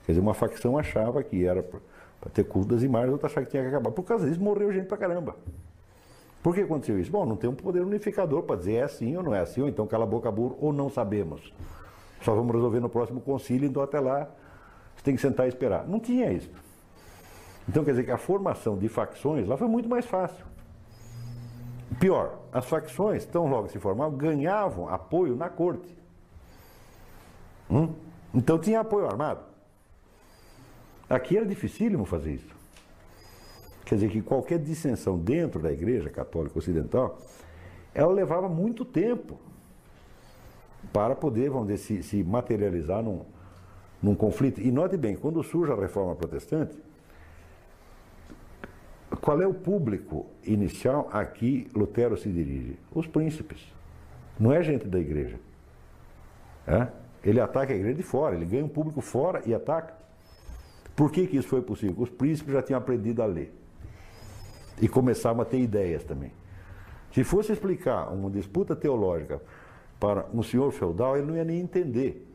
Quer dizer, uma facção achava que era para ter culto das imagens, outra achava que tinha que acabar. Por causa disso, morreu gente pra caramba. Por que aconteceu isso? Bom, não tem um poder unificador para dizer é assim ou não é assim, ou então cala a boca burro, ou não sabemos. Só vamos resolver no próximo concílio, então até lá você tem que sentar e esperar. Não tinha isso. Então quer dizer que a formação de facções lá foi muito mais fácil. Pior, as facções, tão logo se formavam, ganhavam apoio na corte. Hum? Então tinha apoio armado. Aqui era dificílimo fazer isso. Quer dizer que qualquer dissensão dentro da igreja católica ocidental, ela levava muito tempo para poder, vamos dizer, se, se materializar num, num conflito. E note bem, quando surge a reforma protestante, qual é o público inicial a que Lutero se dirige? Os príncipes. Não é gente da igreja. É? Ele ataca a igreja de fora, ele ganha um público fora e ataca. Por que, que isso foi possível? Os príncipes já tinham aprendido a ler. E começavam a ter ideias também. Se fosse explicar uma disputa teológica para um senhor feudal, ele não ia nem entender.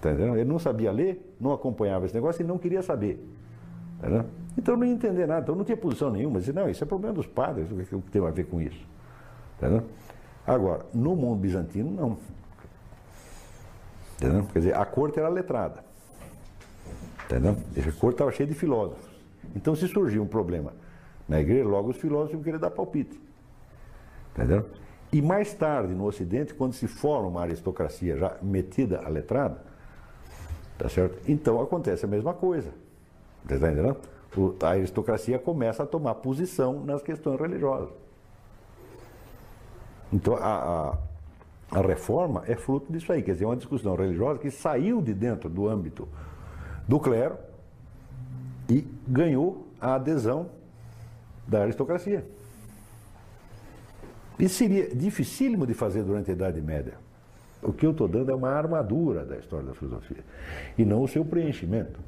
Tá entendendo? Ele não sabia ler, não acompanhava esse negócio e não queria saber. Tá entendendo? Então não ia entender nada, então não tinha posição nenhuma. Dizia, não, isso é problema dos padres, o que tem a ver com isso? Tá entendendo? Agora, no mundo bizantino, não. Entendeu? Quer dizer, a corte era letrada. Entendeu? A corte estava cheia de filósofos. Então, se surgia um problema na igreja, logo os filósofos iam querer dar palpite. Entendeu? E mais tarde, no Ocidente, quando se forma uma aristocracia já metida a letrada, tá certo? Então acontece a mesma coisa. Entendendo? O- A aristocracia começa a tomar posição nas questões religiosas. Então, a, a, reforma é fruto disso aí, quer dizer, é uma discussão religiosa que saiu de dentro do âmbito do clero e ganhou a adesão da aristocracia. Isso seria dificílimo de fazer durante a Idade Média. O que eu estou dando é uma armadura da história da filosofia e não o seu preenchimento.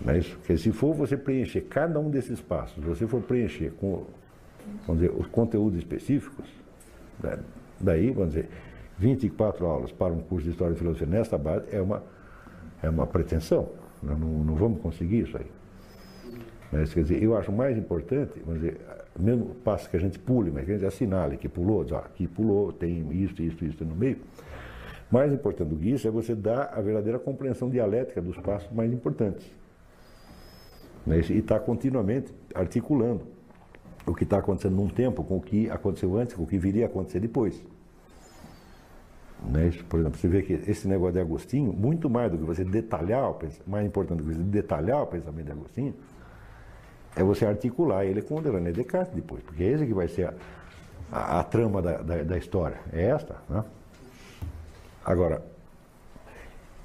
Não é isso? Porque se for você preencher cada um desses passos, você for preencher com vamos dizer, os conteúdos específicos, né? Daí, vamos dizer, 24 aulas para um curso de História e Filosofia nesta base é uma, é uma pretensão. Não, não vamos conseguir isso aí. Mas, quer dizer, eu acho mais importante, vamos dizer, mesmo passo que a gente pule, mas que a gente assinale que pulou, diz, ó, aqui pulou, tem isso, isso, isso no meio. Mais importante do que isso é você dar a verdadeira compreensão dialética dos passos mais importantes. Né? E está continuamente articulando o que está acontecendo num tempo com o que aconteceu antes, com o que viria a acontecer depois. Né? Por exemplo, você vê que esse negócio de Agostinho, muito mais do que você detalhar, mais importante do que você detalhar o pensamento de Agostinho, é você articular ele com o René Descartes depois, porque é esse que vai ser a, a, a trama da, da, da, história. É esta. Né? Agora,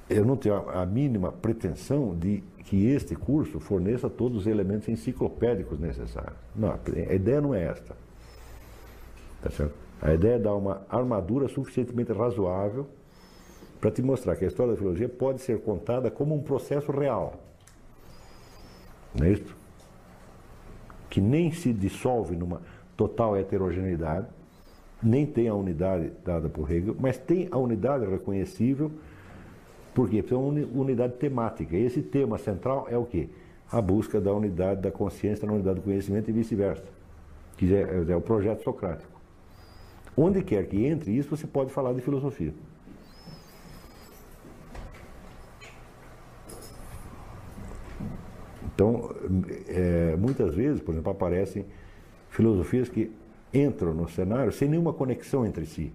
eu não tenho a, a, mínima pretensão de que este curso forneça todos os elementos enciclopédicos necessários. Não, a ideia não é esta. Tá certo? A ideia é dar uma armadura suficientemente razoável para te mostrar que a história da filosofia pode ser contada como um processo real. Não é isso? que nem se dissolve numa total heterogeneidade, nem tem a unidade dada por Hegel, mas tem a unidade reconhecível, por quê? Porque é uma unidade temática. E esse tema central é o quê? A busca da unidade da consciência na unidade do conhecimento e vice-versa, que é, é o projeto socrático. Onde quer que entre isso, você pode falar de filosofia. Então, é, muitas vezes, por exemplo, aparecem filosofias que entram no cenário sem nenhuma conexão entre si,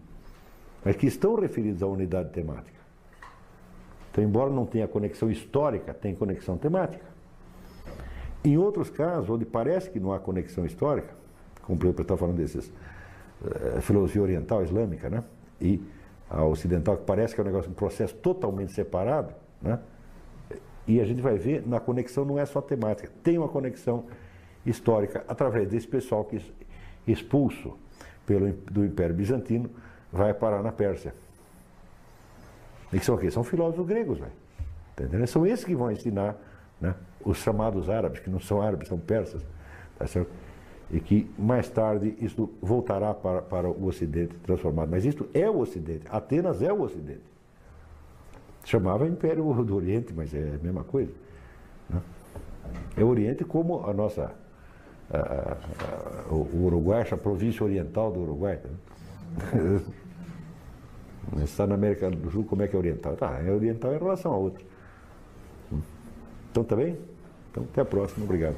mas que estão referidas à unidade temática. Então, embora não tenha conexão histórica, tem conexão temática. Em outros casos, onde parece que não há conexão histórica, como por exemplo, está falando desses uh, filosofia oriental islâmica, né? E a ocidental que parece que é um negócio, um processo totalmente separado, né? E a gente vai ver, na conexão não é só temática, tem uma conexão histórica através desse pessoal que expulso pelo, do Império Bizantino vai parar na Pérsia. E que são o quê? São filósofos gregos, velho. Tá São esses que vão ensinar né, os chamados árabes, que não são árabes, são persas. Tá certo? E que mais tarde isso voltará para, para o Ocidente transformado. Mas isto é o Ocidente. Atenas é o Ocidente. Chamava Império do Oriente, mas é a mesma coisa. Né? É o Oriente como a nossa. A, a, a, o Uruguai, a província oriental do Uruguai. Né? Está na América do Sul, como é que é oriental? Tá, é oriental em relação a outra. Então tá bem? Então até a próxima, obrigado.